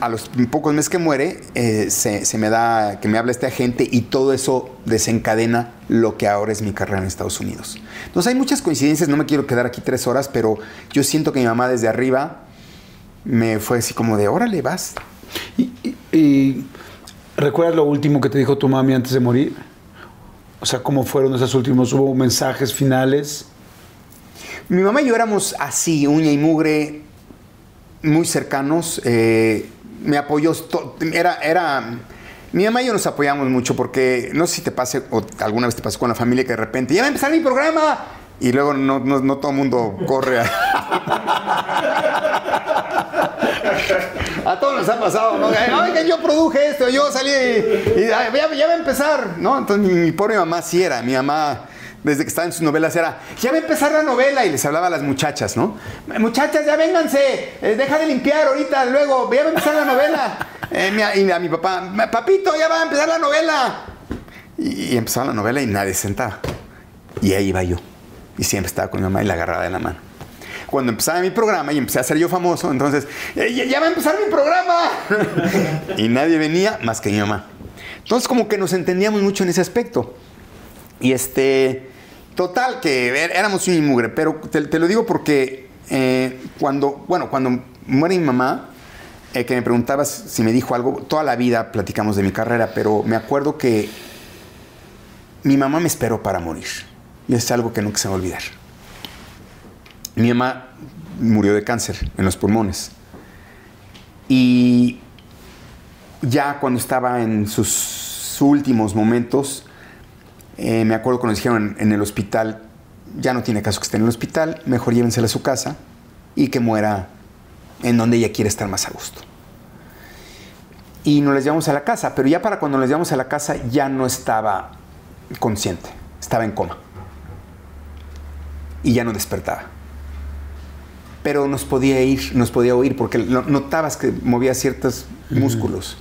a los pocos meses que muere, eh, se, se me da que me habla este agente y todo eso desencadena lo que ahora es mi carrera en Estados Unidos. Entonces hay muchas coincidencias, no me quiero quedar aquí tres horas, pero yo siento que mi mamá desde arriba me fue así como de, órale, vas. Y, y- y, ¿Recuerdas lo último que te dijo tu mami antes de morir? O sea, ¿cómo fueron esos últimos? ¿Hubo mensajes finales? Mi mamá y yo éramos así, uña y mugre, muy cercanos. eh, me apoyó, era, era, mi mamá y yo nos apoyamos mucho porque no sé si te pase o alguna vez te pasó con la familia que de repente ya va a empezar mi programa y luego no, todo el mundo corre. A, a todos nos ha pasado, ¿no? Yo produje esto, yo salí y, y, ya, ya va a empezar, ¿no? Entonces mi pobre mamá sí era, mi mamá desde que estaba en sus novelas era, ya va a empezar la novela y les hablaba a las muchachas, ¿no? Muchachas, ya vénganse, eh, deja de limpiar ahorita, luego, ya va a empezar la novela. Eh, y a mi papá, papito, ya va a empezar la novela. Y, y empezaba la novela y nadie se sentaba. Y ahí iba yo. Y siempre estaba con mi mamá y la agarraba de la mano. Cuando empezaba mi programa y empecé a ser yo famoso, entonces, "Eh, ya, ya va a empezar mi programa. y nadie venía más que mi mamá. Entonces, como que nos entendíamos mucho en ese aspecto. Y este, total, que er- éramos un mugre, pero te, lo digo porque eh, cuando, bueno, cuando muere mi mamá, eh, que me preguntabas si me dijo algo, toda la vida platicamos de mi carrera, pero me acuerdo que mi mamá me esperó para morir. Y es algo que nunca se va a olvidar. Mi mamá murió de cáncer en los pulmones. Y ya cuando estaba en sus últimos momentos, eh, me acuerdo cuando nos dijeron en, en el hospital, ya no tiene caso que esté en el hospital, mejor llévensela a su casa y que muera en donde ella quiere estar más a gusto. Y nos las llevamos a la casa, pero ya para cuando nos llevamos a la casa ya no estaba consciente, estaba en coma. Y ya no despertaba. Pero nos podía ir, nos podía oír porque notabas que movía ciertos músculos.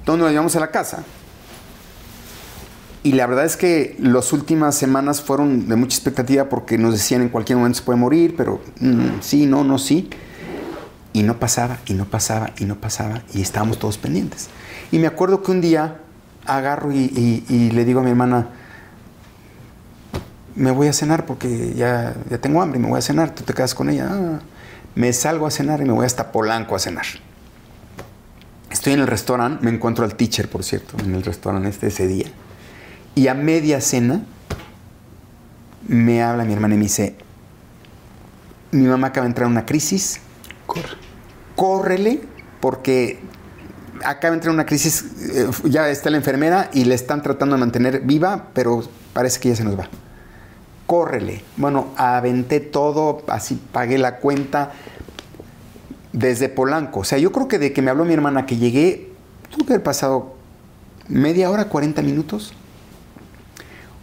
Entonces nos llevamos a la casa. Y la verdad es que las últimas semanas fueron de mucha expectativa porque nos decían en cualquier momento se puede morir, pero mm, sí, no, no, sí. Y no pasaba, y no pasaba, y no pasaba, y estábamos todos pendientes. Y me acuerdo que un día agarro y, le digo a mi hermana, me voy a cenar porque ya, ya tengo hambre, me voy a cenar, tú te quedas con ella. "Ah". me salgo a cenar y me voy hasta Polanco a cenar. Estoy en el restaurante, me encuentro al teacher, por cierto, en el restaurante este ese día. Y a media cena me habla mi hermana y me dice, mi mamá acaba de entrar en una crisis, Corre. córrele porque acaba de entrar en una crisis, eh, ya está la enfermera y le están tratando de mantener viva, pero parece que ya se nos va. Córrele. Bueno, aventé todo, así pagué la cuenta desde Polanco. O sea, yo creo que de que me habló mi hermana que llegué, tuvo que haber pasado media hora, 40 minutos.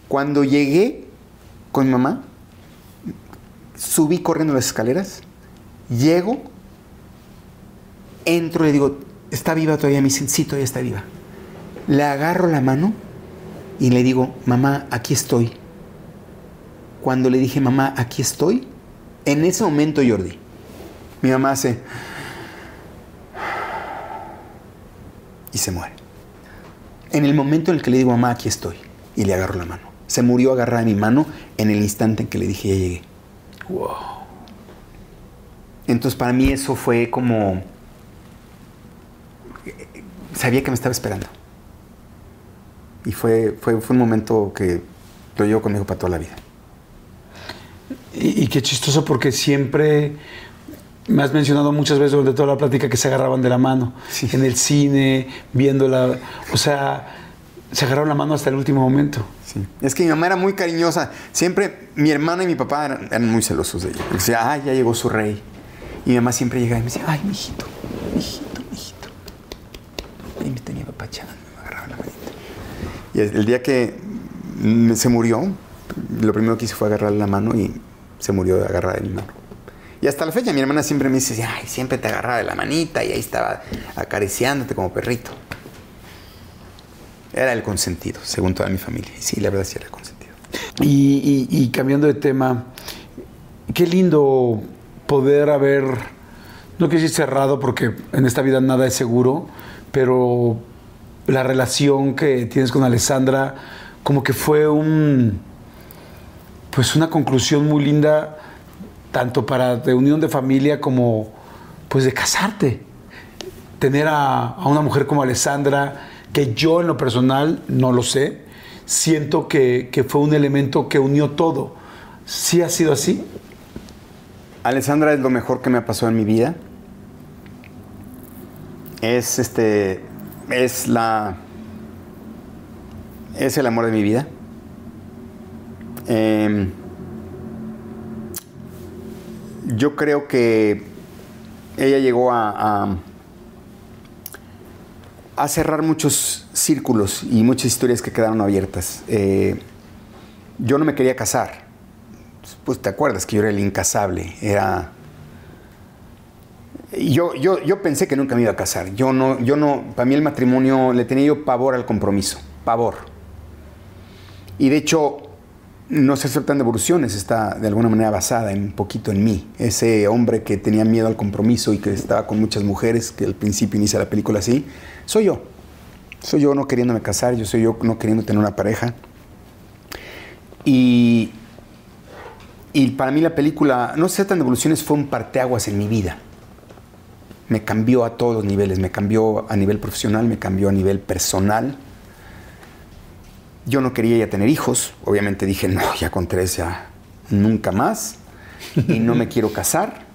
Cuando llegué con mi mamá, subí corriendo las escaleras, llego, entro y le digo, ¿está viva todavía? Me dicen, sí, todavía está viva. Le agarro la mano y le digo, mamá, aquí estoy. Cuando le dije, mamá, aquí estoy, en ese momento, Jordi, mi mamá hace... Y se muere. En el momento en el que le digo, mamá, aquí estoy, y le agarro la mano. Se murió agarrada de mi mano en el instante en que le dije, ya llegué. Wow. Entonces para mí eso fue como... Sabía que me estaba esperando. Y fue, fue, fue un momento que lo llevo conmigo para toda la vida. Y, y qué chistoso porque siempre me has mencionado muchas veces durante toda la plática que se agarraban de la mano. Sí. En el cine, viéndola. O sea, se agarraron la mano hasta el último momento. Es que mi mamá era muy cariñosa. Siempre mi hermana y mi papá eran, muy celosos de ella. Decía, ay, ya llegó su rey. Y mi mamá siempre llegaba y me decía, ay, mijito, mijito, mijito. Y me tenía papachando, me agarraba la manita. Y el el día que se murió, lo primero que hice fue agarrarle la mano y se murió de agarrar mi mano. Y hasta la fecha mi hermana siempre me dice, ay, siempre te agarraba de la manita y ahí estaba acariciándote como perrito. Era el consentido, según toda mi familia. Sí, la verdad sí era el consentido. Y, cambiando de tema, qué lindo poder haber, no quiero decir cerrado porque en esta vida nada es seguro, pero la relación que tienes con Alessandra como que fue un, pues una conclusión muy linda, tanto para de unión de familia como pues de casarte. Tener a, a una mujer como Alessandra, que yo en lo personal no lo sé, siento que, que fue un elemento que unió todo. ¿Sí ha sido así? Alessandra es lo mejor que me ha pasado en mi vida. Es este. Es la. Es el amor de mi vida. Em, yo creo que ella llegó a, a, a cerrar muchos círculos y muchas historias que quedaron abiertas. Eh, yo no me quería casar pues te acuerdas que yo era el incasable, era... Yo, yo, yo pensé que nunca me iba a casar. Yo no, yo no, para mí el matrimonio le tenía yo pavor al compromiso, pavor. Y de hecho, no se aceptan devoluciones, está de alguna manera basada en un poquito en mí. Ese hombre que tenía miedo al compromiso y que estaba con muchas mujeres, que al principio inicia la película así, soy yo. Soy yo no queriéndome casar, yo soy yo no queriendo tener una pareja. Y, y para mí la película, no se tratan de evoluciones, fue un parteaguas en mi vida. me cambió a todos los niveles, me cambió a nivel profesional, me cambió a nivel personal. Yo no quería ya tener hijos, obviamente dije, no, ya con tres ya nunca más, y no me quiero casar.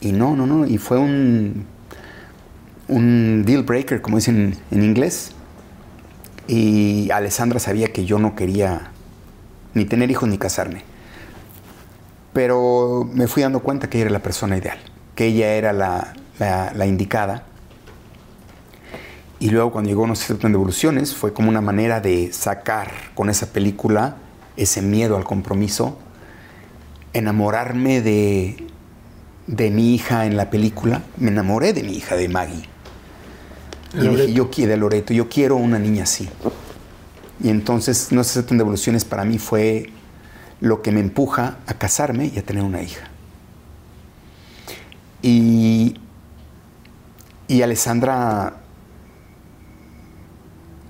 Y no, no, no, y fue un, un deal breaker, como dicen en inglés. Y Alessandra sabía que yo no quería ni tener hijos ni casarme. Pero me fui dando cuenta que ella era la persona ideal, que ella era la, la, la indicada. Y luego cuando llegó No se de evoluciones, fue como una manera de sacar con esa película ese miedo al compromiso, enamorarme de, de mi hija en la película. Me enamoré de mi hija, de Maggie. Y dije, yo quiero de Loreto, yo quiero una niña así. Y entonces No se tratan de evoluciones para mí fue lo que me empuja a casarme y a tener una hija. Y, y Alessandra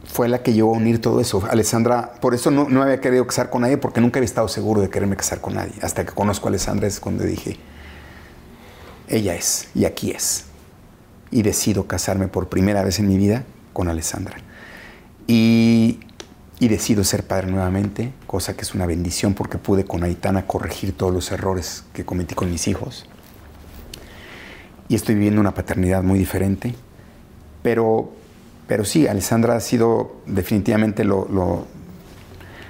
fue la que llevó a unir todo eso. Alessandra, por eso no, no había querido casar con nadie, porque nunca había estado seguro de quererme casar con nadie. Hasta que conozco a Alessandra es cuando dije, ella es, y aquí es. Y decido casarme por primera vez en mi vida con Alessandra. Y, y decido ser padre nuevamente, cosa que es una bendición porque pude con Aitana corregir todos los errores que cometí con mis hijos. Y estoy viviendo una paternidad muy diferente. Pero, pero sí, Alessandra ha sido definitivamente lo, lo,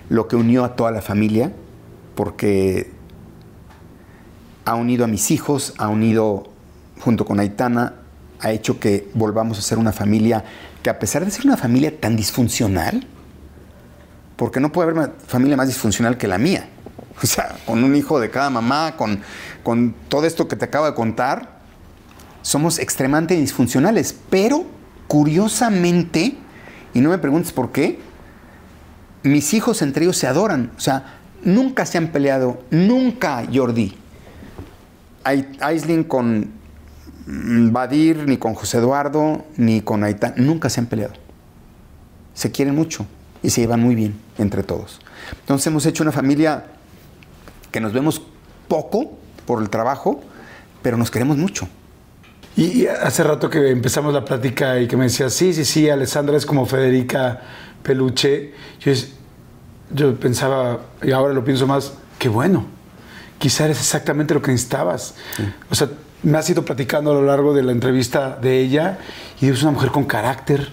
lo que unió a toda la familia, porque ha unido a mis hijos, ha unido junto con Aitana, ha hecho que volvamos a ser una familia que a pesar de ser una familia tan disfuncional, porque no puede haber una familia más disfuncional que la mía, o sea, con un hijo de cada mamá, con, con todo esto que te acabo de contar, somos extremadamente disfuncionales, pero curiosamente, y no me preguntes por qué, mis hijos entre ellos se adoran, o sea, nunca se han peleado, nunca Jordi. Ai- Aisling con Badir, ni con José Eduardo, ni con Aitán, nunca se han peleado. Se quieren mucho y se llevan muy bien entre todos. Entonces hemos hecho una familia que nos vemos poco por el trabajo, pero nos queremos mucho. Y hace rato que empezamos la plática y que me decías, sí, sí, sí, Alessandra es como Federica Peluche. Yo, yo pensaba, y ahora lo pienso más, qué bueno. Quizá eres exactamente lo que necesitabas. O sea, me has ido platicando a lo largo de la entrevista de ella y es una mujer con carácter,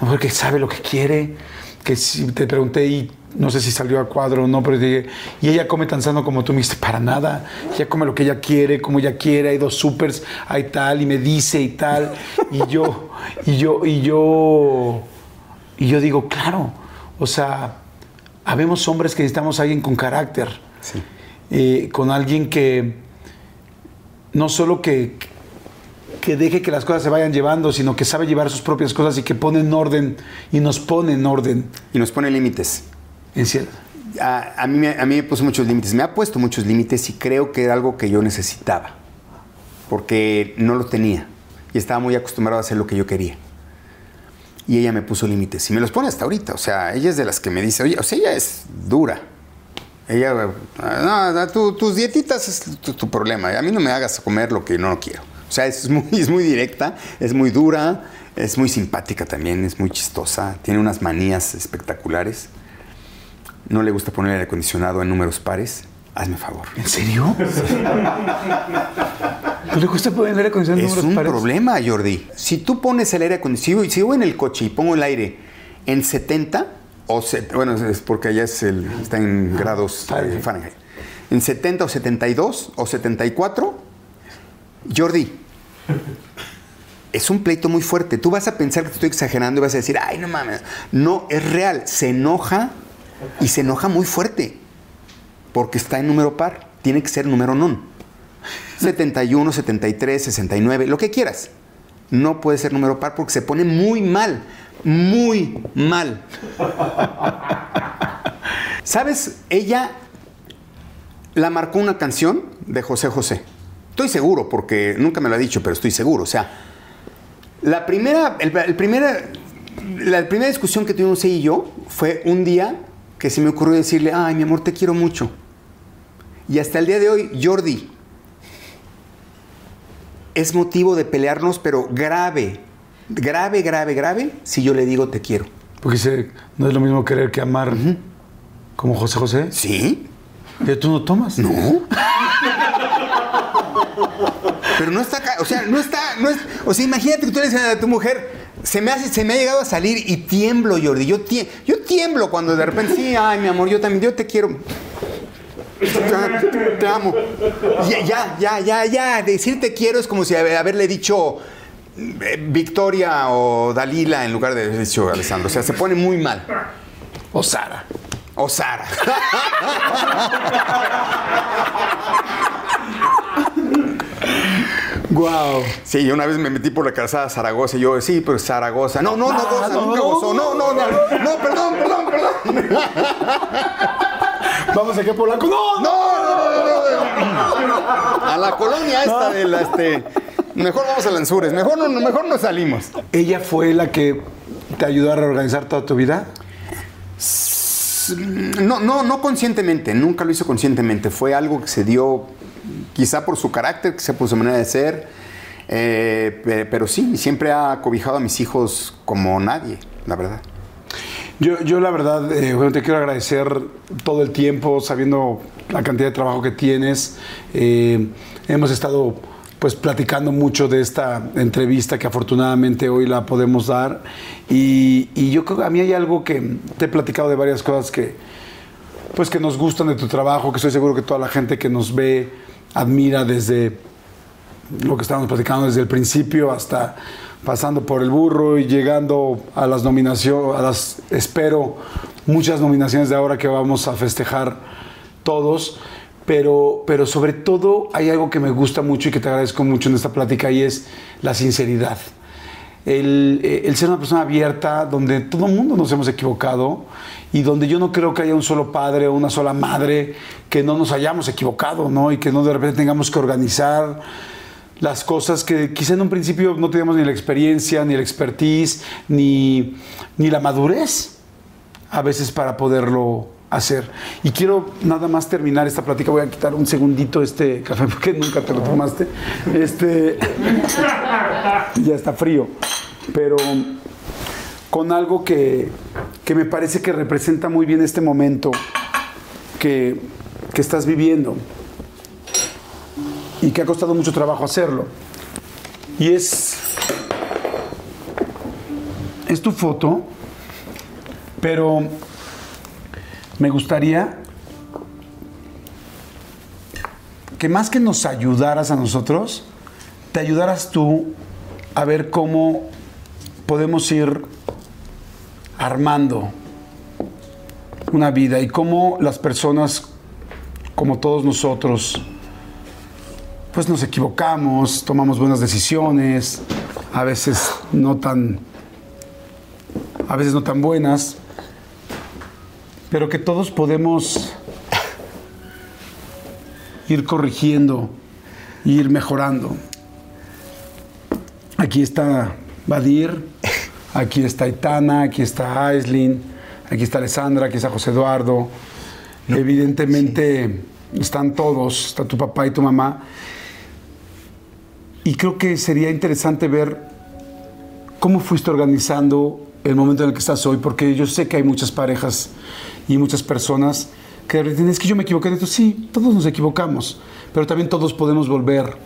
una mujer que sabe lo que quiere, que si te pregunté y no sé si salió a cuadro o no, pero dije, y ella come tan sano como tú me dijiste, para nada, ella come lo que ella quiere, como ella quiere, hay dos supers, hay tal, y me dice y tal, y yo, y yo, y yo, y yo digo, claro, o sea, habemos hombres que necesitamos a alguien con carácter, Sí. eh, con alguien que no solo que, que deje que las cosas se vayan llevando, sino que sabe llevar sus propias cosas y que pone en orden y nos pone en orden. Y nos pone límites. En cierto. A, a mí, me- a mí me puso muchos límites, me ha puesto muchos límites y creo que era algo que yo necesitaba, porque no lo tenía y estaba muy acostumbrado a hacer lo que yo quería. Y ella me puso límites y me los pone hasta ahorita, o sea, ella es de las que me dice, oye, o sea, ella es dura. Ella, "Ah, no, tus dietitas es tu, tu problema, a mí no me hagas comer lo que no quiero. O sea, es muy, es muy directa, es muy dura, es muy simpática también, es muy chistosa, tiene unas manías espectaculares. No le gusta poner el aire acondicionado en números pares. Hazme favor. ¿En serio? ¿No le gusta poner el aire acondicionado en Es números un pares? problema, Jordi. Si tú pones el aire acondicionado, si yo en el coche y pongo el aire en 70, o bueno, es porque allá es el, está en grados eh, Fahrenheit. Fahrenheit. En 70 o 72 o 74, Jordi, es un pleito muy fuerte. Tú vas a pensar que te estoy exagerando y vas a decir, ay, no mames. No, es real. Se enoja y se enoja muy fuerte. Porque está en número par. Tiene que ser número non. 71, 73, 69, lo que quieras. No puede ser número par porque se pone muy mal. Muy mal. ¿Sabes? Ella la marcó una canción de José José. Estoy seguro, porque nunca me lo ha dicho, pero estoy seguro. O sea, la primera, el, primera, la primera discusión que tuvimos ella y yo fue un día que se me ocurrió decirle, ay, mi amor, te quiero mucho. Y hasta el día de hoy, Jordi, es motivo de pelearnos, pero grave, grave, grave, grave, si yo le digo te quiero. Porque dice, no es lo mismo querer que amar. Como José José. ¿Sí? ¿Y tú no tomas? No. Pero no está, o sea, no está, no es, o sea, imagínate que tú le dices a tu mujer, se me hace, se me ha llegado a salir y tiemblo, Jordi, yo, tie- yo tiemblo cuando de repente, sí, ay, mi amor, yo también, yo te quiero. Te amo. Ya, ya, ya, ya, ya. Decir te quiero es como si haber- haberle dicho Victoria o Dalila en lugar de dicho Alessandro. O sea, se pone muy mal. O Sara. O Sara. Wow. Sí, yo una vez me metí por la calzada Zaragoza y yo, sí, pero Zaragoza. No, no, no, goza, no, nunca no. gozó. No, no, no, no, perdón, perdón, perdón. Vamos aquí por la. ¡No! No, no, no, no, no. A la colonia esta de la, este... Mejor vamos a Lanzures, mejor no, mejor no salimos. ¿Ella fue la que te ayudó a reorganizar toda tu vida? No, no, no conscientemente, nunca lo hizo conscientemente. Fue algo que se dio quizá por su carácter, quizá por su manera de ser. eh, pe- pero sí, siempre ha cobijado a mis hijos como nadie, la verdad. Yo, yo la verdad, eh, bueno, te quiero agradecer todo el tiempo, sabiendo la cantidad de trabajo que tienes. Eh, hemos estado pues platicando mucho de esta entrevista que afortunadamente hoy la podemos dar. Y, yo creo que a mí hay algo que te he platicado de varias cosas que pues que nos gustan de tu trabajo, que estoy seguro que toda la gente que nos ve admira desde lo que estábamos platicando desde el principio hasta pasando por el burro y llegando a las nominaciones, a las, espero, muchas nominaciones de ahora que vamos a festejar todos. Pero, pero sobre todo hay algo que me gusta mucho y que te agradezco mucho en esta plática y es la sinceridad. El, eh, el ser una persona abierta, donde todo el mundo nos hemos equivocado y donde yo no creo que haya un solo padre o una sola madre que no nos hayamos equivocado, ¿no? Y que no de repente tengamos que organizar las cosas que quizá en un principio no teníamos ni la experiencia, ni la expertise, ni, ni la madurez a veces para poderlo hacer. Y quiero nada más terminar esta plática. Voy a quitar un segundito este café porque nunca te lo tomaste. Este ya está frío. Pero con algo que, que me parece que representa muy bien este momento que, que estás viviendo y que ha costado mucho trabajo hacerlo. Y es, es tu foto, pero me gustaría que más que nos ayudaras a nosotros, te ayudaras tú a ver cómo podemos ir armando una vida y cómo las personas, como todos nosotros, pues nos equivocamos, tomamos buenas decisiones, a veces no tan, a veces no tan buenas, pero que todos podemos ir corrigiendo, ir mejorando. Aquí está Badir, aquí está Itana, aquí está Aislin, aquí está Alessandra, aquí está José Eduardo. Evidentemente están todos, está tu papá y tu mamá. Y creo que sería interesante ver cómo fuiste organizando el momento en el que estás hoy, porque yo sé que hay muchas parejas y muchas personas que dicen, es que yo me equivoqué en esto. Sí, todos nos equivocamos, pero también todos podemos volver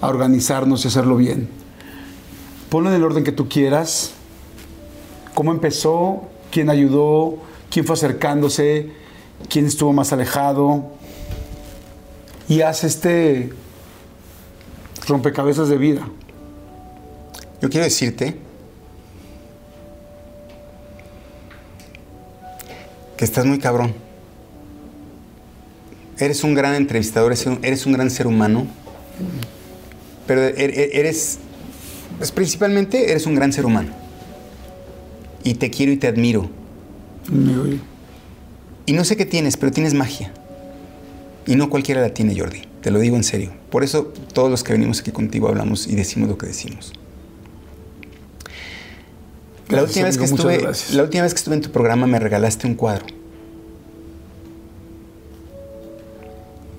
a organizarnos y hacerlo bien. Ponlo en el orden que tú quieras, cómo empezó, quién ayudó, quién fue acercándose, quién estuvo más alejado, y haz este rompecabezas de vida. Yo quiero decirte que estás muy cabrón. Eres un gran entrevistador, eres un, eres un gran ser humano, pero er- er- eres, pues, principalmente eres un gran ser humano. Y te quiero y te admiro. Y- Y no sé qué tienes, pero tienes magia. Y no cualquiera la tiene, Jordi. Te lo digo en serio. Por eso todos los que venimos aquí contigo hablamos y decimos lo que decimos. La última, vez que estuve, la última vez que estuve en tu programa me regalaste un cuadro.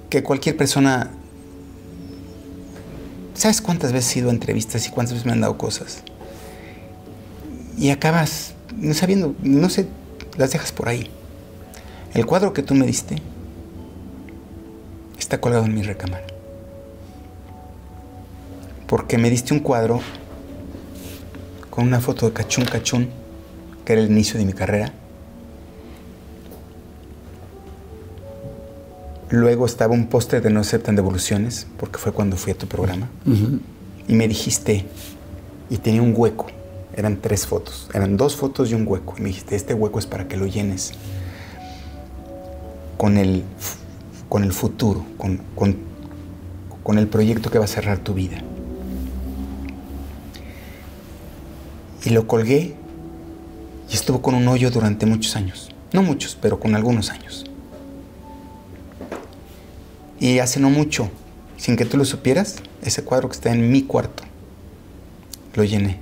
Que cualquier persona ¿Sabes cuántas veces he ido a entrevistas y cuántas veces me han dado cosas? Y acabas no sabiendo, no sé, las dejas por ahí. El cuadro que tú me diste está colgado en mi recámara. Porque me diste un cuadro con una foto de Cachún Cachún, que era el inicio de mi carrera. Luego estaba un póster de No aceptan devoluciones, porque fue cuando fui a tu programa. Y me dijiste, y tenía un hueco, eran tres fotos, eran dos fotos y un hueco. Y me dijiste, este hueco es para que lo llenes con el, con el futuro, con, con, con el proyecto que va a cerrar tu vida. Y lo colgué y estuvo con un hoyo durante muchos años. No muchos, pero con algunos años. Y hace no mucho, sin que tú lo supieras, ese cuadro que está en mi cuarto, lo llené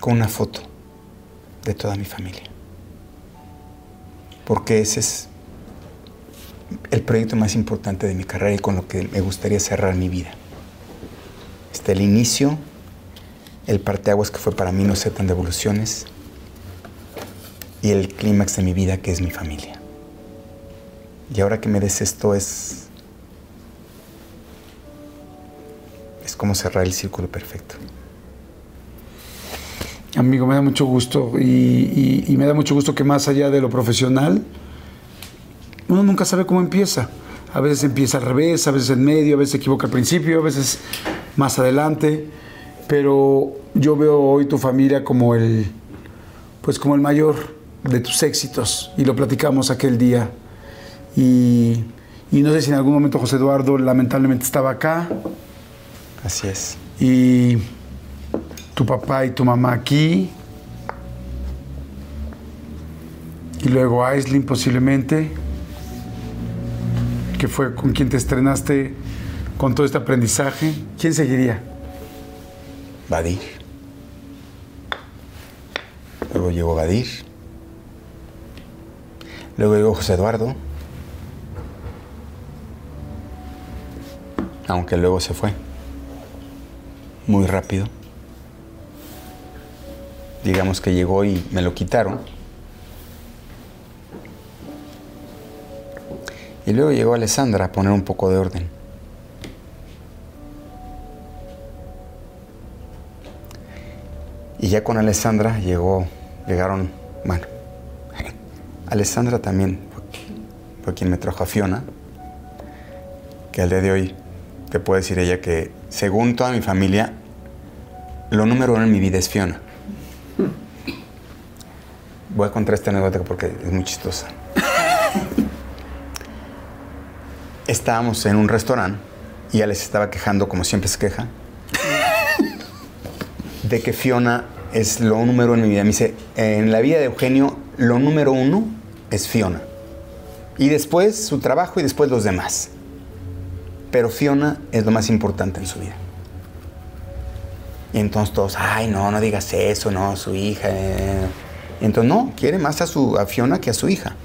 con una foto de toda mi familia. Porque ese es el proyecto más importante de mi carrera y con lo que me gustaría cerrar mi vida. Está el inicio, el parteaguas que fue para mí no sé tan devoluciones y el clímax de mi vida que es mi familia. Y ahora que me des esto es es como cerrar el círculo perfecto. Amigo, me da mucho gusto y, y- y me da mucho gusto que más allá de lo profesional, uno nunca sabe cómo empieza. A veces empieza al revés, a veces en medio, a veces se equivoca al principio, a veces más adelante. Pero yo veo hoy tu familia como el, pues como el mayor de tus éxitos y lo platicamos aquel día. Y, y no sé si en algún momento José Eduardo lamentablemente estaba acá Así es. y tu papá y tu mamá aquí. Y luego Aislinn posiblemente, que fue con quien te estrenaste con todo este aprendizaje. ¿Quién seguiría? Badir. Luego llegó Badir. Luego llegó José Eduardo. Aunque luego se fue. Muy rápido. Digamos que llegó y me lo quitaron. Y luego llegó Alessandra a poner un poco de orden. Y ya con Alessandra llegó, llegaron, bueno, Alessandra también fue, quien me trajo a Fiona, que al día de hoy te puedo decir ella que según toda mi familia, lo número uno en mi vida es Fiona. Voy a contar esta anécdota porque es muy chistosa. Estábamos en un restaurante y Alex estaba quejando, como siempre se queja, de que Fiona es lo número en mi vida. Me dice, en la vida de Eugenio, lo número uno es Fiona. Y después su trabajo y después los demás. Pero Fiona es lo más importante en su vida. Y entonces todos, ay, no, no digas eso, no, su hija. eh". Y entonces, no, quiere más a, su, a Fiona que a su hija.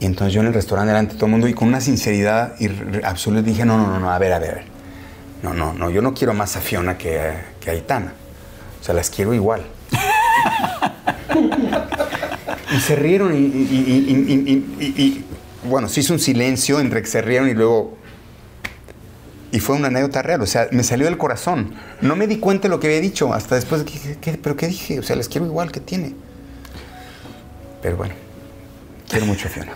Y entonces yo en el restaurante delante de todo el mundo y con una sinceridad absoluta dije, no, no, no, no, a ver, a ver, a ver. No, no, no, yo no quiero más a Fiona que que Aitana. O sea, las quiero igual. y se rieron y, bueno, se hizo un silencio entre que se rieron y luego... Y fue una anécdota real, o sea, me salió del corazón. No me di cuenta de lo que había dicho hasta después ¿qué- ¿pero qué dije? O sea, las quiero igual que tiene. Pero bueno, quiero mucho a Fiona.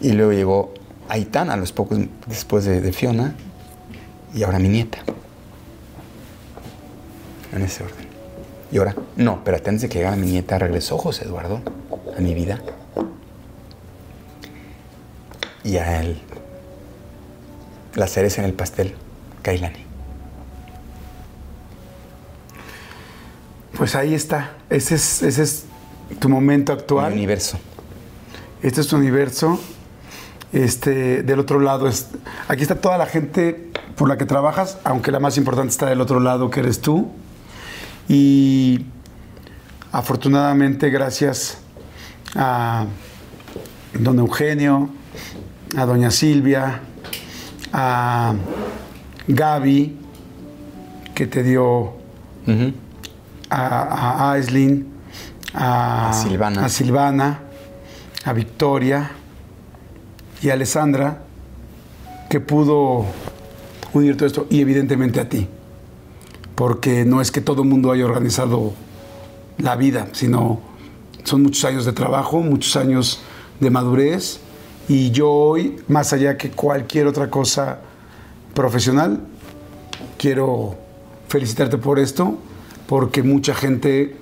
Y luego llegó Aitana, a los pocos después de, de Fiona, y ahora mi nieta. En ese orden. Y ahora, no, espérate, antes de que llegara mi nieta, regresó José Eduardo a mi vida. Y a él, la cereza en el pastel, Kailani. Pues ahí está. Ese es, ese es tu momento Mi actual. universo. Este es tu universo. Este, del otro lado es. Aquí está toda la gente por la que trabajas, aunque la más importante está del otro lado, que eres tú. Y afortunadamente, gracias a don Eugenio, a doña Silvia, a Gaby, que te dio a, a Aislinn, a, A Silvana. a Silvana, a Victoria y a Alessandra, que pudo unir todo esto, y evidentemente a ti, porque no es que todo el mundo haya organizado la vida, sino son muchos años de trabajo, muchos años de madurez, y yo hoy, más allá que cualquier otra cosa profesional, quiero felicitarte por esto, porque mucha gente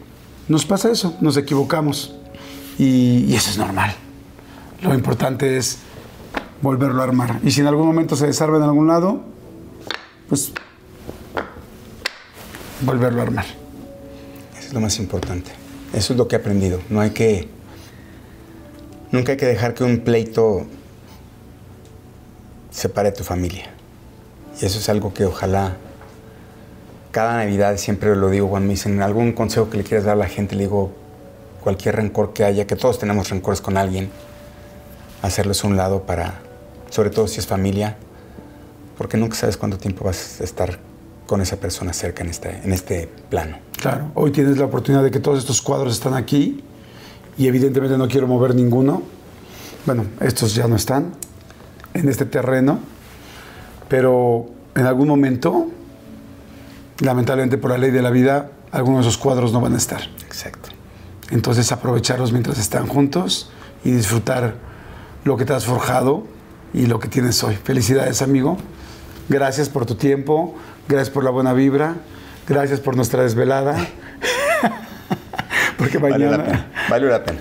nos pasa eso, nos equivocamos, y, y eso es normal. Lo importante es volverlo a armar. Y si en algún momento se desarma en algún lado, pues volverlo a armar. Eso es lo más importante. Eso es lo que he aprendido. No hay que. Nunca hay que dejar que un pleito separe a tu familia. Y eso es algo que ojalá. Cada Navidad siempre lo digo cuando me dicen algún consejo que le quieras dar a la gente, le digo cualquier rencor que haya, que todos tenemos rencores con alguien, hacerlos un lado para, sobre todo si es familia, porque nunca sabes cuánto tiempo vas a estar con esa persona cerca en este, en este plano. Claro, hoy tienes la oportunidad de que todos estos cuadros están aquí y evidentemente no quiero mover ninguno. Bueno, estos ya no están en este terreno, pero en algún momento, lamentablemente por la ley de la vida, algunos de esos cuadros no van a estar. Exacto. Entonces aprovecharlos mientras están juntos y disfrutar lo que te has forjado y lo que tienes hoy. Felicidades, amigo. Gracias por tu tiempo, gracias por la buena vibra, gracias por nuestra desvelada. Porque Valió la mañana... pena. Valió la pena.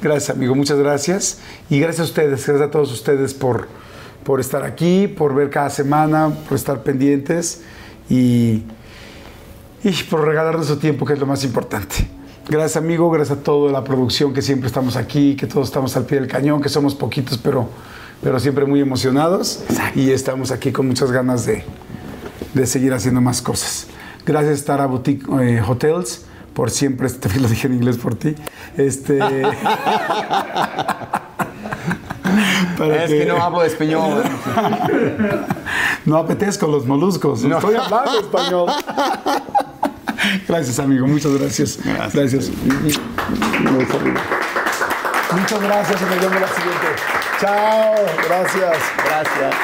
Gracias, amigo, muchas gracias. Y gracias a ustedes, gracias a todos ustedes por, por estar aquí, por ver cada semana, por estar pendientes y, y por regalarnos su tiempo, que es lo más importante. Gracias, amigo, gracias a toda la producción que siempre estamos aquí, que todos estamos al pie del cañón, que somos poquitos, pero, pero siempre muy emocionados. Y estamos aquí con muchas ganas de, de seguir haciendo más cosas. Gracias, Stara Boutique eh, Hotels, por siempre, este, lo dije en inglés por ti. Este. para Es que no hablo español. No apetezco los moluscos. Estoy hablando español. Gracias, amigo. Muchas gracias. Gracias. Muchas gracias y nos vemos la siguiente. Chao. Gracias. Gracias.